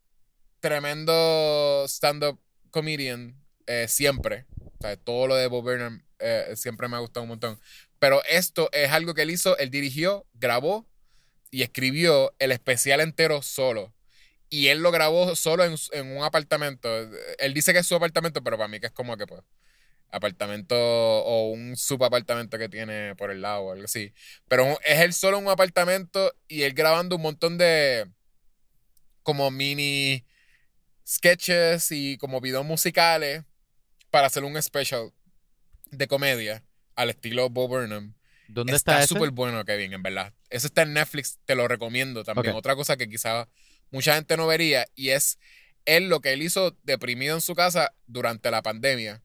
tremendo stand-up comedian, eh, siempre. O sea, todo lo de Bo Burnham eh, siempre me ha gustado un montón. Pero esto es algo que él hizo, él dirigió, grabó y escribió el especial entero solo. Y él lo grabó solo en, en un apartamento. Él dice que es su apartamento, pero para mí que es como que pues apartamento o un subapartamento que tiene por el lado o algo así. Pero es él solo en un apartamento y él grabando un montón de como mini sketches y como videos musicales para hacer un special de comedia al estilo Bo Burnham. ¿Dónde está, súper bueno, Kevin, en verdad. Eso está en Netflix, te lo recomiendo también. Otra cosa que quizá mucha gente no vería y es él lo que él hizo deprimido en su casa durante la pandemia.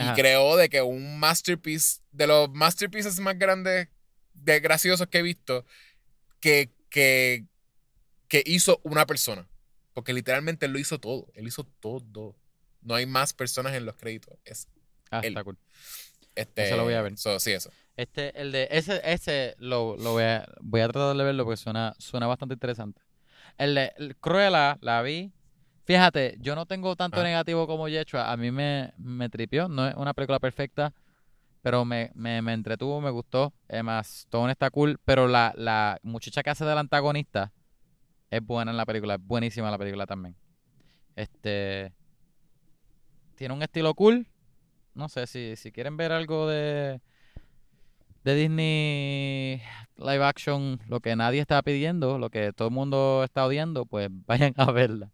Y creó de que un masterpiece, de los masterpieces más grandes, de graciosos que he visto, que, que, que hizo una persona. Porque literalmente él lo hizo todo. Él hizo todo. No hay más personas en los créditos. Es Ah, él. está cool. Este. Eso lo voy a ver. so, sí, eso. Este, el de ese, ese lo, lo voy a, voy a tratar de verlo porque suena, suena bastante interesante. El de el Cruella, la vi. Fíjate, yo no tengo tanto Ah. negativo como Yechua. A mí me, me tripió. No es una película perfecta, pero me, me, me entretuvo, me gustó. Emma Stone está cool, pero la, la muchacha que hace del antagonista es buena en la película. Es buenísima la película también. Este. Tiene un estilo cool. No sé, si, si quieren ver algo de de Disney live action, lo que nadie está pidiendo, lo que todo el mundo está odiando, pues vayan a verla.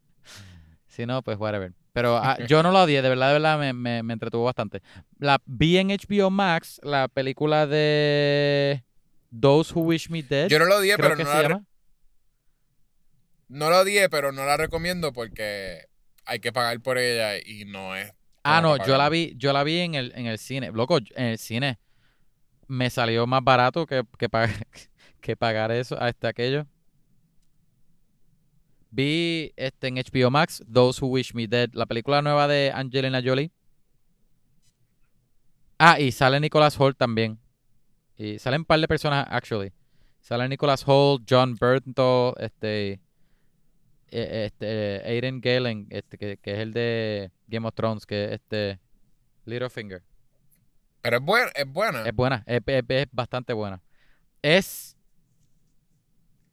Si no, pues whatever. Pero ah, yo no la odié, de verdad, de verdad me, me, me entretuvo bastante. La vi en HBO Max, la película de Those Who Wish Me Dead, Yo no lo odié, pero no la, re- llama. no la odié, pero no la recomiendo porque hay que pagar por ella y no es Ah, no, yo la vi, yo la vi en el, en el cine. Loco, en el cine me salió más barato que, que, pagar, que pagar eso, a este aquello. Vi este en HBO Max, Those Who Wish Me Dead, la película nueva de Angelina Jolie. Ah, y sale Nicholas Holt también. Y salen un par de personas, actually. Sale Nicholas Holt, John Bernthal, este, eh, este, Aiden Galen, este, que, que es el de Game of Thrones, que es este, Littlefinger. Pero es, buen, es buena. Es buena, es, es- es bastante buena. Es,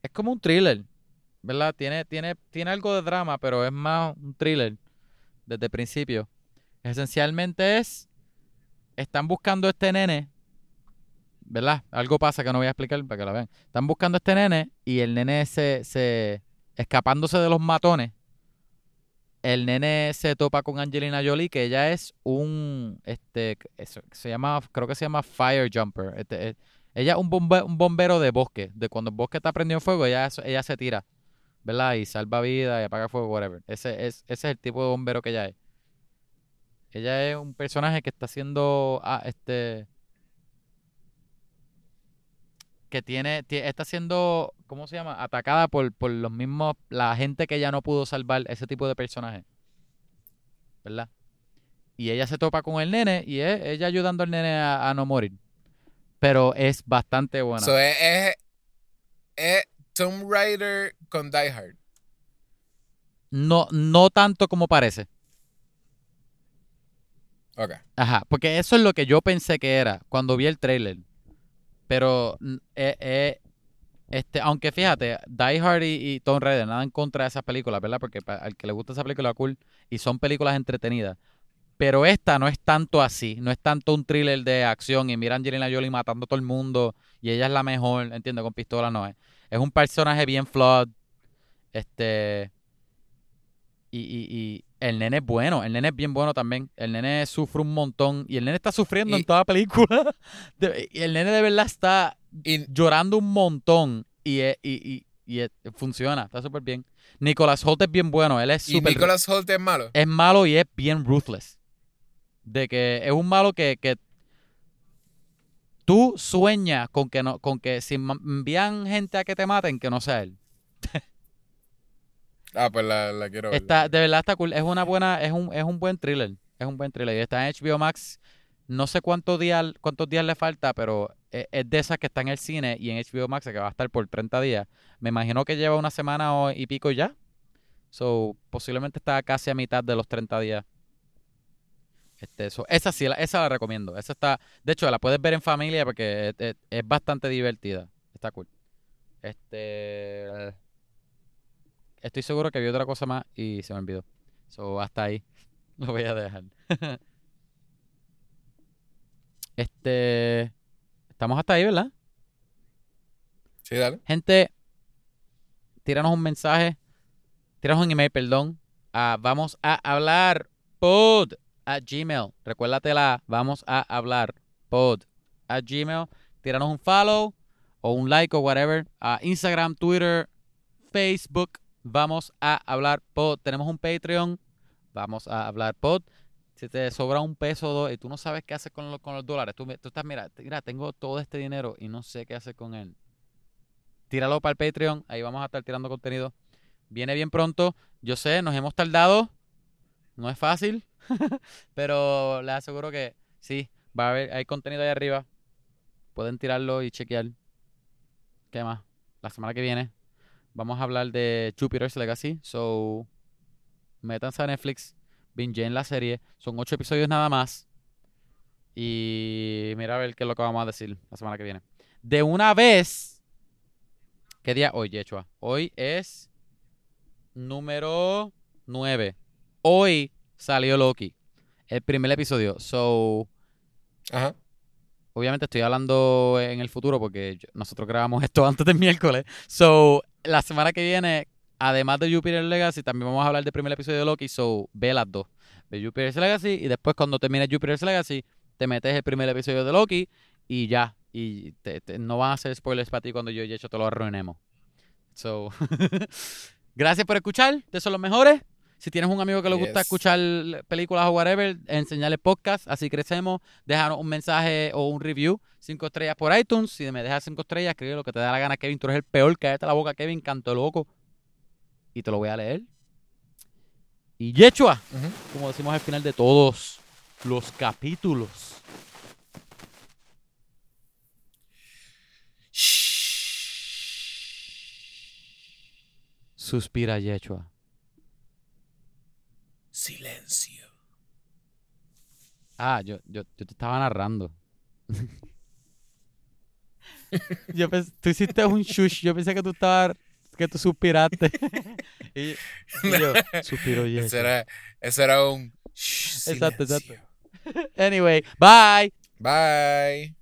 es como un thriller, ¿verdad? Tiene, tiene, tiene algo de drama, pero es más un thriller desde el principio. Esencialmente es, están buscando a este nene, ¿verdad? Algo pasa que no voy a explicar para que la vean. Están buscando a este nene y el nene se, se escapándose de los matones. El nene se topa con Angelina Jolie, que ella es un, este, se llama, creo que se llama Fire Jumper. Este, eh, ella es un, bombe- un bombero de bosque. De cuando el bosque está prendido en fuego, ella, ella se tira, ¿verdad? Y salva vida y apaga fuego, whatever. Ese es, ese es el tipo de bombero que ella es. Ella es un personaje que está siendo, ah, este, que tiene, tie- está siendo, ¿cómo se llama? Atacada por, por los mismos, la gente que ella no pudo salvar, ese tipo de personaje. ¿Verdad? Y ella se topa con el nene y es ella ayudando al nene a, a no morir. Pero es bastante buena. So, es, es, es Tomb Raider con Die Hard. No, no tanto como parece. Ok. Ajá, porque eso es lo que yo pensé que era cuando vi el trailer. Pero, eh, eh, este, aunque fíjate, Die Hard y, y Tomb Raider, nada en contra de esas películas, ¿verdad? Porque al que le gusta esa película, cool, y son películas entretenidas. Pero esta no es tanto así, no es tanto un thriller de acción y mira a Angelina Jolie matando a todo el mundo y ella es la mejor, entiendo, con pistola no es. Es un personaje bien flawed, este, y, y el nene es bueno, el nene es bien bueno también. El nene sufre un montón y el nene está sufriendo en Y- toda la película. Y el nene de verdad está Y, llorando un montón y, y, y, y funciona, está súper bien. Nicolas Holt es bien bueno, él es y súper... Nicholas Holt es malo. Es malo y es bien ruthless. De que es un malo que, que tú sueñas con que no, con que si envían gente a que te maten, que no sea él. Ah, pues la, quiero ver. Está, de verdad está cool. Es una buena, es un, es un buen thriller. Es un buen thriller. Y está en HBO Max. No sé cuántos días, cuántos días le falta, pero es, es de esas que está en el cine y en HBO Max que va a estar por 30 días. Me imagino que lleva una semana y pico ya. So, posiblemente está casi a mitad de los 30 días. Este, so, esa sí, esa la recomiendo. Esa está, de hecho, la puedes ver en familia porque es bastante divertida. Está cool. Este, estoy seguro que vi otra cosa más y se me olvidó. So, hasta ahí lo voy a dejar. Este, estamos hasta ahí, ¿verdad? Sí, dale. Gente, tíranos un mensaje, tíranos un email, perdón, a vamos a hablar pod a Gmail. Recuérdatela, vamos a hablar pod a Gmail. Tíranos un follow o un like o whatever a Instagram, Twitter, Facebook. Vamos a hablar pod. Tenemos un Patreon. Vamos a hablar pod. Si te sobra un peso o dos y tú no sabes qué hacer con, los- con los dólares, tú estás, mira, mira, tengo todo este dinero y no sé qué hacer con él tíralo para el Patreon. Ahí vamos a estar tirando contenido. Viene bien pronto. Yo sé, nos hemos tardado. No es fácil. pero les aseguro que sí, va a haber, hay contenido ahí arriba. Pueden tirarlo y chequear. ¿Qué más? La semana que viene vamos a hablar de Jupiter's Legacy. So, métanse a Netflix. Binge en la serie. Son ocho episodios nada más. Y mira a ver qué es lo que vamos a decir la semana que viene. De una vez. ¿Qué día hoy, Yechua? Hoy es número 9. Hoy salió Loki. El primer episodio. So, Ajá. obviamente estoy hablando en el futuro porque nosotros grabamos esto antes del miércoles. So, la semana que viene, además de Jupiter Legacy, también vamos a hablar del primer episodio de Loki. So, ve las dos. Ve Jupiter's Legacy y después cuando termine Jupiter's Legacy, te metes el primer episodio de Loki y ya. Y te- te- no van a hacer spoilers para ti cuando yo y Yecho te lo arruinemos. So, gracias por escuchar. Ustedes son los mejores. Si tienes un amigo que le gusta escuchar películas o whatever, enseñarle podcast, así crecemos. Déjanos un mensaje o un review, cinco estrellas por iTunes. Si me dejas cinco estrellas, escribe lo que te da la gana, Kevin. Tú eres el peor, cállate la boca, Kevin, canto loco. Y te lo voy a leer. Y Yechua, como decimos al final de todos los capítulos. Suspira Yechua. Silencio. Ah, yo, yo, yo te estaba narrando. yo pens- tú hiciste un shush. Yo pensé que tú estabas, que tú suspiraste. y, y yo, suspiro era, un. Exacto, exacto. silencio. Anyway, bye. Bye.